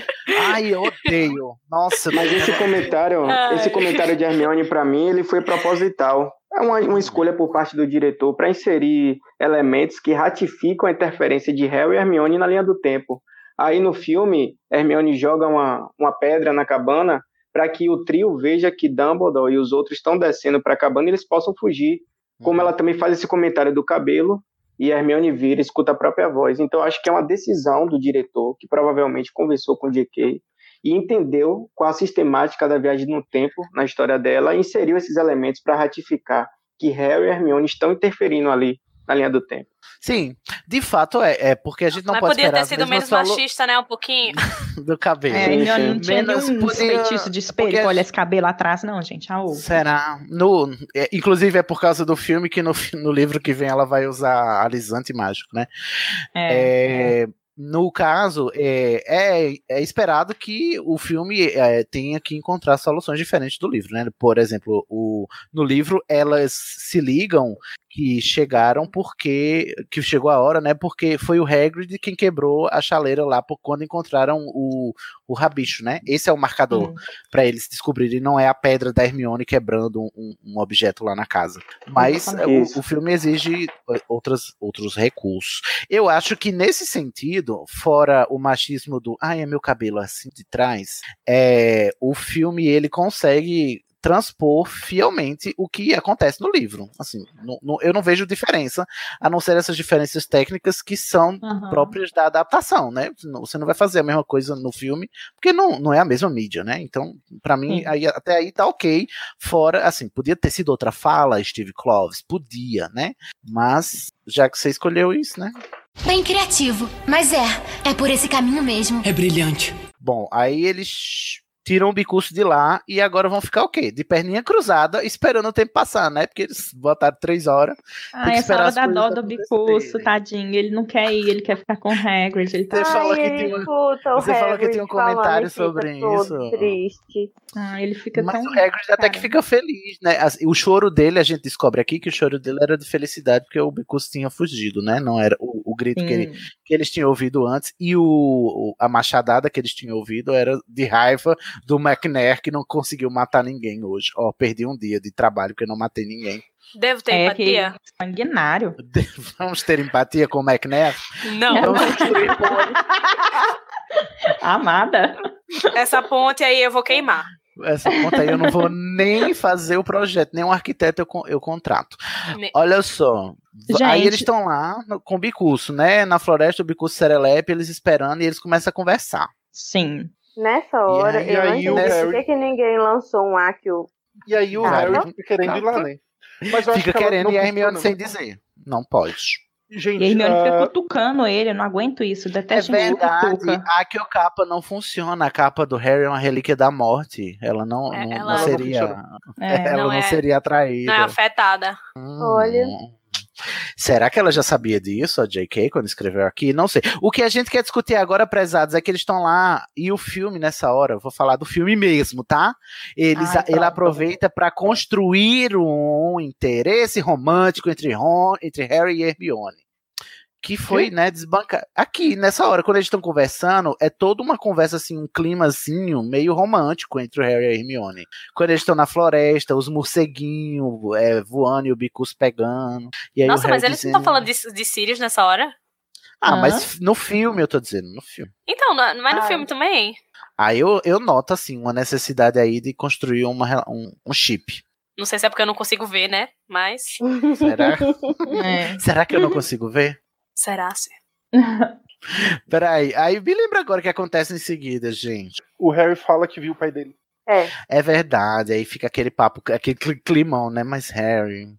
Speaker 4: Ai, eu odeio. Nossa,
Speaker 1: Mas esse comentário,
Speaker 5: Ai.
Speaker 1: esse comentário de Hermione, pra mim, ele foi proposital. É uma, uma escolha por parte do diretor para inserir elementos que ratificam a interferência de Harry e Hermione na linha do tempo. Aí no filme, Hermione joga uma, uma pedra na cabana para que o trio veja que Dumbledore e os outros estão descendo para a cabana e eles possam fugir. Como ela também faz esse comentário do cabelo, e Hermione vira e escuta a própria voz. Então acho que é uma decisão do diretor, que provavelmente conversou com o J.K., e entendeu qual a sistemática da viagem no tempo na história dela e inseriu esses elementos para ratificar que Harry e Hermione estão interferindo ali na linha do tempo.
Speaker 4: Sim, de fato é, é porque a gente não
Speaker 5: Mas
Speaker 4: pode
Speaker 5: podia ter sido menos
Speaker 4: solo-
Speaker 5: machista, né? Um pouquinho.
Speaker 4: do cabelo.
Speaker 2: É,
Speaker 1: Sim,
Speaker 2: não,
Speaker 1: sim.
Speaker 2: não tinha
Speaker 4: Menos
Speaker 2: nenhum
Speaker 4: podia-
Speaker 2: feitiço de espelho.
Speaker 4: porque-
Speaker 2: Olha esse cabelo atrás, não, gente. Ah, ô.
Speaker 4: Será? No, é, inclusive é por causa do filme que no, no livro que vem ela vai usar alisante mágico, né?
Speaker 2: É,
Speaker 4: É, no caso, é, é, é esperado que o filme é, tenha que encontrar soluções diferentes do livro, né? Por exemplo, o, no livro elas se ligam que chegaram porque que chegou a hora, né? Porque foi o Hagrid quem quebrou a chaleira lá por quando encontraram o, o rabicho, né? Esse é o marcador
Speaker 2: Hum.
Speaker 4: para eles descobrirem, não é a pedra da Hermione quebrando um, um objeto lá na casa. Mas é, o, o filme exige é, outras, outros recursos. Eu acho que nesse sentido, fora o machismo do ai, é meu cabelo assim de trás, é, o filme ele consegue transpor fielmente o que acontece no livro. Assim, não- não- eu não vejo diferença, a não ser essas diferenças técnicas que são
Speaker 2: Aham.
Speaker 4: próprias da adaptação, né? Você não vai fazer a mesma coisa no filme, porque não, não é a mesma mídia, né? Então, pra mim, aí, até aí tá ok. Fora, assim, podia ter sido outra fala, Steve Kloves, podia, né? Mas, já que você escolheu isso, né?
Speaker 7: Bem criativo, mas é, é por esse caminho mesmo.
Speaker 8: É brilhante.
Speaker 4: Bom, aí eles tiram o bicurso de lá e agora vão ficar o quê? De perninha cruzada, esperando o tempo passar, né? Porque eles botaram três horas.
Speaker 2: Ah, essa hora da dó do. Bicuço, tadinho. Ele não quer ir, ele quer ficar com o Hagrid. Ele tá...
Speaker 4: Você falou que tem
Speaker 3: o
Speaker 4: você falou que tem um comentário sobre isso.
Speaker 3: triste.
Speaker 2: Ah, ele fica
Speaker 4: Mas
Speaker 2: tão...
Speaker 4: o Hagrid até que
Speaker 2: cara.
Speaker 4: fica feliz, né? O choro dele, a gente descobre aqui que o choro dele era de felicidade porque o Bicus tinha fugido, né? Não era o, o grito que, ele- que eles tinham ouvido antes e o- a machadada que eles tinham ouvido era de raiva do McNair que não conseguiu matar ninguém hoje. Ó, perdi um dia de trabalho que eu não matei ninguém.
Speaker 5: Devo ter
Speaker 2: É que
Speaker 5: empatia?
Speaker 2: sanguinário.
Speaker 4: Vamos ter empatia com o McNair?
Speaker 5: Não.
Speaker 4: Ponte.
Speaker 2: Amada.
Speaker 5: Essa ponte aí eu vou queimar.
Speaker 4: Essa conta aí eu não vou nem fazer o projeto, nem um arquiteto eu, eu contrato.
Speaker 5: Ne-
Speaker 4: Olha só. v- Aí
Speaker 2: Gente.
Speaker 4: eles estão lá no- com o Bicurso, né? Na floresta, o Bicurso Serelepe, eles esperando e eles começam a conversar.
Speaker 2: Sim.
Speaker 3: Nessa hora,
Speaker 4: aí-
Speaker 3: eu não entendi por
Speaker 6: Harry-
Speaker 3: que, ninguém lançou um Akio.
Speaker 6: E aí o
Speaker 2: Ah,
Speaker 6: Harry
Speaker 2: não?
Speaker 6: fica querendo ir lá, né? Mas eu acho
Speaker 4: Fica
Speaker 6: que
Speaker 4: querendo
Speaker 6: não
Speaker 4: e a Hermione
Speaker 6: funciona.
Speaker 4: sem dizer. Não pode.
Speaker 6: Gente,
Speaker 2: E a Hermione fica
Speaker 6: ah,
Speaker 2: cutucando ele, eu não aguento isso, eu
Speaker 4: É
Speaker 2: detesto gente que
Speaker 4: verdade, a que o capa não funciona. A capa do Harry é uma relíquia da morte. Ela não,
Speaker 5: É,
Speaker 4: não,
Speaker 5: ela-
Speaker 4: não
Speaker 6: não
Speaker 4: seria.
Speaker 2: É.
Speaker 4: ela
Speaker 5: Não
Speaker 4: não,
Speaker 5: é-
Speaker 4: seria atraída.
Speaker 5: Não é afetada.
Speaker 4: Hum.
Speaker 3: Olha.
Speaker 4: Será que ela já sabia disso, a J.K., quando escreveu aqui? Não sei. O que a gente quer discutir agora, prezados, é que eles estão lá e o filme, nessa hora, eu vou falar do filme mesmo, tá? Eles,
Speaker 2: Ai,
Speaker 4: ele aproveita para construir um interesse romântico entre, Ron, entre Harry e Hermione. Que foi, né, desbancar. Aqui, nessa hora, quando eles estão conversando, é toda uma conversa, assim, um climazinho meio romântico entre o Harry e a Hermione. Quando eles estão na floresta, os morceguinhos é, voando e o bicus pegando. E aí o
Speaker 5: Nossa, mas eles não estão
Speaker 4: dizendo-
Speaker 5: falando de, de Sirius nessa hora?
Speaker 4: Ah, mas no filme, eu tô dizendo, no filme.
Speaker 5: Então, não- mas no
Speaker 3: Ai.
Speaker 5: filme também.
Speaker 4: Aí eu, eu noto, assim, uma necessidade aí de construir uma, um, um chip.
Speaker 5: Não sei se é porque eu não consigo ver, né? Mas.
Speaker 4: Será?
Speaker 2: É.
Speaker 4: Será que eu não consigo ver?
Speaker 5: Será, sim?
Speaker 4: Peraí, aí me lembra agora o que acontece em seguida, gente.
Speaker 6: O Harry fala que viu o pai dele.
Speaker 3: É.
Speaker 4: É verdade, aí fica aquele papo, aquele cli- climão, né? Mas Harry,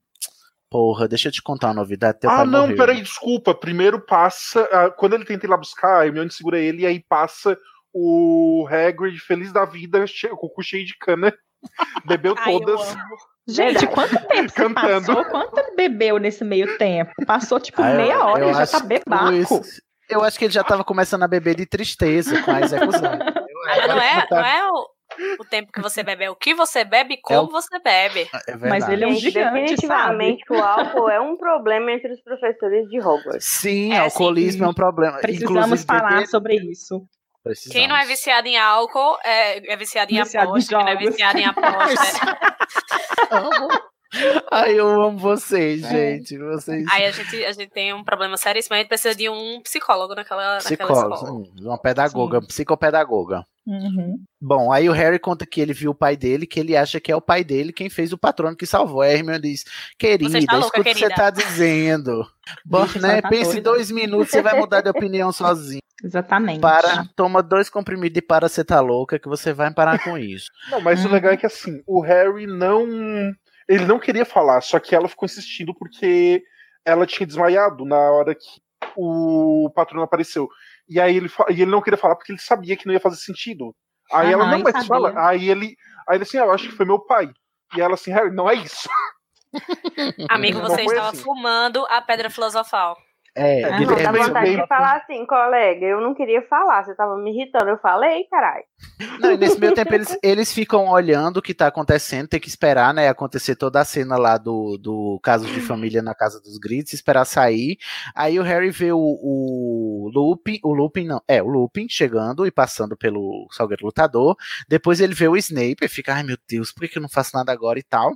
Speaker 4: porra, deixa eu te contar uma novidade. Teu
Speaker 6: ah,
Speaker 4: pai
Speaker 6: não,
Speaker 4: morreu.
Speaker 6: peraí, desculpa. Primeiro passa. ah, quando ele tenta ir lá buscar, a Hermione segura ele e aí passa o Hagrid feliz da vida, che- com o cu cheio de cana. Bebeu
Speaker 2: Ai,
Speaker 6: todas.
Speaker 2: Gente, quanto tempo você
Speaker 6: Cantando.
Speaker 2: passou? Quanto ele bebeu nesse meio tempo? Passou tipo
Speaker 4: Ah, eu-
Speaker 2: meia hora,
Speaker 4: eu
Speaker 2: ele já tá bebaco.
Speaker 4: Eu acho que ele já tava começando a beber de tristeza com a execução.
Speaker 5: Mas não é, não é o, o tempo que você bebe, é o que você bebe e como
Speaker 4: É o-
Speaker 5: você bebe.
Speaker 4: É
Speaker 2: Mas ele é um gigante,
Speaker 3: definitivamente
Speaker 2: sabe?
Speaker 3: o álcool é um problema entre os professores de Hogwarts.
Speaker 4: Sim,
Speaker 5: É,
Speaker 4: alcoolismo é um problema.
Speaker 2: Precisamos
Speaker 4: Inclusive,
Speaker 2: falar
Speaker 4: beber-
Speaker 2: sobre isso.
Speaker 4: Precisamos.
Speaker 5: Quem não é viciado em álcool é, é viciado em
Speaker 2: Viciado
Speaker 5: aposta. Quem não é viciado em aposta.
Speaker 4: Ai, eu amo vocês,
Speaker 2: É.
Speaker 4: gente. Vocês.
Speaker 5: Aí a gente, a gente tem um problema seríssimo. A gente precisa de um psicólogo naquela, naquela
Speaker 4: Psicólogo,
Speaker 5: escola.
Speaker 4: sim, uma pedagoga, psicopedagoga.
Speaker 2: Uhum.
Speaker 4: Bom, aí o Harry conta que ele viu o pai dele, que ele acha que é o pai dele quem fez o patrono que salvou. A Hermione diz, querida,
Speaker 5: está louca,
Speaker 4: escuta o que você
Speaker 5: querida."
Speaker 4: tá dizendo. Bom, né,
Speaker 2: você tá
Speaker 4: pense
Speaker 2: doida.
Speaker 4: dois minutos, você vai mudar de opinião sozinho.
Speaker 2: Exatamente.
Speaker 4: Para, toma dois comprimidos de para você tá louca que você vai parar com isso.
Speaker 6: Não, mas o
Speaker 2: Uhum.
Speaker 6: legal é que assim, o Harry não. Ele não queria falar, só que ela ficou insistindo porque ela tinha desmaiado na hora que o patrono apareceu. E aí ele, e ele não queria falar porque ele sabia que não ia fazer sentido. Aí ela,
Speaker 2: Aham,
Speaker 6: não, mas
Speaker 2: sabia.
Speaker 6: fala. Aí ele, aí ele assim, ah, eu acho que foi meu pai. E ela assim, Harry, não é isso.
Speaker 5: Amigo,
Speaker 6: Não
Speaker 5: você estava
Speaker 6: assim.
Speaker 5: fumando a pedra filosofal.
Speaker 4: É,
Speaker 6: É, não,
Speaker 3: Dá vontade
Speaker 6: meio-
Speaker 3: de falar assim, colega, eu não queria falar, você tava me irritando. Eu falei, caralho.
Speaker 4: Não, nesse meio tempo eles, eles ficam olhando o que tá acontecendo, tem que esperar, né, acontecer toda a cena lá do, do caso de família na casa dos gritos, esperar sair. Aí o Harry vê o, o Lupin, o Lupin não, é, o Lupin chegando e passando pelo Salgueiro Lutador. Depois ele vê o Snape e fica, ai meu Deus, por que que eu não faço nada agora e tal.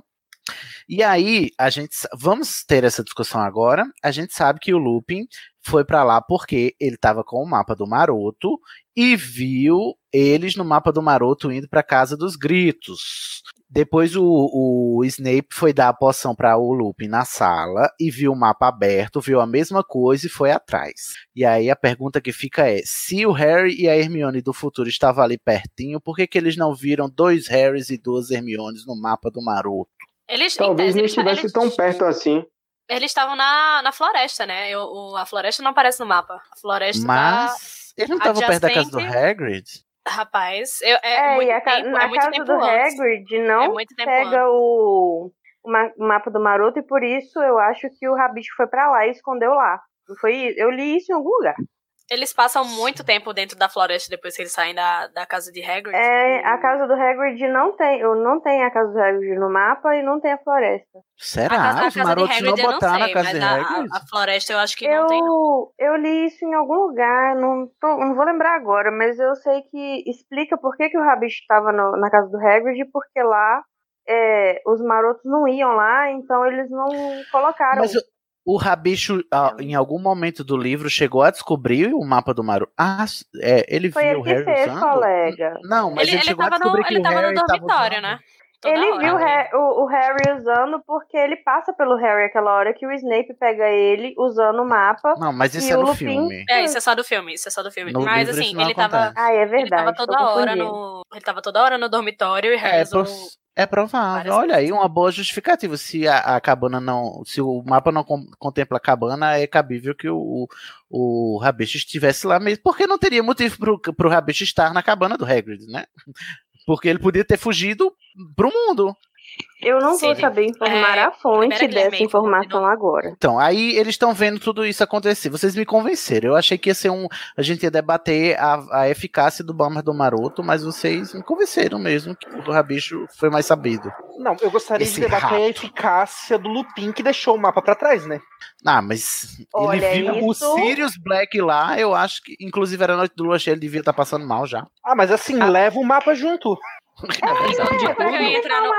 Speaker 4: E aí, a gente vamos ter essa discussão agora. A gente sabe que o Lupin foi pra lá porque ele tava com o mapa do Maroto e viu eles no mapa do Maroto indo pra casa dos gritos. Depois o, o Snape foi dar a poção para o Lupin na sala e viu o mapa aberto, viu a mesma coisa e foi atrás. E aí a pergunta que fica é: se o Harry e a Hermione do futuro estavam ali pertinho, por que, que eles não viram dois Harrys e duas Hermiones no mapa do Maroto?
Speaker 5: Eles,
Speaker 1: Talvez
Speaker 5: em
Speaker 1: não
Speaker 5: tese, eles-
Speaker 1: estivesse tão perto assim.
Speaker 5: Eles estavam na, na floresta, né? Eu, o- a floresta não aparece no mapa. A floresta tá.
Speaker 4: Mas eles não estavam perto da casa do. Hagrid?
Speaker 5: Rapaz, eu, é,
Speaker 3: É,
Speaker 5: muito
Speaker 3: e a
Speaker 5: tempo,
Speaker 3: na
Speaker 5: é muito
Speaker 3: casa
Speaker 5: tempo
Speaker 3: do
Speaker 5: antes.
Speaker 3: Hagrid
Speaker 5: É
Speaker 3: não
Speaker 5: muito tempo
Speaker 3: pega o, o o mapa do Maroto e por isso eu acho que o Rabicho foi pra lá e escondeu lá. Foi isso? Eu li isso em algum lugar.
Speaker 5: Eles passam muito tempo dentro da floresta depois que eles saem da, da casa de Hagrid.
Speaker 3: É, a casa do Hagrid não tem, eu não tem a casa do Hagrid no mapa e não tem a floresta.
Speaker 4: Será?
Speaker 5: a casa, a
Speaker 4: Os
Speaker 5: casa
Speaker 4: marotos não
Speaker 5: Hagrid eu não
Speaker 4: botaram na casa
Speaker 5: mas
Speaker 4: de Hagrid?
Speaker 5: a, a floresta eu acho que não tem. não.
Speaker 3: Eu, eu li isso em algum lugar, não, tô- não vou lembrar agora, mas eu sei que explica por que, que o Rabicho estava na casa do Hagrid, porque lá é, os marotos não iam lá, então eles não colocaram.
Speaker 4: Mas o, o Rabicho, em algum momento do livro, chegou a descobrir o mapa do Maroto. Ah, é, ele
Speaker 3: Foi
Speaker 4: viu
Speaker 3: ele
Speaker 4: o Harry
Speaker 3: fez,
Speaker 4: usando?
Speaker 3: colega.
Speaker 4: Não, mas
Speaker 5: Ele,
Speaker 4: ele,
Speaker 5: ele
Speaker 4: chegou a
Speaker 5: tava, no,
Speaker 4: descobrir que
Speaker 5: ele
Speaker 4: o
Speaker 5: tava no
Speaker 4: Harry tava
Speaker 5: dormitório,
Speaker 4: usando.
Speaker 5: né? Toda
Speaker 3: Ele
Speaker 5: hora.
Speaker 3: viu o, o- o Harry usando porque ele passa pelo Harry aquela hora que o Snape pega ele usando o mapa.
Speaker 4: Não, mas isso é
Speaker 3: o
Speaker 4: no
Speaker 3: Lupin-
Speaker 4: filme.
Speaker 5: É, isso é só do filme, isso é só do filme.
Speaker 4: No
Speaker 5: Mas
Speaker 4: livro
Speaker 5: assim, ele tava.
Speaker 3: Ah, é
Speaker 5: ele
Speaker 3: verdade.
Speaker 5: tava
Speaker 3: tô
Speaker 5: toda hora no. Ele tava toda hora no dormitório e Harry
Speaker 4: É,
Speaker 5: usou-
Speaker 4: pos- é provável. Olha aí, uma boa justificativa. Se a, a cabana não. Se o mapa não com- contempla a cabana, é cabível que o, o Rabicho estivesse lá mesmo. Porque não teria motivo pro, pro Rabicho estar na cabana do Hagrid, né? Porque ele podia ter fugido pro mundo.
Speaker 3: Eu não vou
Speaker 5: Sim.
Speaker 3: saber informar
Speaker 5: É,
Speaker 3: a fonte dessa informação agora.
Speaker 4: Então, aí eles estão vendo tudo isso acontecer. Vocês me convenceram. Eu achei que ia ser um. A gente ia debater a, a eficácia do Bama do Maroto, mas vocês me convenceram mesmo que o Rabicho foi mais sabido.
Speaker 6: Não, eu gostaria
Speaker 4: Esse
Speaker 6: de debater a
Speaker 4: rato.
Speaker 6: eficácia do Lupin que deixou o mapa pra trás, né?
Speaker 4: Ah, mas
Speaker 3: Olha,
Speaker 4: ele viu
Speaker 3: isso-
Speaker 4: o Sirius Black lá, eu acho que, inclusive, era noite do lua cheia, ele devia estar passando mal já.
Speaker 6: Ah, mas assim, leva o mapa junto.
Speaker 2: Apesar de
Speaker 5: Eu
Speaker 2: tudo,
Speaker 5: ia entrar no-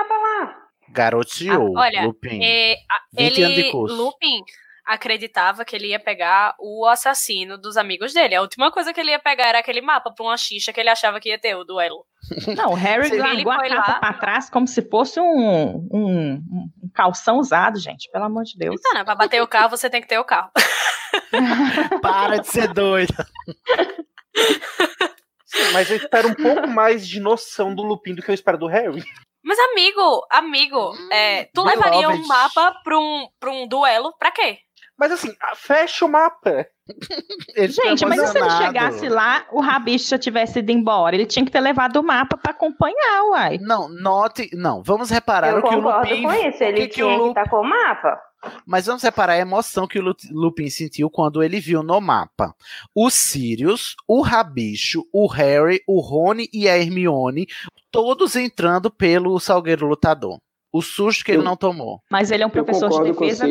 Speaker 4: Garoteou,
Speaker 5: Ah, olha,
Speaker 4: Lupin.
Speaker 5: É, a-
Speaker 4: 20 anos de
Speaker 5: ele. Lupin, acreditava que ele ia pegar o assassino dos amigos dele. A última coisa que ele ia pegar era aquele mapa pra uma xixa que ele achava que ia ter o duelo.
Speaker 2: Não, o Harry largou a capa
Speaker 5: lá-
Speaker 2: pra trás como se fosse um, um, um calção usado, gente. Pelo amor de Deus.
Speaker 5: Então, né, pra bater o carro, você tem que ter o carro.
Speaker 4: Para de ser doida.
Speaker 6: Sim, mas eu espero um pouco mais de noção do Lupin do que eu espero do Harry.
Speaker 5: Mas, amigo, amigo, é, tu
Speaker 4: My
Speaker 5: levaria um mapa pra um, pra um duelo? Pra quê?
Speaker 6: Mas assim, fecha o mapa.
Speaker 4: Ele
Speaker 2: Gente, mas e se ele chegasse lá, o Rabicho já tivesse ido embora? Ele tinha que ter levado o mapa pra acompanhar, uai.
Speaker 4: Não, note. Não, vamos reparar
Speaker 3: Eu
Speaker 4: o que o
Speaker 3: concordo
Speaker 4: Lupin.
Speaker 3: com isso.
Speaker 4: o
Speaker 3: Ele
Speaker 4: que que o
Speaker 3: tinha que estar com o mapa.
Speaker 4: Mas vamos reparar a emoção que o Lu- Lupin sentiu quando ele viu no mapa o Sirius, o Rabicho, o Harry, o Rony e a Hermione, todos entrando pelo Salgueiro Lutador. O susto que ele
Speaker 1: Eu-
Speaker 4: não tomou.
Speaker 2: Mas ele é um professor de defesa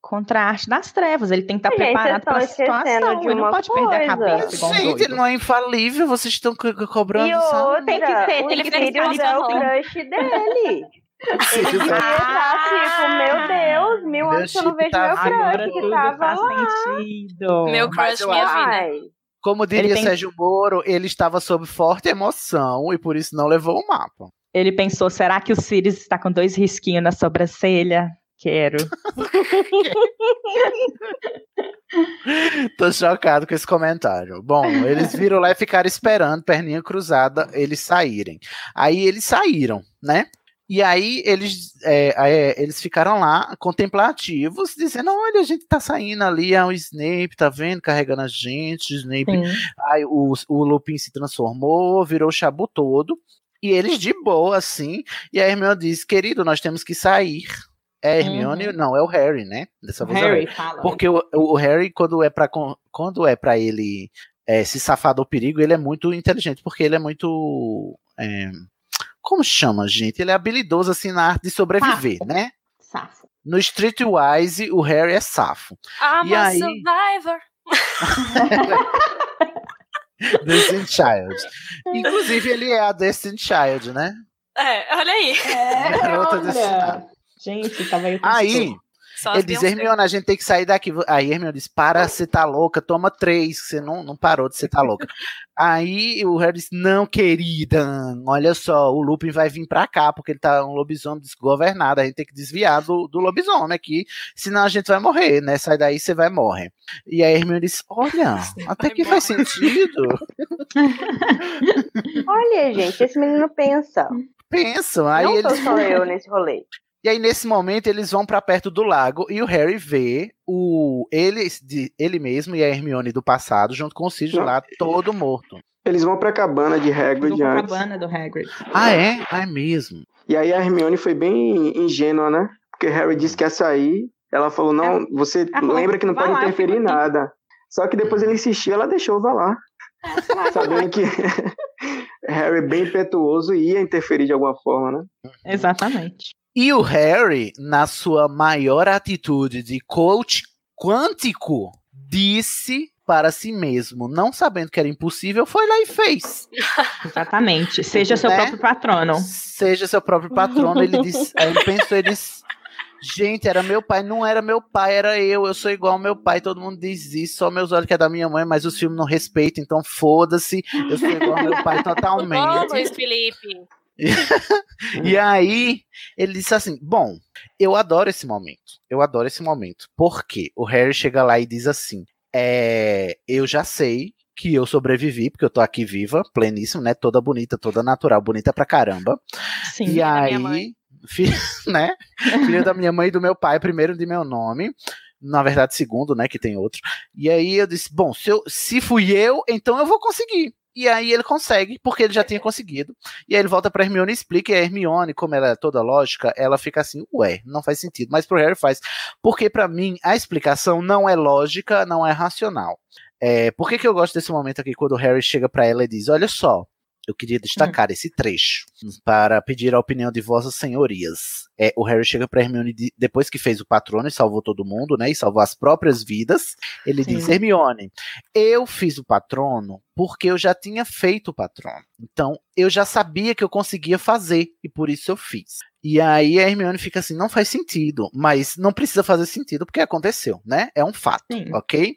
Speaker 2: contra a arte das trevas. Ele tem que estar
Speaker 3: Gente,
Speaker 2: preparado para a situação. Ele não pode perder a
Speaker 3: coisa.
Speaker 2: cabeça igual
Speaker 4: Gente,
Speaker 2: doido.
Speaker 4: ele não é infalível, vocês estão cobrando.
Speaker 3: E outra,
Speaker 2: Tem que ser,
Speaker 3: o
Speaker 2: tem que ser
Speaker 3: é o crush dele. Ele
Speaker 4: Sirius
Speaker 3: devia
Speaker 4: é-
Speaker 3: estar tipo, meu Deus, mil
Speaker 4: Meu
Speaker 3: anos que eu não vejo
Speaker 4: tá
Speaker 3: meu crush que
Speaker 2: tudo
Speaker 3: tava
Speaker 2: faz
Speaker 3: lá.
Speaker 2: sentido.
Speaker 5: Meu crush, minha vida.
Speaker 3: Ai,
Speaker 4: Como diria
Speaker 2: tem-
Speaker 4: Sérgio Moro, ele estava sob forte emoção e por isso não levou o mapa.
Speaker 2: Ele pensou, será que o Sirius está com dois risquinhos na sobrancelha? Quero.
Speaker 4: Tô chocado com esse comentário. Bom, eles viram lá e ficaram esperando, perninha cruzada, eles saírem. Aí eles saíram, né? E aí eles, é, é, eles ficaram lá contemplativos, dizendo: olha, a gente tá saindo ali, é o Snape, tá vendo? Carregando a gente, o Snape.
Speaker 2: Sim.
Speaker 4: Aí o, o Lupin se transformou, virou o chabu todo. E eles de boa, assim. E a Hermione disse: querido, nós temos que sair. É a Hermione,
Speaker 2: Uhum.
Speaker 4: não, é o Harry, né? Dessa vez é o
Speaker 2: Harry, fala.
Speaker 4: porque o, o Harry, quando é para quando é para ele é, se safar do perigo, ele é muito inteligente, porque ele é muito. é, como chama, gente? Ele é habilidoso assim na arte de sobreviver,
Speaker 2: Safo.
Speaker 4: né?
Speaker 2: Safo.
Speaker 4: No Streetwise, o Harry é safo.
Speaker 5: I'm
Speaker 4: E
Speaker 5: a
Speaker 4: aí?
Speaker 5: survivor.
Speaker 4: Destiny Child. Inclusive, ele é a Destiny Child, né?
Speaker 5: É, olha aí.
Speaker 2: É,
Speaker 4: Garota
Speaker 2: olha. Gente, tava aí.
Speaker 4: Aí,
Speaker 5: Só
Speaker 4: ele diz. Hermione, a gente tem que sair daqui. Aí Hermione diz, para, você tá louca, toma três, você não, não parou de você tá louca. Aí o Harry diz, não, querida, olha só, o Lupin vai vir pra cá, porque ele tá um lobisomem desgovernado, a gente tem que desviar do, do lobisomem aqui, senão a gente vai morrer, né? Sai daí, você vai morrer. E aí Hermione diz, olha, até
Speaker 5: vai
Speaker 4: que faz sentido.
Speaker 3: olha, gente, esse menino pensa.
Speaker 4: Pensam, aí
Speaker 3: não
Speaker 4: eles
Speaker 3: sou só eu nesse rolê.
Speaker 4: E aí, nesse momento, eles vão pra perto do lago e o Harry vê o ele, de, ele mesmo e a Hermione do passado, junto com o Sirius
Speaker 1: Não.
Speaker 4: lá, todo morto.
Speaker 1: Eles vão pra cabana de Hagrid
Speaker 2: a
Speaker 1: antes.
Speaker 2: cabana do Hagrid.
Speaker 4: Ah, é? Ah, é mesmo.
Speaker 1: E aí a Hermione foi bem ingênua, né? Porque Harry disse que ia sair. Ela falou, não, você
Speaker 2: ela falou,
Speaker 1: lembra que não
Speaker 2: "Vai
Speaker 1: pode
Speaker 2: lá,
Speaker 1: interferir em
Speaker 2: fico aqui."
Speaker 1: nada. Só que depois ele insistiu, ela deixou, vai lá. Sabendo que Harry bem impetuoso ia interferir de alguma forma, né?
Speaker 2: Exatamente.
Speaker 4: E o Harry, na sua maior atitude de coach quântico, disse para si mesmo, não sabendo que era impossível, foi lá e fez.
Speaker 2: Exatamente. Seja seu
Speaker 4: Né?
Speaker 2: próprio patrono.
Speaker 4: Seja seu próprio patrono. Ele disse, ele pensou, ele disse, gente, era meu pai, não era meu pai, era eu, eu sou igual ao meu pai, todo mundo diz isso, só meus olhos que é da minha mãe, mas os filmes não respeitam, então foda-se, eu sou igual ao meu pai totalmente.
Speaker 5: Luiz Felipe.
Speaker 4: E aí, ele disse assim: Bom, eu adoro esse momento. Eu adoro esse momento. Porque o Harry chega lá e diz assim: é, Eu já sei que eu sobrevivi, porque eu tô aqui viva, pleníssimo, né? Toda bonita, toda natural, bonita pra caramba.
Speaker 2: Sim.
Speaker 4: e aí,
Speaker 5: mãe.
Speaker 4: filho, né? Filho da minha mãe e do meu pai, primeiro de meu nome. Na verdade, segundo, né? Que tem outro. E aí eu disse: Bom, se, eu, se fui eu, então eu vou conseguir. E aí ele consegue, porque ele já tinha conseguido. E aí ele volta pra Hermione e explica, e a Hermione, como ela é toda lógica, ela fica assim, ué, não faz sentido. Mas pro Harry faz. Porque para mim, a explicação não é lógica, não é racional. É, por que, que eu gosto desse momento aqui, quando o Harry chega para ela e diz, olha só, eu queria destacar esse trecho para pedir a opinião de vossas senhorias. É, o Harry chega para Hermione de- depois que fez o patrono e salvou todo mundo, né? E salvou as próprias vidas. Ele
Speaker 2: Sim.
Speaker 4: diz: Hermione, eu fiz o patrono porque eu já tinha feito o patrono. Então, eu já sabia que eu conseguia fazer e por isso eu fiz. E aí a Hermione fica assim, não faz sentido, mas não precisa fazer sentido porque aconteceu, né? É um fato, ok?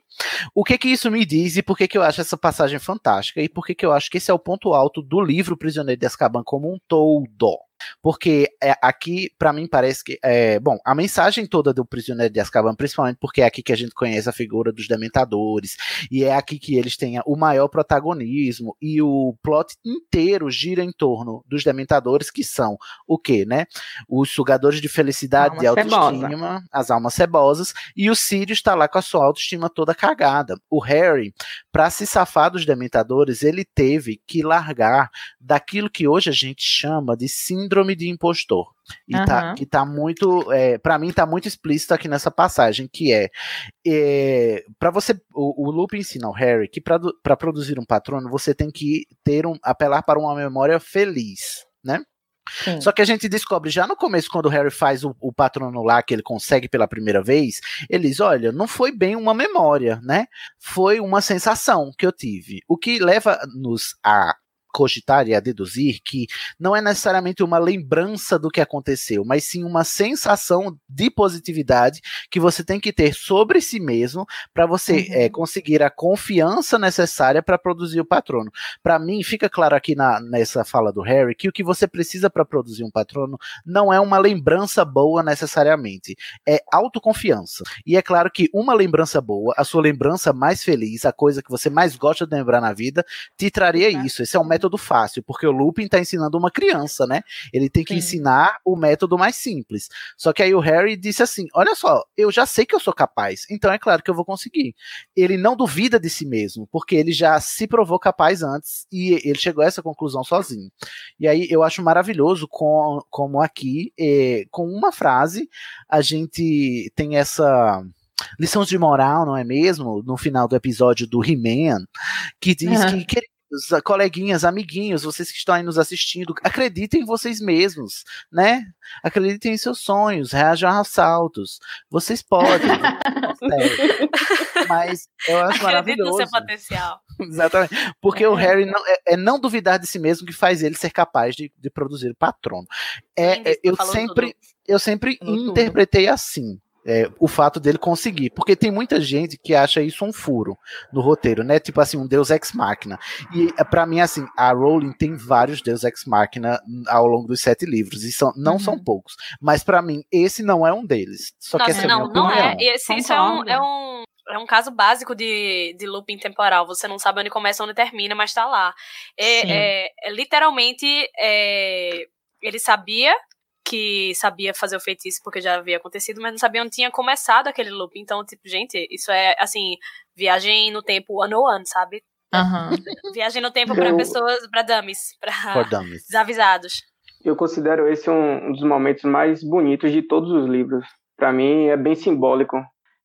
Speaker 4: O que que isso me diz e por que que eu acho essa passagem fantástica e por que que eu acho que esse é o ponto alto do livro Prisioneiro de Azkaban como um todo? Porque é, aqui, pra mim, parece que. É, bom, a mensagem toda do Prisioneiro de Azkaban, principalmente porque é aqui que a gente conhece a figura dos Dementadores, e é aqui que eles têm o maior protagonismo, e o plot inteiro gira em torno dos Dementadores, que são o quê, né? Os sugadores de felicidade, de
Speaker 2: Alma
Speaker 4: autoestima,
Speaker 2: cebosa.
Speaker 4: as almas cebosas, e o Sirius está lá com a sua autoestima toda cagada. O Harry, para se safar dos Dementadores, ele teve que largar daquilo que hoje a gente chama de síndrome de impostor. E tá,
Speaker 2: Aham.
Speaker 4: que tá muito, é, para mim tá muito explícito aqui nessa passagem, que é, é para você, o, o Lupin ensina ao Harry que para produzir um patrono você tem que ter um, apelar para uma memória feliz, né? Só que a gente descobre já no começo, quando o Harry faz o, o patrono lá, que ele consegue pela primeira vez, ele diz: Olha, não foi bem uma memória, né? Foi uma sensação que eu tive. O que leva-nos a cogitar e a deduzir que não é necessariamente uma lembrança do que aconteceu, mas sim uma sensação de positividade que você tem que ter sobre si mesmo para você eh, conseguir a confiança necessária para produzir o patrono. Para mim, fica claro aqui na, nessa fala do Harry que o que você precisa para produzir um patrono não é uma lembrança boa necessariamente, é autoconfiança. E é claro que uma lembrança boa, a sua lembrança mais feliz, a coisa que você mais gosta de lembrar na vida, te traria isso. Esse é um método fácil, porque o Lupin está ensinando uma criança, né? Ele tem que ensinar o método mais simples. Só que aí o Harry disse assim: Olha só, eu já sei que eu sou capaz, então é claro que eu vou conseguir. Ele não duvida de si mesmo, porque ele já se provou capaz antes e ele chegou a essa conclusão sozinho. E aí eu acho maravilhoso com, como aqui, eh, com uma frase, a gente tem essa lição de moral, não é mesmo? No final do episódio do He-Man, que diz
Speaker 2: Aham.
Speaker 4: que, coleguinhas, amiguinhos, vocês que estão aí nos assistindo, acreditem em vocês mesmos, né? Acreditem em seus sonhos, reajam a assaltos. Vocês podem. Mas eu acho
Speaker 5: Acredita no seu potencial.
Speaker 4: Exatamente. Porque o Harry não, é, é não duvidar de si mesmo que faz ele ser capaz de, de produzir o patrono. É, é, eu
Speaker 5: falou
Speaker 4: sempre, eu sempre interpretei assim. É, o fato dele conseguir, porque tem muita gente que acha isso um furo no roteiro, né? Tipo assim, um Deus ex machina. E é, pra mim, assim, a Rowling tem vários Deus ex machina ao longo dos sete livros, e são, não são poucos. Mas pra mim, esse não é um deles. Só que
Speaker 5: Nossa,
Speaker 4: essa é a
Speaker 5: não,
Speaker 4: minha
Speaker 5: não
Speaker 4: opinião.
Speaker 5: é. Esse- isso é um, é um, é um caso básico de, de looping temporal. Você não sabe onde começa onde termina, mas tá lá. É, é- é literalmente, é, ele sabia que sabia fazer o feitiço porque já havia acontecido, mas não sabia onde tinha começado aquele loop. Então, tipo, gente, isso é, assim, viagem no tempo one on one, sabe?
Speaker 2: Aham.
Speaker 5: Viagem no tempo
Speaker 1: Eu-
Speaker 5: pessoas, pra dummies,
Speaker 1: dummies.
Speaker 5: desavisados.
Speaker 1: Eu considero esse um, um dos momentos mais bonitos de todos os livros. Para mim é bem simbólico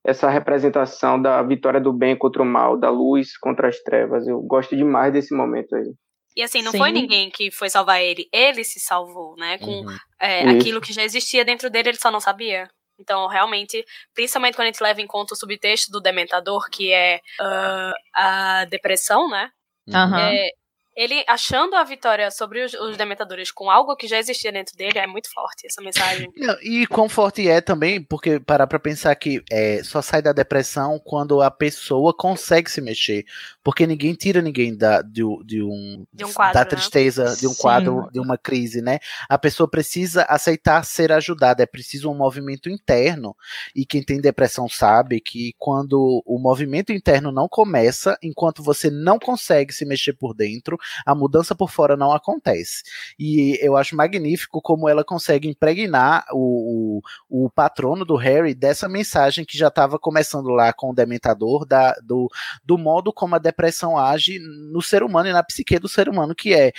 Speaker 1: essa representação da vitória do bem contra o mal, da luz contra as trevas. Eu gosto demais desse momento aí.
Speaker 5: E assim, não
Speaker 1: Sim.
Speaker 5: foi ninguém que foi salvar ele, ele se salvou, né? Com
Speaker 4: Uhum.
Speaker 5: é, aquilo que já existia dentro dele, ele só não sabia. Então, realmente, principalmente quando a gente leva em conta o subtexto do Dementador, que é ah, a depressão, né?
Speaker 2: Aham.
Speaker 5: É, ele achando a vitória sobre os, os Dementadores com algo que já existia dentro dele é muito forte essa mensagem.
Speaker 4: Não, E quão forte é também, porque parar pra pensar que é, só sai da depressão quando a pessoa consegue se mexer. Porque ninguém tira ninguém da, de, um- de um,
Speaker 5: De um quadro,
Speaker 4: da
Speaker 5: né?
Speaker 4: tristeza, de um
Speaker 5: Sim.
Speaker 4: quadro, de uma crise, né? A pessoa precisa aceitar ser ajudada, é preciso um movimento interno. E quem tem depressão sabe que quando o movimento interno não começa, enquanto você não consegue se mexer por dentro, a mudança por fora não acontece. E eu acho magnífico como ela consegue impregnar o, o, o patrono do Harry dessa mensagem que já estava começando lá com o Dementador, da, do, do modo como a depressão age no ser humano e na psique do ser humano, que é,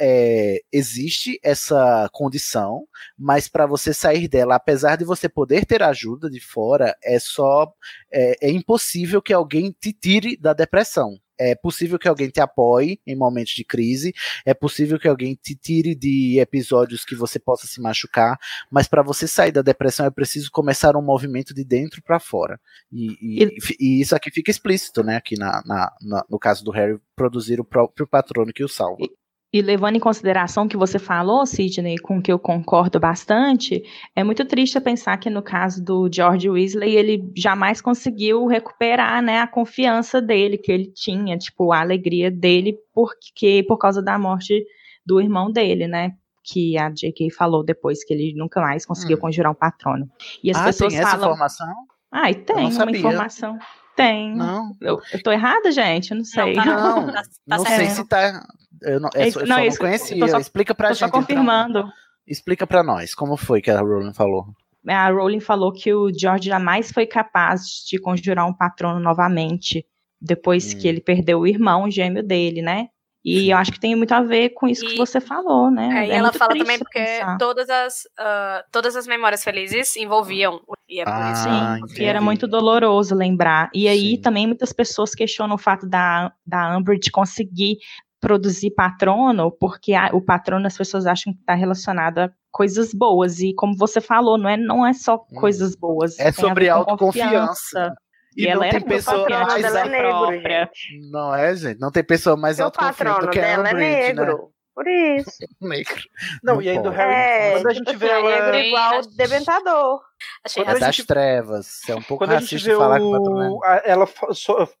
Speaker 4: é existe essa condição, mas para você sair dela, apesar de você poder ter ajuda de fora, é só é, é impossível que alguém te tire da depressão. É possível que alguém te apoie em momentos de crise, é possível que alguém te tire de episódios que você possa se machucar, mas para você sair da depressão é preciso começar um movimento de dentro para fora. E, e, e, isso aqui fica explícito, né? Aqui na, na, na, no caso do Harry produzir o próprio patrono que o salva.
Speaker 2: E levando em consideração o que você falou, Sidney, com que eu concordo bastante, é muito triste pensar que no caso do George Weasley, ele jamais conseguiu recuperar né, a confiança dele que ele tinha, tipo, a alegria dele, porque por causa da morte do irmão dele, né? Que a J.K. falou depois que ele nunca mais conseguiu hum. conjurar um patrono. E as
Speaker 4: ah,
Speaker 2: pessoas
Speaker 4: tem essa
Speaker 2: falam.
Speaker 4: informação?
Speaker 2: Ah, e tem uma informação. Tem.
Speaker 4: Não.
Speaker 2: Eu, eu tô errada, gente? Eu não sei.
Speaker 5: Não, tá,
Speaker 4: Não,
Speaker 5: tá, tá
Speaker 4: não sei se tá. Eu não, é,
Speaker 2: É
Speaker 4: só,
Speaker 2: isso-
Speaker 4: eu
Speaker 2: não,
Speaker 4: só não conhecia.
Speaker 2: tô só-
Speaker 4: Explica pra
Speaker 2: Tô
Speaker 4: gente.
Speaker 2: só
Speaker 4: então.
Speaker 2: confirmando.
Speaker 4: Explica pra nós como foi que a Rowling falou.
Speaker 2: A Rowling falou que o George jamais foi capaz de conjurar um patrono novamente depois
Speaker 4: Hum.
Speaker 2: que ele perdeu o irmão gêmeo dele, né? E eu acho que tem muito a ver com isso que
Speaker 5: E-
Speaker 2: você falou, né?
Speaker 5: É, e
Speaker 2: É
Speaker 5: ela fala também porque
Speaker 2: pensar.
Speaker 5: todas as, ah, todas as memórias felizes envolviam. o- E é por
Speaker 4: Ah,
Speaker 5: isso
Speaker 2: Sim,
Speaker 5: que
Speaker 2: era muito doloroso lembrar. E aí
Speaker 4: Sim.
Speaker 2: também muitas pessoas questionam o fato da, da Umbridge conseguir produzir patrono, porque a- o patrono as pessoas acham que está relacionado a coisas boas. E como você falou, não é, não é só coisas boas.
Speaker 4: É sobre autoconfiança. E,
Speaker 2: E
Speaker 4: não
Speaker 2: ela
Speaker 4: tem pessoa mais
Speaker 3: dela é negro.
Speaker 4: Não é, gente? Não tem pessoa mais autoconfiante
Speaker 3: patrono
Speaker 4: do que a
Speaker 3: dela é
Speaker 4: Umbridge, né?
Speaker 3: negro. Por isso.
Speaker 4: Negro.
Speaker 6: Não, e aí do. Harry,
Speaker 3: É,
Speaker 6: quando a
Speaker 3: tipo
Speaker 6: gente vê
Speaker 3: é
Speaker 6: ela.
Speaker 3: negro igual o Dementador.
Speaker 5: Achei
Speaker 6: Quando a
Speaker 4: É das
Speaker 6: gente-
Speaker 4: trevas. É um pouco
Speaker 6: Quando a gente
Speaker 4: racista
Speaker 6: vê
Speaker 4: falar o
Speaker 6: a- ela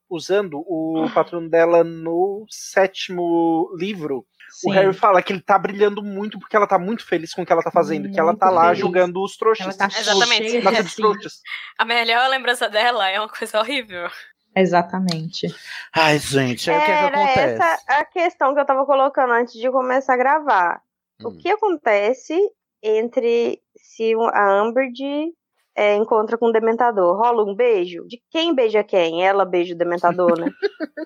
Speaker 6: usando o patrono dela no sétimo livro,
Speaker 2: Sim.
Speaker 6: o Harry fala que ele tá brilhando muito porque ela tá muito feliz com o que ela tá fazendo, que ela tá
Speaker 2: Muito
Speaker 6: lá
Speaker 2: feliz.
Speaker 6: julgando os trouxas.
Speaker 2: Ela tá
Speaker 5: Exatamente.
Speaker 2: de
Speaker 6: os
Speaker 2: si.
Speaker 6: trouxas.
Speaker 5: A melhor lembrança dela é uma coisa horrível.
Speaker 2: Exatamente.
Speaker 4: Ai, gente, aí o que é que
Speaker 3: Era
Speaker 4: acontece?
Speaker 3: essa a questão que eu tava colocando antes de começar a gravar. O
Speaker 4: Hum.
Speaker 3: que acontece entre se a Umbridge é, encontra com o Dementador? Rola um beijo? De quem beija quem? Ela beija o Dementador, né?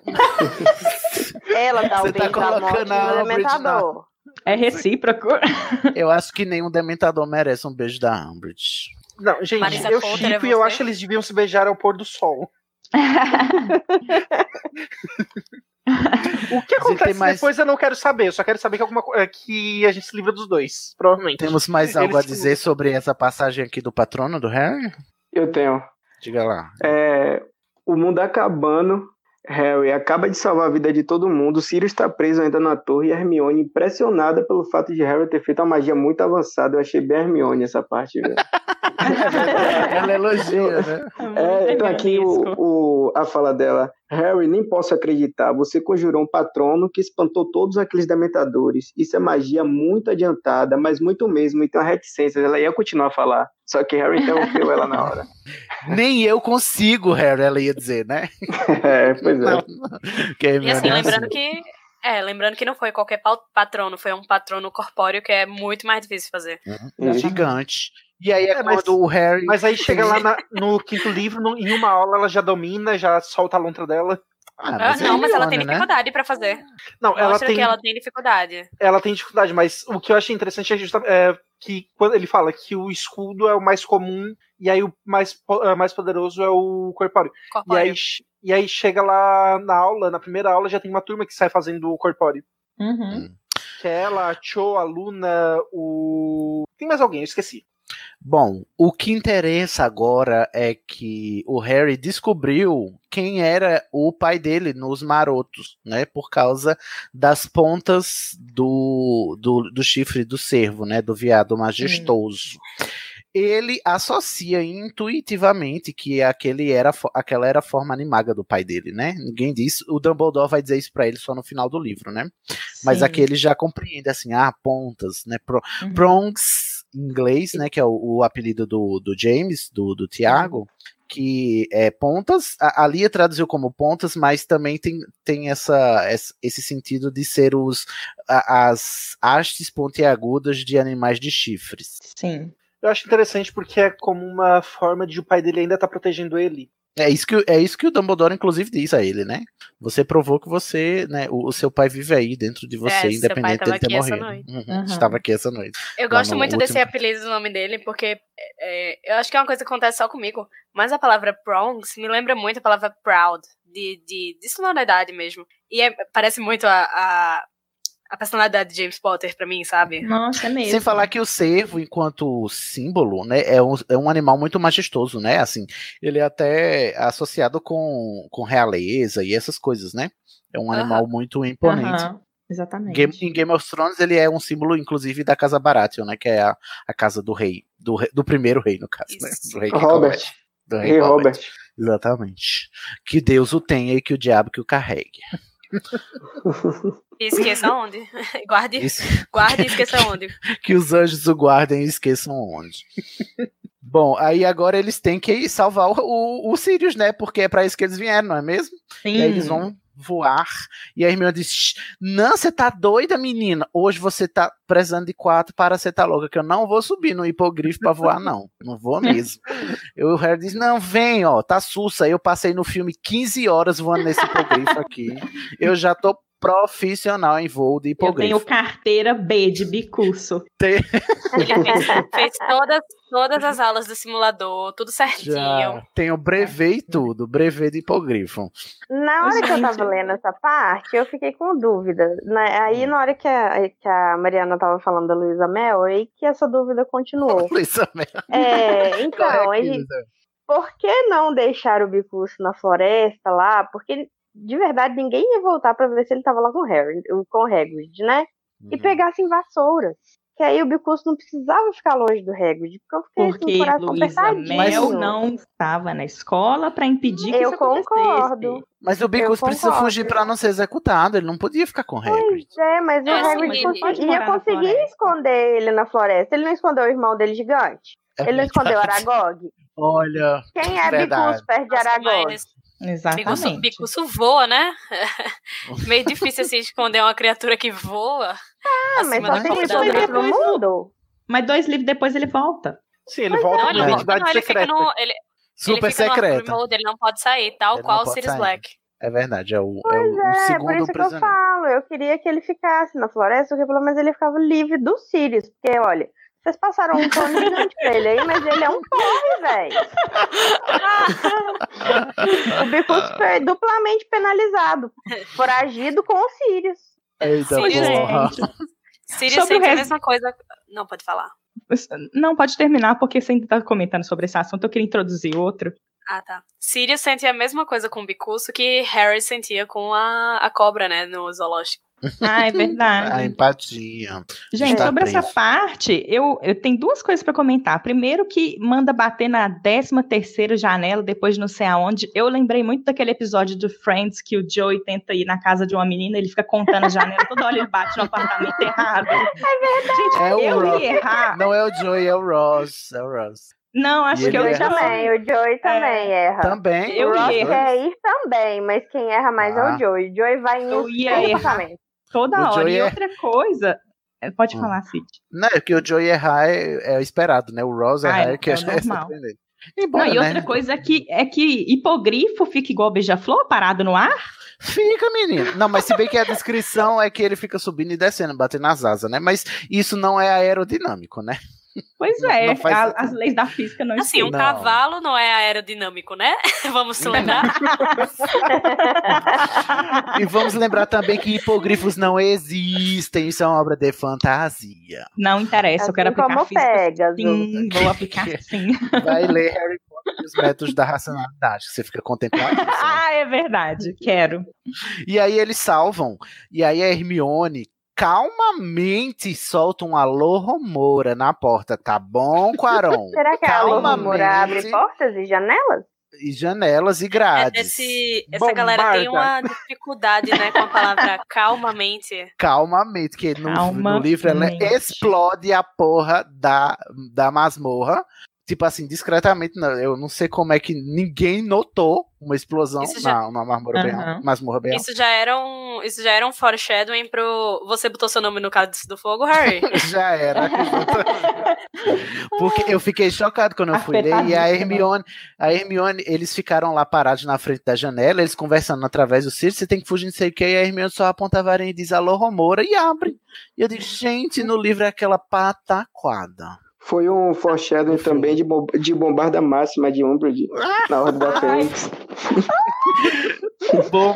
Speaker 3: Ela dá o
Speaker 4: Você tá
Speaker 3: beijo da morte no Dementador.
Speaker 2: É recíproco.
Speaker 4: Eu acho que nenhum dementador merece um beijo da Umbridge.
Speaker 6: Não, gente,
Speaker 5: Marisa
Speaker 6: eu
Speaker 5: Potter, é
Speaker 6: e eu acho que eles deviam se beijar ao pôr do sol. O que acontece
Speaker 4: tem mais-
Speaker 6: depois eu não quero saber, eu só quero saber que, alguma, é, que a gente se livra dos dois, provavelmente.
Speaker 4: Temos mais algo a
Speaker 6: Eles-
Speaker 4: dizer sobre essa passagem aqui do patrono do Harry?
Speaker 1: Eu tenho.
Speaker 4: Diga lá.
Speaker 1: É, o mundo acabando. Harry acaba de salvar a vida de todo mundo. Sirius está preso ainda na torre e Hermione impressionada pelo fato de Harry ter feito uma magia muito avançada. Eu achei bem Hermione essa parte, velho.
Speaker 4: Ela elogia, né?
Speaker 1: É, então aqui o, o- a fala dela. Harry, nem posso acreditar. Você conjurou um patrono que espantou todos aqueles dementadores. Isso é magia muito adiantada, mas muito mesmo. Então a reticência. Ela ia continuar a falar. Só que Harry interrompeu ela na hora.
Speaker 4: Nem eu consigo, Harry, ela ia dizer, né?
Speaker 1: É, pois é.
Speaker 5: E assim,
Speaker 4: é
Speaker 5: lembrando que. É, lembrando que não foi qualquer patrono, foi um patrono corpóreo que é muito mais difícil de fazer.
Speaker 4: É gigante. E aí é,
Speaker 6: É, mas-
Speaker 4: quando o Harry.
Speaker 6: Mas aí chega lá na- no quinto livro, no- em uma aula ela já domina, já solta a lontra dela.
Speaker 4: Ah,
Speaker 5: Ah,
Speaker 4: é
Speaker 5: não, mas ela tem
Speaker 4: né?
Speaker 5: dificuldade pra fazer.
Speaker 6: Não, ela tem,
Speaker 5: que ela tem dificuldade.
Speaker 6: ela tem dificuldade, mas o que eu achei interessante é, justa- é que quando ele fala que o escudo é o mais comum e aí o mais, é, mais poderoso é o corpóreo. E
Speaker 5: Corpóreo.
Speaker 6: aí, e aí chega lá na aula, na primeira aula já tem uma turma que sai fazendo o corpóreo.
Speaker 2: Uhum.
Speaker 6: Que é ela, a Cho, a Luna, o. Tem mais alguém, eu esqueci.
Speaker 4: Bom, o que interessa agora é que o Harry descobriu quem era o pai dele nos marotos, né? Por causa das pontas do, do, do chifre do cervo, né? Do viado majestoso. Ele associa intuitivamente que aquele era, aquela era a forma animaga do pai dele, né? Ninguém diz. O Dumbledore vai dizer isso pra ele só no final do livro, né? Mas
Speaker 2: Sim.
Speaker 4: aqui ele já compreende, assim, ah, pontas, né? Pro,
Speaker 2: Uhum.
Speaker 4: Prongs, inglês, né? Que é o, o apelido do, do James, do, do Tiago, que é pontas. A, a Lia traduziu como pontas, mas também tem, tem essa, esse sentido de ser os as hastes pontiagudas de animais de chifres.
Speaker 2: Sim.
Speaker 6: Eu acho interessante porque é como uma forma de o pai dele ainda tá protegendo ele.
Speaker 4: É isso que, o- é isso que o Dumbledore, inclusive, diz a ele, né? Você provou que você, né, o, o seu pai vive aí dentro de você,
Speaker 5: É,
Speaker 4: independente dele ter morrido. Uhum,
Speaker 2: Uhum.
Speaker 4: Estava aqui essa noite.
Speaker 5: Eu gosto muito desse
Speaker 4: último-
Speaker 5: apelido do nome dele, porque é, eu acho que é uma coisa que acontece só comigo. Mas a palavra prongs me lembra muito a palavra proud, de, de, de sonoridade mesmo. E é- parece muito a, a, a personalidade de James Potter pra mim, sabe?
Speaker 2: Nossa, é mesmo.
Speaker 4: Sem falar que o cervo, enquanto símbolo, né, é um, é um animal muito majestoso, né? Assim, ele é até associado com, com realeza e essas coisas, né? É um animal muito imponente.
Speaker 2: Exatamente.
Speaker 4: Game- em Game of Thrones ele é um símbolo, inclusive, da casa Baratheon, né? Que é a, a casa do rei, do, rei- do primeiro rei, no caso, né?
Speaker 5: Isso.
Speaker 4: Do rei
Speaker 1: Robert.
Speaker 4: do
Speaker 1: Rei Robert.
Speaker 4: Exatamente. Que Deus o tenha e que o diabo que o carregue.
Speaker 5: E esqueça onde. Guarde, guarde e esqueça onde.
Speaker 4: que os anjos o guardem e esqueçam onde. Bom, aí agora eles têm que salvar o, o, o Sirius, né? Porque é pra isso que eles vieram, não é mesmo?
Speaker 2: Sim.
Speaker 4: E aí eles vão voar. E a Hermione diz: "Shh, Não, você tá doida, menina? Hoje você tá precisando de quatro para você tá louca, que eu não vou subir no hipogrifo pra voar, não. Não vou mesmo. E o Harry diz: Não, vem, ó, tá sussa. Eu passei no filme 15 horas voando nesse hipogrifo aqui. Eu já tô profissional em voo de
Speaker 2: Eu tenho
Speaker 4: hipogrifo.
Speaker 2: carteira B de bicurso.
Speaker 5: Ele fez, fez todas, todas as aulas do simulador, tudo certinho.
Speaker 4: Já tenho brevet e tudo, brevet de hipogrifo.
Speaker 3: Na hora que eu
Speaker 2: Gente.
Speaker 3: tava lendo essa parte, eu fiquei com dúvida. né? Aí, na hora que a, que a Mariana tava falando da Luísa Mel, aí que essa dúvida continuou.
Speaker 4: Luísa Mel.
Speaker 3: É, então, aí,
Speaker 4: Luísa.
Speaker 3: por que não deixar o Bicurso na floresta lá? Porque, de verdade, ninguém ia voltar pra ver se ele tava lá com o Harry, com o Hagrid, né? E
Speaker 4: Uhum.
Speaker 3: pegassem vassouras. Que aí o Bicurso não precisava ficar longe do Hagrid, porque eu fiquei assim,
Speaker 2: Porque
Speaker 3: com o coração
Speaker 2: Luísa
Speaker 3: apertadinho.
Speaker 2: Mel não estava na escola para impedir que
Speaker 3: Eu
Speaker 2: isso acontecesse.
Speaker 3: concordo.
Speaker 4: Mas o Bicus
Speaker 3: Eu
Speaker 4: precisa fugir pra não ser executado. Ele não podia ficar com o Hagrid.
Speaker 3: Pois é, mas o
Speaker 5: É,
Speaker 3: Hagrid
Speaker 5: sim,
Speaker 3: cons-
Speaker 2: pode
Speaker 3: ia conseguir esconder ele na floresta. Ele não escondeu o irmão dele gigante.
Speaker 4: É
Speaker 3: ele não escondeu. Aragog.
Speaker 4: Olha.
Speaker 3: Quem é
Speaker 4: Verdade.
Speaker 3: Bicus perto de
Speaker 5: Nossa,
Speaker 3: Aragog?
Speaker 5: mas
Speaker 2: Exatamente.
Speaker 5: Bicuço, bicuço voa, né? Meio difícil assim esconder uma criatura que voa.
Speaker 3: Ah, mas só tem
Speaker 2: Mas
Speaker 3: isso
Speaker 5: quantidade.
Speaker 2: depois
Speaker 3: dentro do
Speaker 2: muda.
Speaker 3: mundo.
Speaker 2: Mas dois livros depois ele volta.
Speaker 6: Sim, ele volta
Speaker 5: Não,
Speaker 6: com uma
Speaker 4: Não.
Speaker 5: volta,
Speaker 6: identidade
Speaker 5: não, ele fica
Speaker 6: secreta.
Speaker 5: no. Ele,
Speaker 4: Super
Speaker 5: ele
Speaker 4: secreta.
Speaker 5: Mode, ele não pode sair, tal
Speaker 4: Ele
Speaker 5: qual o Sirius
Speaker 4: sair.
Speaker 5: Black.
Speaker 4: É verdade, é o, é
Speaker 3: Pois
Speaker 4: o, o
Speaker 3: é, por
Speaker 4: segundo
Speaker 3: isso que eu falo. Eu queria que ele ficasse na floresta, porque pelo menos ele ficava livre do Sirius. Porque, olha, vocês passaram um pano gigante pra ele aí, mas ele é um porre, velho. o Bicus foi duplamente penalizado. Foragido com o Sirius.
Speaker 4: Eita
Speaker 5: Sirius,
Speaker 4: porra.
Speaker 5: Sirius
Speaker 2: o
Speaker 5: sente a mesma coisa. Não, pode falar.
Speaker 2: Não, pode terminar, porque você ainda tá comentando sobre esse assunto, eu queria introduzir outro.
Speaker 5: Ah, tá. Sirius sentia a mesma coisa com o Bicuço que Harry sentia com a, a cobra, né, no zoológico.
Speaker 2: Ah, é verdade.
Speaker 4: A empatia.
Speaker 2: Gente,
Speaker 4: Está
Speaker 2: sobre essa parte, eu, eu tenho duas coisas para comentar. Primeiro que manda bater na 13 terceira janela, depois de não sei aonde. Eu lembrei muito daquele episódio do Friends que o Joey tenta ir na casa de uma menina, ele fica contando a janela, toda hora ele bate no apartamento errado. É verdade. Gente,
Speaker 4: É
Speaker 2: eu
Speaker 4: Ross.
Speaker 2: ia errar.
Speaker 4: Não é o Joey, é o Ross. É o Ross.
Speaker 2: Não, acho
Speaker 4: E
Speaker 2: que eu
Speaker 4: erra.
Speaker 3: também, o Joey também erra.
Speaker 4: Também.
Speaker 2: Eu
Speaker 3: o Ross
Speaker 2: ia.
Speaker 3: quer ir também, mas quem erra mais é
Speaker 4: Ah.
Speaker 3: o Joey. O Joey vai em
Speaker 2: Eu
Speaker 3: uns
Speaker 2: ia
Speaker 3: três
Speaker 2: errar. Toda
Speaker 4: O
Speaker 2: hora.
Speaker 4: Joey
Speaker 2: E
Speaker 4: é-
Speaker 2: outra coisa. é, Pode
Speaker 4: Hum.
Speaker 2: falar, Cid.
Speaker 4: Não, é que o Joey errar é, é esperado, né? O Ross
Speaker 2: Ah,
Speaker 4: errar
Speaker 2: é-
Speaker 4: é que
Speaker 2: é
Speaker 4: é
Speaker 2: normal.
Speaker 4: surpreendente.
Speaker 2: Não,
Speaker 4: Embora,
Speaker 2: e outra
Speaker 4: né?
Speaker 2: coisa é que, é que hipogrifo fica igual beija-flor, parado no ar.
Speaker 4: Fica, menino. Não, mas se bem que a descrição é que ele fica subindo e descendo, batendo nas asas, né? Mas isso não é aerodinâmico, né?
Speaker 2: Pois é,
Speaker 4: não faz
Speaker 2: a- as leis da física não
Speaker 5: Assim, um
Speaker 4: Não.
Speaker 5: cavalo não é aerodinâmico, né? Vamos se lembrar.
Speaker 4: E vamos lembrar também que hipogrifos não existem, isso é uma obra de fantasia.
Speaker 2: Não interessa, eu quero
Speaker 3: Assim
Speaker 2: aplicar
Speaker 3: como
Speaker 2: física.
Speaker 3: Pegasus.
Speaker 2: Sim, vou aplicar sim.
Speaker 4: Vai ler Harry Potter e os métodos da racionalidade, que você fica contemplando. isso, né?
Speaker 2: ah, é verdade, quero.
Speaker 4: E aí eles salvam. E aí a Hermione calmamente solta um alô Romora na porta. Tá bom, Quaron?
Speaker 3: Será que a
Speaker 4: Calmamente.
Speaker 3: Lumura abre portas e janelas?
Speaker 4: E janelas e grades.
Speaker 5: Esse, essa galera tem uma dificuldade, né, com a palavra calmamente.
Speaker 4: Calmamente, que no, no
Speaker 2: Calmamente.
Speaker 4: livro ela explode a porra da, da masmorra. Tipo assim, discretamente, eu não sei como é que ninguém notou uma explosão
Speaker 5: já-
Speaker 4: na, na masmorra, bem, masmorra bem
Speaker 5: Isso já era um, isso já era um foreshadowing pro. Você botou seu nome no cálice do fogo, Harry?
Speaker 4: Já era. Porque eu fiquei chocado quando eu fui ler. E a. Hermione, a Hermione, eles ficaram lá parados na frente da janela, eles conversando através do Sirius, você tem que fugir, não sei o que. E a Hermione só aponta a varinha e diz alô, Romora, e abre. E eu digo, gente, no livro é aquela pataquada.
Speaker 1: Foi um foreshadowing também de, bom- de bombarda máxima de Umbridge na Ordem da Fênix.
Speaker 4: Bom,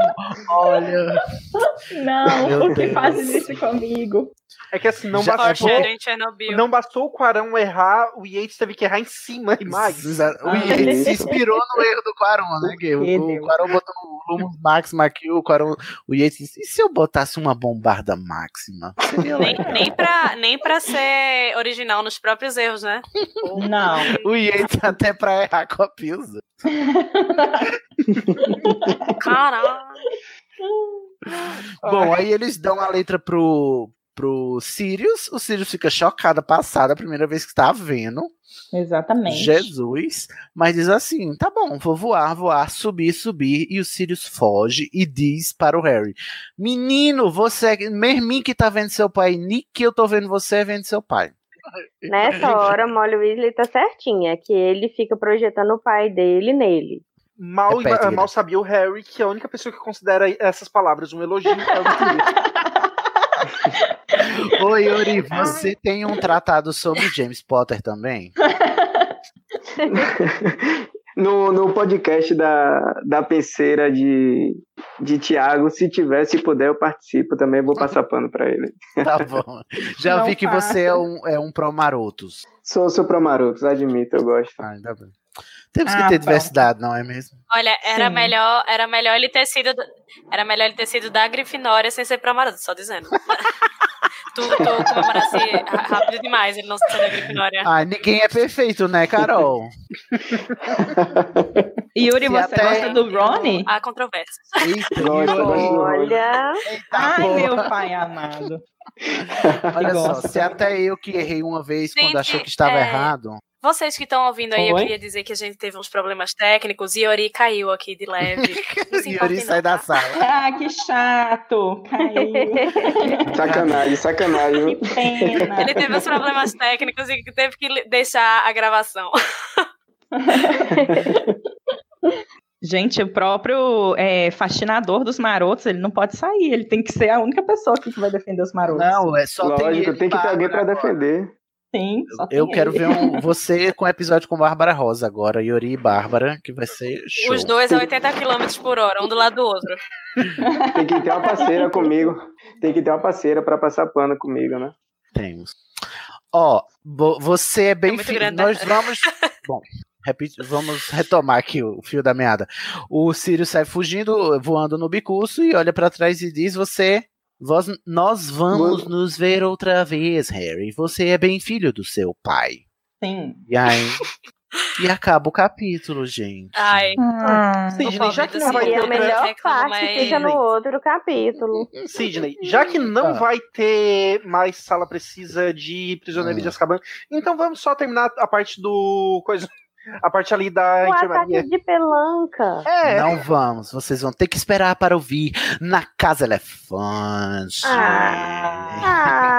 Speaker 4: olha.
Speaker 2: Não,
Speaker 4: Meu
Speaker 2: por que
Speaker 4: Deus.
Speaker 2: fazes isso comigo?
Speaker 6: É que assim, não
Speaker 4: Já-
Speaker 6: bastou, não bastou o Quarão errar, o Yates teve que errar em cima e mais.
Speaker 4: O
Speaker 2: Ah,
Speaker 4: Yates se inspirou no erro do Quaron, né? Que o, o. Quaron botou o Lumus Máxima aqui, o Quaron, o Yates disse, e se eu botasse uma bombarda máxima?
Speaker 5: Nem, nem, pra, nem pra ser original nos próprios erros, né?
Speaker 2: Não.
Speaker 4: O Yates até pra errar copia os
Speaker 5: Caralho.
Speaker 4: Bom, aí eles dão a letra pro, pro Sirius. O Sirius fica chocado, passado, a primeira vez que está vendo.
Speaker 2: Exatamente.
Speaker 4: Jesus. Mas diz assim: tá bom, vou voar, voar, subir, subir. E o Sirius foge e diz para o Harry: Menino, você, Mermin que tá vendo seu pai, Nick que eu tô vendo você vendo seu pai.
Speaker 3: Nessa hora, Molly Weasley tá certinha, que ele fica projetando o pai dele nele.
Speaker 6: Mal,
Speaker 4: Repete,
Speaker 6: mal sabia o Harry que a única pessoa que considera essas palavras um elogio é o Sirius.
Speaker 4: Oi, Yuri, você tem um tratado sobre James Potter também?
Speaker 1: No, no podcast da, da penseira de, de Tiago, se tiver, se puder, eu participo também, vou passar pano pra ele.
Speaker 4: Tá bom. Já
Speaker 2: Não
Speaker 4: vi que você é um, é um pro-marotos.
Speaker 1: Sou, sou pro Marotos, admito, eu gosto.
Speaker 4: Ah, ainda bem. Temos que
Speaker 2: Ah,
Speaker 4: ter
Speaker 2: pronto.
Speaker 4: diversidade, não é mesmo?
Speaker 5: Olha, era
Speaker 2: Sim.
Speaker 5: melhor, era melhor ele ter sido. Era melhor ele ter sido da Grifinória sem ser Pramaruto, só dizendo. tu, tu comemorasse ra- rápido demais ele não ser da Grifinória.
Speaker 4: Ah, ninguém é perfeito, né, Carol?
Speaker 2: Yuri,
Speaker 4: Se
Speaker 2: você
Speaker 4: até-
Speaker 2: gosta do Rony?
Speaker 5: Há controvérsia.
Speaker 3: Olha,
Speaker 2: Ai,
Speaker 4: porra.
Speaker 2: meu pai amado.
Speaker 4: Olha só, se até eu que errei uma vez quando
Speaker 5: Gente,
Speaker 4: achou que estava
Speaker 5: é,
Speaker 4: errado.
Speaker 5: Vocês que estão ouvindo aí, eu
Speaker 2: Foi?
Speaker 5: queria dizer que a gente teve uns problemas técnicos e Yori caiu aqui de leve. Importem,
Speaker 4: sai da sala.
Speaker 2: Ah, que chato. Caiu.
Speaker 1: Sacanagem, sacanagem.
Speaker 2: Que pena.
Speaker 5: Ele teve uns problemas técnicos e teve que deixar a gravação.
Speaker 2: Gente, o próprio é, fascinador dos marotos, ele não pode sair. Ele tem que ser a única pessoa aqui que vai defender os marotos.
Speaker 4: Não, é só tem,
Speaker 1: Lógico,
Speaker 4: ele
Speaker 1: tem que ter alguém
Speaker 4: agora.
Speaker 1: defender.
Speaker 2: Sim, só tem
Speaker 4: Eu quero
Speaker 2: ele.
Speaker 4: ver um, você com o episódio com Bárbara Rosa agora, Yuri e Bárbara, que vai ser show.
Speaker 5: Os dois a 80 km por hora, um do lado do outro.
Speaker 1: Tem que ter uma parceira comigo. Tem que ter uma parceira pra passar pano comigo, né?
Speaker 4: Temos. Ó, vo- você é bem
Speaker 5: É muito
Speaker 4: fi-
Speaker 5: grande, né?
Speaker 4: Nós vamos. Bom, vamos retomar aqui o fio da meada. O Sirius sai fugindo, voando no bicurso e olha pra trás e diz: Você. Vós- nós vamos
Speaker 1: Vou-
Speaker 4: nos ver outra vez, Harry. Você é bem filho do seu pai.
Speaker 2: Sim.
Speaker 4: E aí. e acaba o capítulo, gente.
Speaker 5: Ai,
Speaker 2: Ah,
Speaker 6: Sidney, já que não vai ter
Speaker 3: a melhor parte fica no outro capítulo.
Speaker 6: Sidney, já que não
Speaker 4: Ah.
Speaker 6: vai ter mais sala precisa de prisioneiro
Speaker 4: Ah.
Speaker 6: de Azkaban, então vamos só terminar a parte do coisa, a parte ali da
Speaker 3: O
Speaker 6: enfermaria.
Speaker 3: ataque de pelanca.
Speaker 6: É,
Speaker 4: Não vamos, vocês vão ter que esperar para ouvir na Casa Elefante.
Speaker 3: Ah,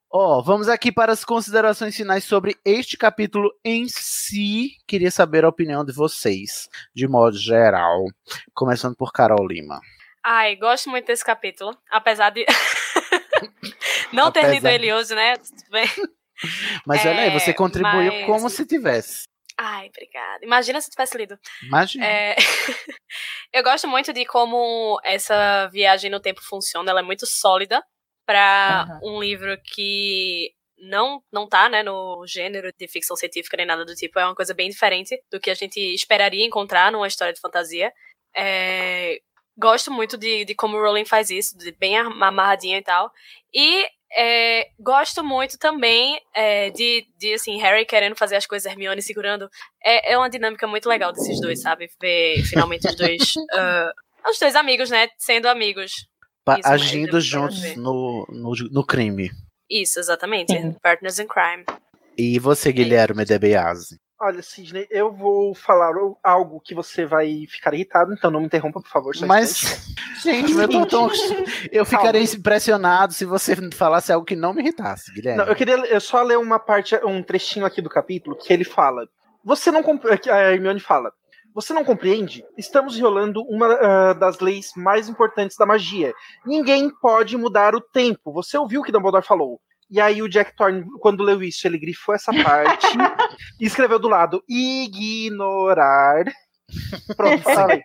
Speaker 4: Ó, vamos aqui para as considerações finais sobre este capítulo em si. Queria saber a opinião de vocês, de modo geral. Começando por Carol Lima.
Speaker 5: ai, gosto muito desse capítulo. Apesar de. Não ter
Speaker 4: Apesar
Speaker 5: lido
Speaker 4: de-
Speaker 5: ele hoje, né? Tudo bem.
Speaker 4: Mas olha aí,
Speaker 5: É,
Speaker 4: você contribuiu
Speaker 5: mas-
Speaker 4: como se tivesse.
Speaker 5: Ai, obrigada. Imagina se eu tivesse lido.
Speaker 4: Imagina.
Speaker 5: É, eu gosto muito de como essa viagem no tempo funciona. Ela é muito sólida para
Speaker 2: Aham.
Speaker 5: um livro que não não tá, né, no gênero de ficção científica nem nada do tipo. É uma coisa bem diferente do que a gente esperaria encontrar numa história de fantasia. É, gosto muito de, de como o Rowling faz isso, de bem am- amarradinho e tal. E é, gosto muito também é, de, de, assim, Harry querendo fazer as coisas, Hermione segurando. É, é uma dinâmica muito legal desses dois, sabe? Ver finalmente os dois. ah, os dois amigos, né? Sendo amigos.
Speaker 4: Pa-
Speaker 5: isso, mas
Speaker 4: agindo juntos no, no, no crime.
Speaker 5: Isso, exatamente. Partners in Crime.
Speaker 4: E você, Guilherme de Beazzi?
Speaker 6: Olha, Sidney, eu vou falar algo que você vai ficar irritado, então não me interrompa, por favor. Só
Speaker 4: Mas, gente, eu, tô tão- eu ficaria impressionado se você falasse algo que não me irritasse, Guilherme.
Speaker 6: Não, eu queria eu só ler uma parte, um trechinho aqui do capítulo que ele fala. Você não compre- que a Hermione fala. Você não compreende? Estamos violando uma ah, das leis mais importantes da magia. Ninguém pode mudar o tempo. Você ouviu o que Dumbledore falou? E aí o Jack Thorne, quando leu isso, ele grifou essa parte e escreveu do lado ignorar. Pronto, falei.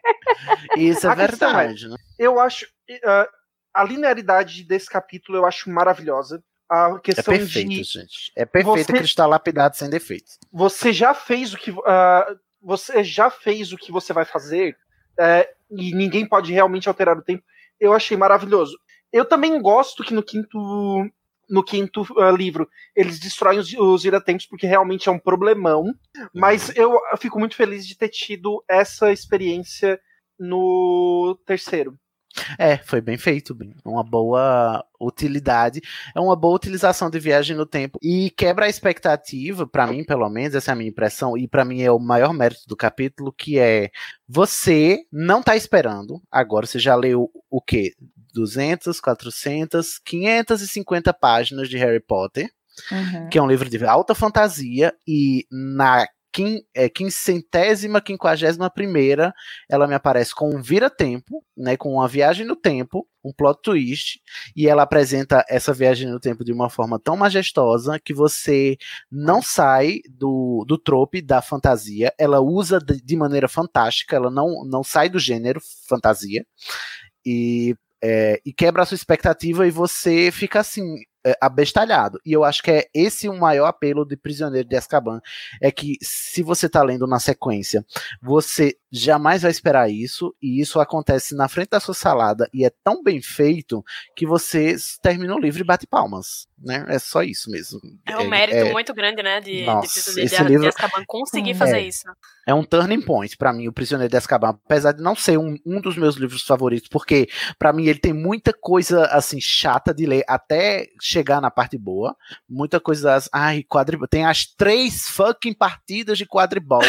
Speaker 4: Isso é
Speaker 6: A
Speaker 4: verdade, né?
Speaker 6: Eu acho ah, a linearidade desse capítulo eu acho maravilhosa. A
Speaker 4: É
Speaker 6: questão
Speaker 4: perfeito,
Speaker 6: de
Speaker 4: gente. É perfeito,
Speaker 6: Você-
Speaker 4: cristal lapidado sem defeitos.
Speaker 6: você já fez o que ah, você já fez o que você vai fazer é, e ninguém pode realmente alterar o tempo. Eu achei maravilhoso. Eu também gosto que no quinto no quinto ah, livro eles destroem os, os viratempos porque realmente é um problemão. Mas eu fico muito feliz de ter tido essa experiência no terceiro.
Speaker 4: É, foi bem feito. Uma boa utilidade, é uma boa utilização de viagem no tempo e quebra a expectativa, pra mim, pelo menos, essa é a minha impressão e pra mim é o maior mérito do capítulo, que é você não tá esperando, agora você já leu o quê? 200, 400, 550 páginas de Harry Potter,
Speaker 2: Uhum.
Speaker 4: que é um livro de alta fantasia, e na quin, é, quincentésima, quinquagésima primeira, ela me aparece com um vira-tempo, né, com uma viagem no tempo, um plot twist, e ela apresenta essa viagem no tempo de uma forma tão majestosa que você não sai do, do trope da fantasia, ela usa de, de maneira fantástica, ela não, não sai do gênero fantasia, e, é, e quebra a sua expectativa e você fica assim, é, abestalhado. E eu acho que é esse o maior apelo de Prisioneiro de Azkaban, é que se você tá lendo na sequência, você jamais vai esperar isso, e isso acontece na frente da sua salada, e é tão bem feito que você termina o livro e bate palmas, né? É só isso mesmo.
Speaker 5: É um mérito muito grande, né, de, de
Speaker 4: Nossa,
Speaker 5: Prisioneiro
Speaker 4: esse
Speaker 5: de,
Speaker 4: livro-
Speaker 5: de Azkaban conseguir
Speaker 4: É.
Speaker 5: fazer isso.
Speaker 4: É um turning point pra mim, o Prisioneiro de Azkaban, apesar de não ser um, um dos meus livros favoritos, porque pra mim ele tem muita coisa assim chata de ler até chegar na parte boa, muita coisa ai, quadribol, tem as três fucking partidas de quadribol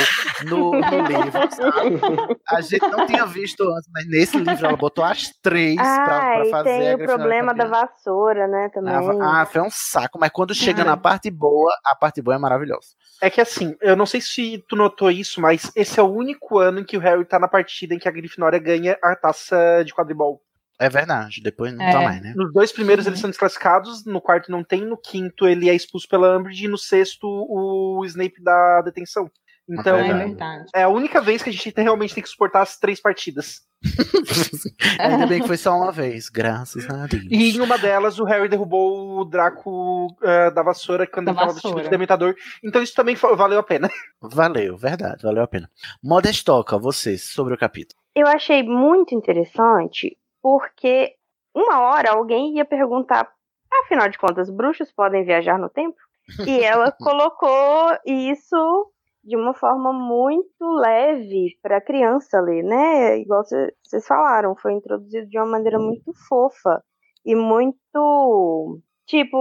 Speaker 4: no, no livro, sabe? A gente não tinha visto antes, mas nesse livro ela botou as três pra,
Speaker 3: Ah,
Speaker 4: pra
Speaker 3: e
Speaker 4: fazer a
Speaker 3: tem o problema da vassoura, né, também.
Speaker 4: Ah, ah, foi um saco, mas quando chega na parte boa, a parte boa é maravilhosa.
Speaker 6: É que assim, eu não sei se tu notou isso, mas esse é o único ano em que o Harry tá na partida em que a Grifinória ganha a taça de quadribol.
Speaker 4: É verdade, depois não
Speaker 6: É.
Speaker 4: tá mais, né?
Speaker 6: Nos dois primeiros eles são desclassificados, no quarto não tem, no quinto ele é expulso pela Umbridge e no sexto o Snape dá detenção. Então,
Speaker 4: É
Speaker 2: verdade.
Speaker 6: é a única vez que a gente realmente tem que suportar as três partidas.
Speaker 4: Ainda bem que foi só uma vez, graças a Deus.
Speaker 6: E em uma delas, o Harry derrubou o Draco eh, da vassoura quando
Speaker 2: Da
Speaker 6: ele tava vestido de Dementador. Então isso também valeu a pena.
Speaker 4: Valeu, verdade, valeu a pena. Modestoca, você, sobre o capítulo.
Speaker 3: Eu achei muito interessante porque uma hora alguém ia perguntar, afinal de contas, bruxos podem viajar no tempo? E ela colocou isso de uma forma muito leve para a criança ler, né? Igual cê- vocês falaram, foi introduzido de uma maneira muito fofa e muito tipo,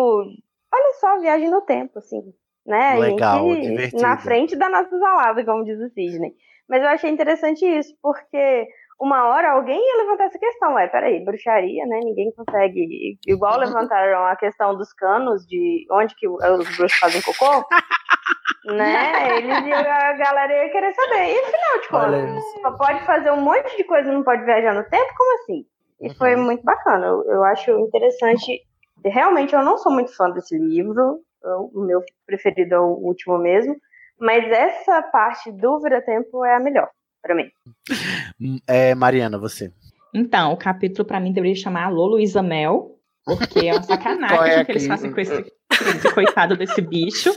Speaker 3: olha só a viagem no tempo, assim, né? A
Speaker 4: Legal,
Speaker 3: gente
Speaker 4: divertido.
Speaker 3: na frente da nossa salada, como diz o Sidney. Mas eu achei interessante isso, porque uma hora alguém ia levantar essa questão, ué, peraí, bruxaria, né? Ninguém consegue. Igual levantaram a questão dos canos, de onde que os bruxos fazem cocô, né? Eles iam, a galera ia querer saber. E afinal de contas, só pode fazer um monte de coisa e não pode viajar no tempo? Como assim? E foi muito bacana. Eu, eu acho interessante. Realmente, eu não sou muito fã desse livro. eu- o meu preferido é o último mesmo. Mas essa parte do Vira-Tempo é a melhor, pra mim.
Speaker 4: É, Mariana, você.
Speaker 2: Então, o capítulo pra mim deveria chamar Alô Luísa Mel, porque é uma sacanagem
Speaker 4: é
Speaker 2: que eles fazem com esse coitado desse bicho.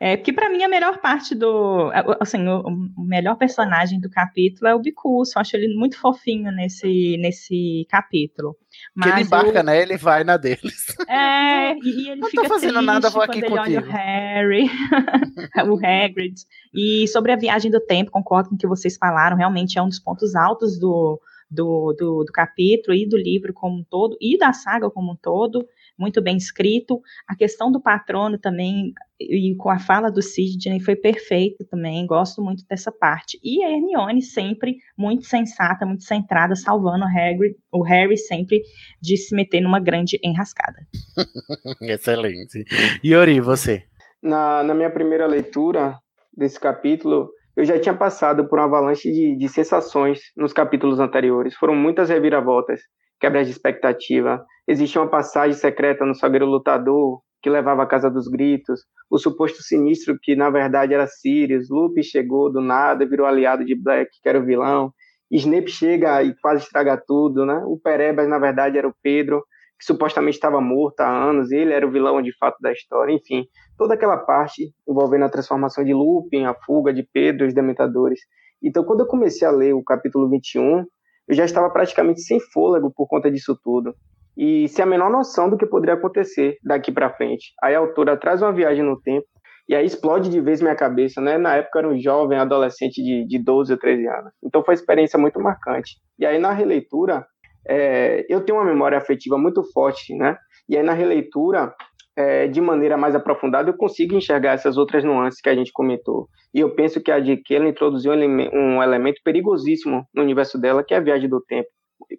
Speaker 2: É, porque pra mim a melhor parte do. Assim, o, o melhor personagem do capítulo é o Bicurso. Eu acho ele muito fofinho nesse, nesse capítulo.
Speaker 4: Que ele
Speaker 2: Mas
Speaker 4: embarca,
Speaker 2: eu-
Speaker 4: né? Ele vai na deles.
Speaker 2: É, e, e ele
Speaker 4: Não tô
Speaker 2: fica
Speaker 4: fazendo
Speaker 2: triste
Speaker 4: nada, vou
Speaker 2: quando
Speaker 4: aqui
Speaker 2: ele olha o
Speaker 4: contigo.
Speaker 2: Harry, o Hagrid. E sobre a viagem do tempo, concordo com o que vocês falaram, realmente é um dos pontos altos do, do, do, do capítulo e do livro como um todo, e da saga como um todo. Muito bem escrito. A questão do patrono também, e com a fala do Sidney, foi perfeito também. Gosto muito dessa parte. E a Hermione sempre muito sensata, muito centrada, salvando o Harry, o Harry sempre de se meter numa grande enrascada.
Speaker 4: Excelente. Yuri, você?
Speaker 1: Na, na minha primeira leitura desse capítulo, eu já tinha passado por uma avalanche de, de sensações nos capítulos anteriores. Foram muitas reviravoltas, quebras de expectativa. Existia uma passagem secreta no Salgueiro Lutador, que levava à Casa dos Gritos, o suposto sinistro que na verdade era Sirius, Lupe chegou do nada, virou aliado de Black, que era o vilão, Snape chega e quase estraga tudo, né? O Perebas na verdade era o Pedro, que supostamente estava morto há anos, ele era o vilão de fato da história, enfim, toda aquela parte envolvendo a transformação de Lupin, a fuga de Pedro os Dementadores. Então, quando eu comecei a ler o capítulo 21, eu já estava praticamente sem fôlego por conta disso tudo. E sem a menor noção do que poderia acontecer daqui para frente. Aí a autora traz uma viagem no tempo e aí explode de vez minha cabeça, né? Na época era um jovem adolescente de, de 12 ou 13 anos. Então foi uma experiência muito marcante. E aí na releitura, é, eu tenho uma memória afetiva muito forte, né? E aí na releitura, é, de maneira mais aprofundada, eu consigo enxergar essas outras nuances que a gente comentou. E eu penso que a J.K. ela introduziu um elemento, um elemento perigosíssimo no universo dela, que é a viagem do tempo.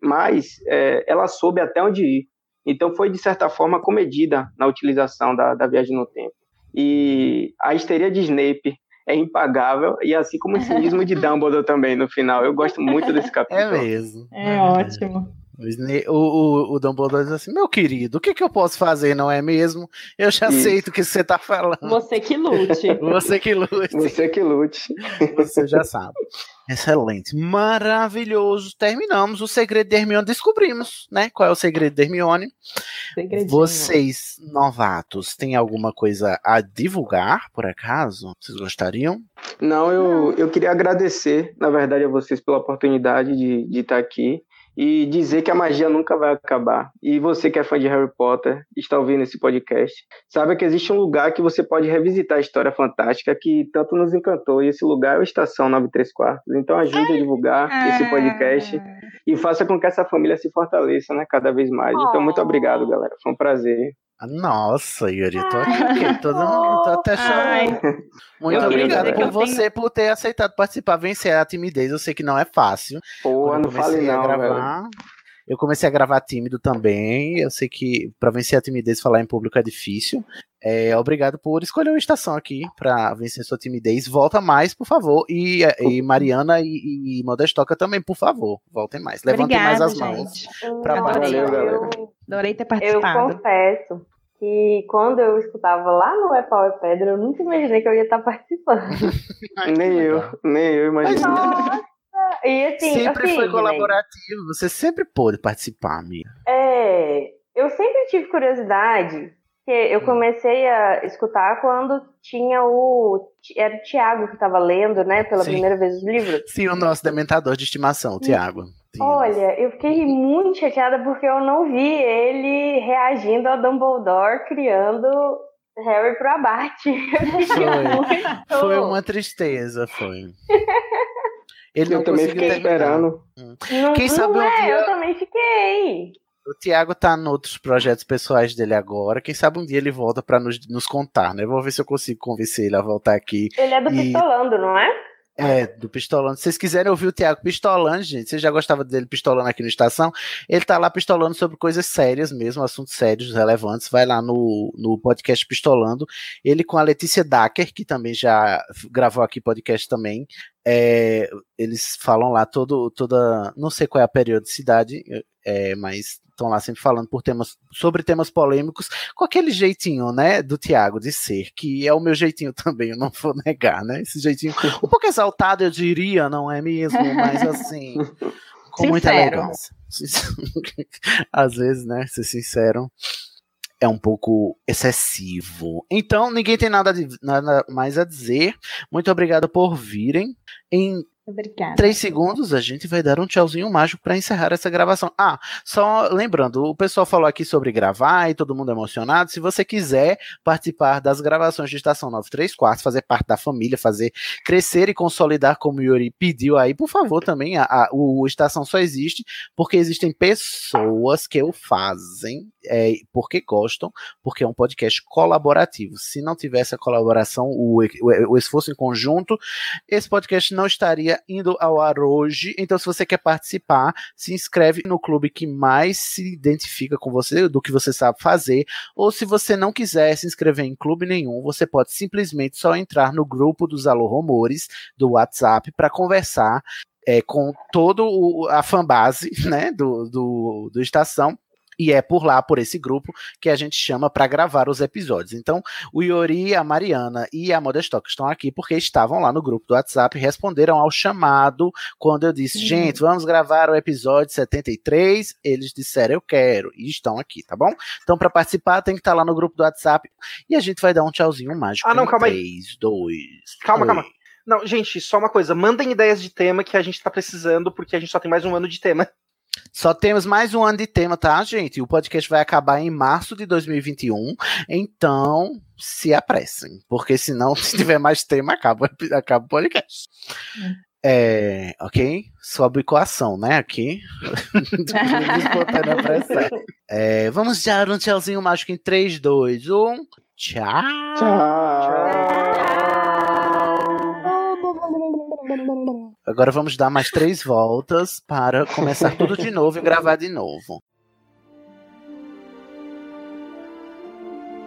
Speaker 1: Mas é, ela soube até onde ir. Então foi, de certa forma, comedida na utilização da, da viagem no tempo. E a histeria de Snape é impagável, e assim como o cinismo de Dumbledore também no final. Eu gosto muito desse capítulo.
Speaker 4: É mesmo.
Speaker 2: É ótimo.
Speaker 4: O, Snape, o, o, o Dumbledore diz assim: Meu querido, o que, que eu posso fazer, não é mesmo? Eu já
Speaker 1: Isso.
Speaker 4: sei do que você tá falando.
Speaker 2: Você que lute.
Speaker 4: Você que lute.
Speaker 1: Você que lute.
Speaker 4: Você já sabe. Excelente. Maravilhoso. Terminamos o segredo de Hermione. Descobrimos, né? Qual é o segredo de Hermione.
Speaker 2: Segredinho.
Speaker 4: Vocês, novatos, têm alguma coisa a divulgar, por acaso? Vocês gostariam?
Speaker 1: Não, eu, eu queria agradecer, na verdade, a vocês pela oportunidade de, de estar aqui e dizer que a magia nunca vai acabar. E você que é fã de Harry Potter, está ouvindo esse podcast, saiba que existe um lugar que você pode revisitar a história fantástica que tanto nos encantou, e esse lugar é o Estação 93 Quartos. Então ajude a divulgar esse podcast e faça com que essa família se fortaleça, né, cada vez mais. Então muito obrigado, galera. Foi um prazer.
Speaker 4: Nossa, Yuri, tô aqui, todo mundo, tô até chorando. Muito
Speaker 1: Eu
Speaker 4: obrigado por
Speaker 1: eu tenho-
Speaker 4: você por ter aceitado participar, vencer a timidez. Eu sei que não é fácil.
Speaker 1: Pô,
Speaker 4: Quando
Speaker 1: não
Speaker 4: eu comecei
Speaker 1: fale
Speaker 4: a
Speaker 1: não,
Speaker 4: gravar, Eu comecei a gravar tímido também. Eu sei que para vencer a timidez falar em público é difícil. É, obrigado por escolher uma estação aqui para vencer sua timidez. Volta mais, por favor. E, e Mariana e, e Modestoca também, por favor. Voltem mais. Levantem mais
Speaker 2: Obrigada,
Speaker 4: as mãos.
Speaker 2: gente.
Speaker 4: Pra
Speaker 2: Adorei.
Speaker 4: baixo.
Speaker 2: Adorei ter
Speaker 3: Eu
Speaker 2: participado.
Speaker 3: confesso que quando eu escutava lá no É Pau é Pedra, eu nunca imaginei que eu ia estar participando.
Speaker 1: nem eu, nem eu imagino.
Speaker 3: E assim,
Speaker 4: sempre
Speaker 3: assim,
Speaker 4: foi colaborativo. Você sempre pôde participar, amiga.
Speaker 3: É, eu sempre tive curiosidade, que eu comecei a escutar quando tinha o. Era o Tiago que estava lendo, né, pela
Speaker 4: Sim.
Speaker 3: primeira vez os livros.
Speaker 4: Sim, o nosso dementador de estimação, o Tiago.
Speaker 3: Olha, eu fiquei muito chateada porque eu não vi ele reagindo ao Dumbledore criando Harry pro abate. Muito.
Speaker 4: Foi, foi uma tristeza, foi. Ele
Speaker 1: Eu
Speaker 4: não
Speaker 1: também fiquei
Speaker 4: terminar.
Speaker 1: esperando.
Speaker 3: Não,
Speaker 4: Quem sabe
Speaker 3: não
Speaker 4: um
Speaker 3: é,
Speaker 4: dia-
Speaker 3: eu também fiquei.
Speaker 4: O Thiago tá em outros projetos pessoais dele agora. Quem sabe um dia ele volta pra nos, nos contar, né? Vou ver se eu consigo convencer ele a voltar aqui.
Speaker 3: Ele é do
Speaker 4: E-
Speaker 3: Pistolando, não é?
Speaker 4: É, do Pistolando. Se vocês quiserem ouvir o Thiago pistolando, gente, você já gostava dele pistolando aqui no Estação? Ele tá lá pistolando sobre coisas sérias mesmo, assuntos sérios, relevantes. Vai lá no, no podcast Pistolando. Ele com a Letícia Dacker, que também já gravou aqui podcast também. É, eles falam lá todo, toda. Não sei qual é a periodicidade, é, mas estão lá sempre falando por temas, sobre temas polêmicos, com aquele jeitinho, né, do Tiago de ser, que é o meu jeitinho também, eu não vou negar, né? Esse jeitinho um pouco exaltado, eu diria, não é mesmo? Mas assim, com muita
Speaker 2: Sincero.
Speaker 4: elegância. Às vezes, né, ser sincero é um pouco excessivo. Então, ninguém tem nada, de- nada mais a dizer. Muito obrigado por virem. Em
Speaker 2: Obrigada.
Speaker 4: Três segundos, a gente vai dar um tchauzinho mágico para encerrar essa gravação. Ah, só lembrando, o pessoal falou aqui sobre gravar e todo mundo emocionado. Se você quiser participar das gravações de Estação 934, fazer parte da família, fazer crescer e consolidar como o Yuri pediu aí, por favor, também. A, a- o Estação só existe porque existem pessoas que o fazem é, porque gostam, porque é um podcast colaborativo. Se não tivesse a colaboração, o, o- o esforço em conjunto, esse podcast não estaria indo ao ar hoje. Então, se você quer participar, se inscreve no clube que mais se identifica com você, do que você sabe fazer. Ou se você não quiser se inscrever em clube nenhum, você pode simplesmente só entrar no grupo dos Alô Rumores do WhatsApp para conversar é, com toda a fanbase né, do, do, do Estação. E é por lá, por esse grupo, que a gente chama para gravar os episódios. Então, o Iori, a Mariana e a Modestock estão aqui porque estavam lá no grupo do WhatsApp e responderam ao chamado quando eu disse,
Speaker 2: Uhum.
Speaker 4: gente, vamos gravar o episódio 73. Eles disseram, eu quero, e estão aqui, tá bom? Então, para participar, tem que estar lá no grupo do WhatsApp e a gente vai dar um tchauzinho mágico.
Speaker 6: Ah, não, calma aí.
Speaker 4: 3, 2.
Speaker 6: Calma,
Speaker 4: Oi.
Speaker 6: calma. Não, gente, só uma coisa. Mandem ideias de tema que a gente tá precisando, porque a gente só tem mais um ano de tema.
Speaker 4: Só temos mais um ano de tema, tá, gente? O podcast vai acabar em março de 2021. Então, se apressem. Porque senão, se tiver mais tema, acaba, acaba o podcast. É, ok? Sobe coação, né? Aqui. É, vamos dar um tchauzinho mágico em 3, 2, 1. Tchau. Agora vamos dar mais três voltas para começar tudo de novo e gravar de novo.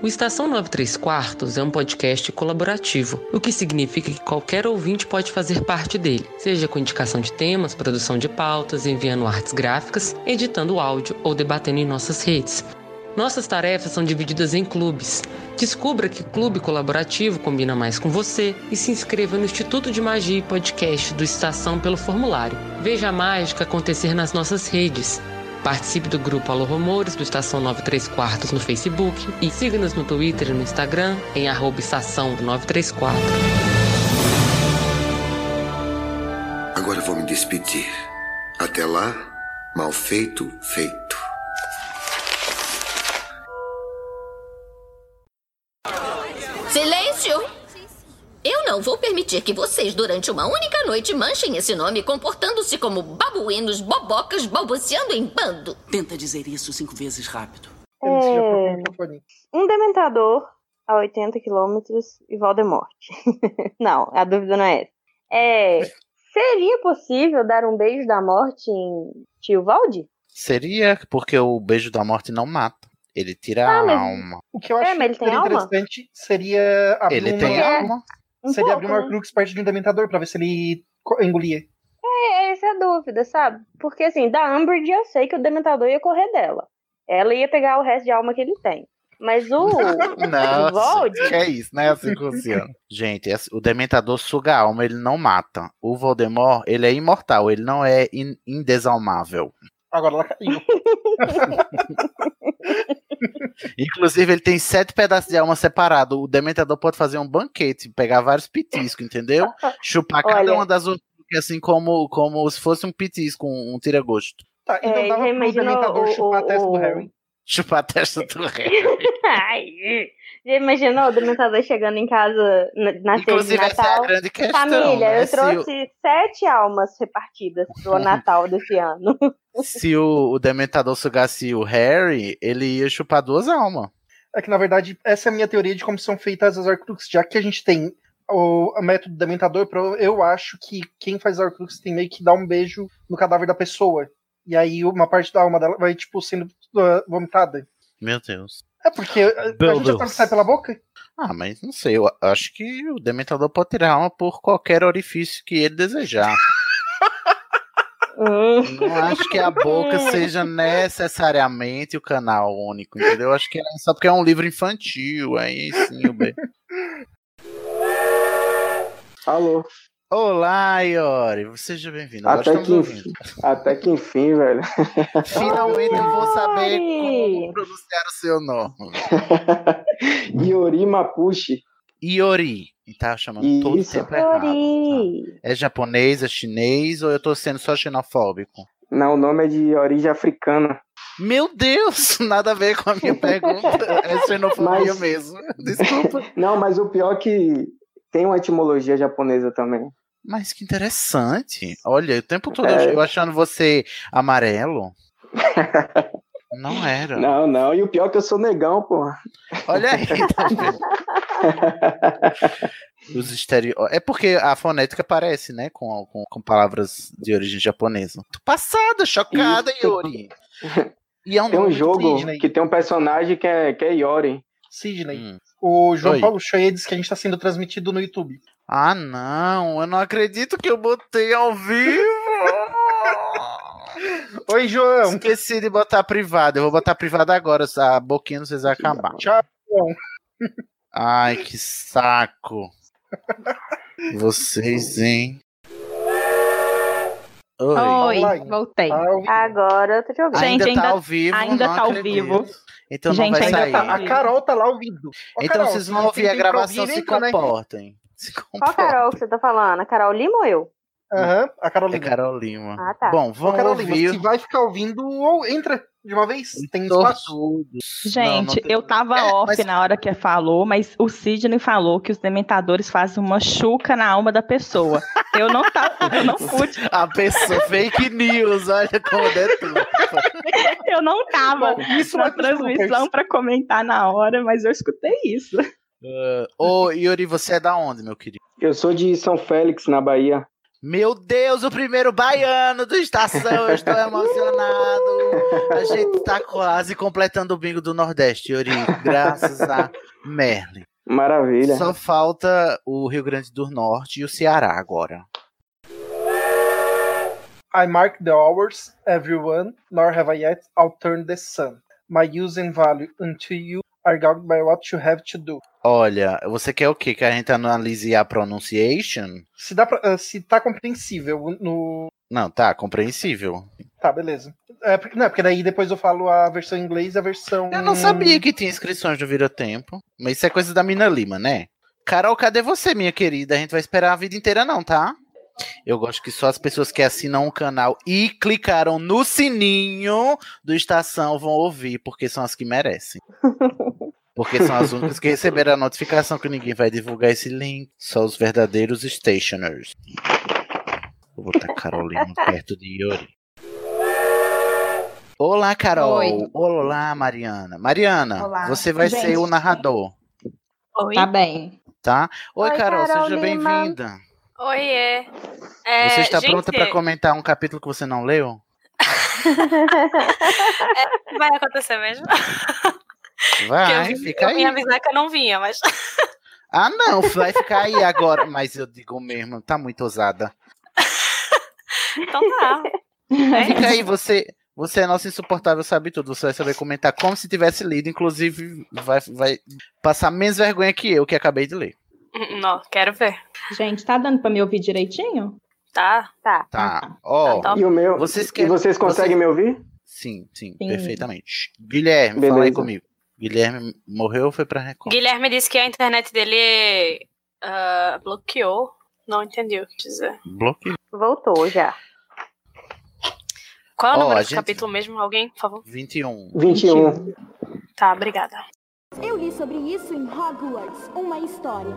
Speaker 8: O Estação 93 Quartos é um podcast colaborativo, o que significa que qualquer ouvinte pode fazer parte dele, seja com indicação de temas, produção de pautas, enviando artes gráficas, editando áudio ou debatendo em nossas redes. Nossas tarefas são divididas em clubes. Descubra que clube colaborativo combina mais com você e se inscreva no Instituto de Magia e Podcast do Estação pelo formulário. Veja a mágica acontecer nas nossas redes. Participe do grupo Alô Rumores do Estação 93 Quartos no Facebook e siga-nos no Twitter e no Instagram em arroba estação 934.
Speaker 9: Agora vou me despedir. Até lá, mal feito, feito.
Speaker 10: Silêncio! Eu não vou permitir que vocês, durante uma única noite, manchem esse nome comportando-se como babuínos bobocas balbuciando em bando.
Speaker 11: Tenta dizer isso cinco vezes rápido.
Speaker 3: É, um dementador a 80 quilômetros e Voldemort. não, a dúvida não é essa. É, seria possível dar um beijo da morte em Tio Valde?
Speaker 4: Seria porque o beijo da morte não mata. Ele tira
Speaker 3: Ah,
Speaker 4: a alma.
Speaker 6: O que eu
Speaker 3: É,
Speaker 6: acho que
Speaker 3: tem
Speaker 6: seria
Speaker 3: alma?
Speaker 6: interessante seria abrir
Speaker 4: Ele
Speaker 6: uma...
Speaker 4: tem alma.
Speaker 3: Um
Speaker 6: Seria
Speaker 3: pouco,
Speaker 6: abrir uma
Speaker 3: né?
Speaker 6: Horcrux perto de um dementador pra ver se ele engolia.
Speaker 3: É, essa é a dúvida, sabe? Porque assim, da Umbridge eu sei que o dementador ia correr dela. Ela ia pegar o resto de alma que ele tem. Mas o,
Speaker 4: Não,
Speaker 3: Vold,
Speaker 4: que é isso, né? Assim funciona. Gente, o Dementador suga a alma, ele não mata. O Voldemort, ele é imortal, ele não é in- indesalmável.
Speaker 6: Agora ela caiu.
Speaker 4: Inclusive, ele tem sete pedaços de alma separado. O Dementador pode fazer um banquete, pegar vários pitiscos, entendeu? Chupar cada
Speaker 3: Olha.
Speaker 4: uma das outras, assim como, como se fosse um pitisco, um, um tira-gosto.
Speaker 6: Tá, então
Speaker 3: É,
Speaker 6: dava pro dementador
Speaker 3: o-
Speaker 6: chupar a testa
Speaker 3: o-
Speaker 6: do Harry.
Speaker 4: Chupar a testa do Harry.
Speaker 3: Ai, já imaginou o dementador chegando em casa na, ceia de
Speaker 4: Inclusive, essa é a
Speaker 3: Natal?
Speaker 4: grande questão.
Speaker 3: Família,
Speaker 4: né?
Speaker 3: eu trouxe sete almas repartidas pro Natal desse ano.
Speaker 4: Se o, o Dementador sugasse o Harry, ele ia chupar duas almas.
Speaker 6: É que, na verdade, essa é a minha teoria de como são feitas as Horcruxes. Já que a gente tem o, o método dementador, eu acho que quem faz Horcrux tem meio que dar um beijo no cadáver da pessoa. E aí uma parte da alma dela vai, tipo, sendo vomitada.
Speaker 4: Meu Deus.
Speaker 6: É porque a
Speaker 4: Meu
Speaker 6: gente já
Speaker 4: Deus.
Speaker 6: sai pela boca.
Speaker 4: Ah, mas não sei, eu acho que o Dementador pode tirar alma por qualquer orifício que ele desejar. Não acho que a boca seja necessariamente o canal único, entendeu? Acho que é só porque é um livro infantil, aí sim, o B.
Speaker 1: Alô.
Speaker 4: Olá, Iori, seja bem-vindo.
Speaker 1: Até que, enfim, até que enfim, velho.
Speaker 4: Finalmente eu vou saber como pronunciar o seu nome.
Speaker 1: Iori Mapuche.
Speaker 4: Iori. E tá chamando todo
Speaker 1: Isso.
Speaker 4: tempo errado.
Speaker 3: Yori.
Speaker 4: É japonês, é chinês ou eu tô sendo só xenofóbico?
Speaker 1: Não, o nome é de origem africana.
Speaker 4: Meu Deus, nada a ver com a minha pergunta. É xenofobia
Speaker 1: Mas-
Speaker 4: mesmo. Desculpa.
Speaker 1: Não, mas o pior é que tem uma etimologia japonesa também.
Speaker 4: Mas que interessante. Olha, o tempo todo
Speaker 1: É.
Speaker 4: eu achando você amarelo. Não era.
Speaker 1: Não, não. E o pior é que eu sou negão, porra.
Speaker 4: Olha aí, tá vendo? Os estereo... É porque a fonética parece, né? Com, com, com palavras de origem japonesa. Tô passada, chocada,
Speaker 1: Isso.
Speaker 4: Yuri. E é um
Speaker 1: Tem um jogo
Speaker 6: Disney.
Speaker 1: que tem um personagem que é, que é Yori.
Speaker 6: Sidney.
Speaker 4: Hum.
Speaker 6: O João
Speaker 4: Oi.
Speaker 6: Paulo disse que a gente tá sendo transmitido no YouTube.
Speaker 4: Ah, não. Eu não acredito que eu botei ao vivo.
Speaker 6: Oi, João.
Speaker 4: Esqueci de botar privado. Eu vou botar privado agora. A boquinha não precisa acabar.
Speaker 6: Tchau. João.
Speaker 4: Ai, que saco. Vocês, hein? Oi.
Speaker 2: Oi,
Speaker 6: Olá.
Speaker 2: voltei.
Speaker 6: Ah, vi.
Speaker 3: Agora eu tô te ouvindo.
Speaker 2: Gente,
Speaker 4: ainda tá
Speaker 2: ainda-
Speaker 4: ao vivo.
Speaker 2: ainda tá ao vivo.
Speaker 4: Então
Speaker 2: Gente,
Speaker 4: não vai
Speaker 2: ainda
Speaker 4: sair.
Speaker 2: tá-
Speaker 6: A Carol tá lá ouvindo. Ô,
Speaker 4: Então
Speaker 6: Carol,
Speaker 4: vocês vão ouvir a gravação, se
Speaker 6: né?
Speaker 4: comportem. Se
Speaker 3: Qual
Speaker 4: comportem.
Speaker 3: Carol que você tá falando? A Carol Lima ou eu?
Speaker 6: Aham, a
Speaker 4: É
Speaker 6: Carolina.
Speaker 4: Carol Lima.
Speaker 3: Ah, tá.
Speaker 4: Bom,
Speaker 6: Ô,
Speaker 4: vamos
Speaker 6: Carolina,
Speaker 4: ouvir.
Speaker 6: se vai ficar ouvindo, ou entra de uma vez. Tem espaço.
Speaker 2: Gente,
Speaker 4: Não, não tem-
Speaker 2: eu tava
Speaker 4: É,
Speaker 2: off
Speaker 4: mas-
Speaker 2: na hora que falou, mas o Sidney falou que os dementadores fazem uma chuca na alma da pessoa. Eu não tava, eu não pude,
Speaker 4: A pessoa fake news, olha como detona.
Speaker 2: eu não tava
Speaker 6: Bom, isso
Speaker 2: na transmissão pra comentar na hora, mas eu escutei isso.
Speaker 4: Ô, Yuri, você é da onde, meu querido?
Speaker 1: Eu sou de São Félix, na Bahia.
Speaker 4: Meu Deus, o primeiro baiano do Estação, eu estou emocionado. A gente tá quase completando o bingo do Nordeste, Yuri, graças a Merlin.
Speaker 1: Maravilha.
Speaker 4: Só falta o Rio Grande do Norte e o Ceará agora.
Speaker 6: I mark the hours, everyone, nor have I yet outturned the sun. My use and value unto you are guided by what you have to do.
Speaker 4: Olha, você quer o quê? Que a gente analise a pronunciation?
Speaker 6: Se, dá pra, ah, se tá compreensível no.
Speaker 4: Não, tá, compreensível.
Speaker 6: Tá, beleza. É, porque, não, porque daí depois eu falo a versão em inglês e a versão.
Speaker 4: Eu não sabia que tinha inscrições do Vira Tempo, mas isso é coisa da Mina Lima, né? Carol, cadê você, minha querida? A gente vai esperar a vida inteira, não, tá? Eu gosto que só as pessoas que assinam o canal e clicaram no sininho do Estação vão ouvir, porque são as que merecem. Porque são as únicas que receberam a notificação que ninguém vai divulgar esse link. Só os verdadeiros stationers. Vou botar Carolina perto de Yuri. Olá, Carol.
Speaker 2: Oi.
Speaker 4: Olá, Mariana. Mariana,
Speaker 2: Olá.
Speaker 4: você vai
Speaker 2: Gente.
Speaker 4: ser o narrador,
Speaker 5: Oi.
Speaker 2: Tá bem.
Speaker 4: tá? Oi,
Speaker 3: Oi,
Speaker 4: Carol,
Speaker 3: Carol
Speaker 4: seja bem-vinda.
Speaker 5: Oiê. É,
Speaker 4: você está
Speaker 5: gente,
Speaker 4: pronta para comentar um capítulo que você não leu?
Speaker 5: Vai acontecer mesmo? Eu
Speaker 4: Vai,
Speaker 5: vim-
Speaker 4: fica
Speaker 5: eu
Speaker 4: aí.
Speaker 5: avisar que eu não vinha, mas.
Speaker 4: Ah, não, vai ficar aí agora. Mas eu digo mesmo, tá muito ousada.
Speaker 5: Então tá. É
Speaker 4: Fica
Speaker 5: isso.
Speaker 4: aí, você. Você é nosso insuportável, sabe tudo. Você vai saber comentar como se tivesse lido. Inclusive, vai, vai passar menos vergonha que eu, que acabei de ler.
Speaker 5: Não, quero ver.
Speaker 2: Gente, tá dando pra me ouvir direitinho?
Speaker 5: Tá?
Speaker 3: Tá.
Speaker 4: Tá. Ó,
Speaker 5: Tá.
Speaker 1: E o meu.
Speaker 4: Vocês
Speaker 1: E
Speaker 4: querem-
Speaker 1: vocês conseguem
Speaker 4: vocês-
Speaker 1: me ouvir?
Speaker 4: sim, sim,
Speaker 2: Sim.
Speaker 4: perfeitamente. Guilherme, fala aí
Speaker 1: Beleza.
Speaker 4: comigo. Guilherme morreu ou foi pra Record?
Speaker 5: Guilherme disse que a internet dele ah, bloqueou. Não entendi o que dizer.
Speaker 4: Bloqueio.
Speaker 3: Voltou já.
Speaker 5: Qual é o
Speaker 4: Ó,
Speaker 5: número do
Speaker 4: gente-
Speaker 5: capítulo mesmo? Alguém, por favor?
Speaker 4: 21.
Speaker 1: 21.
Speaker 5: Tá, obrigada.
Speaker 7: Eu li sobre isso em Hogwarts, uma história.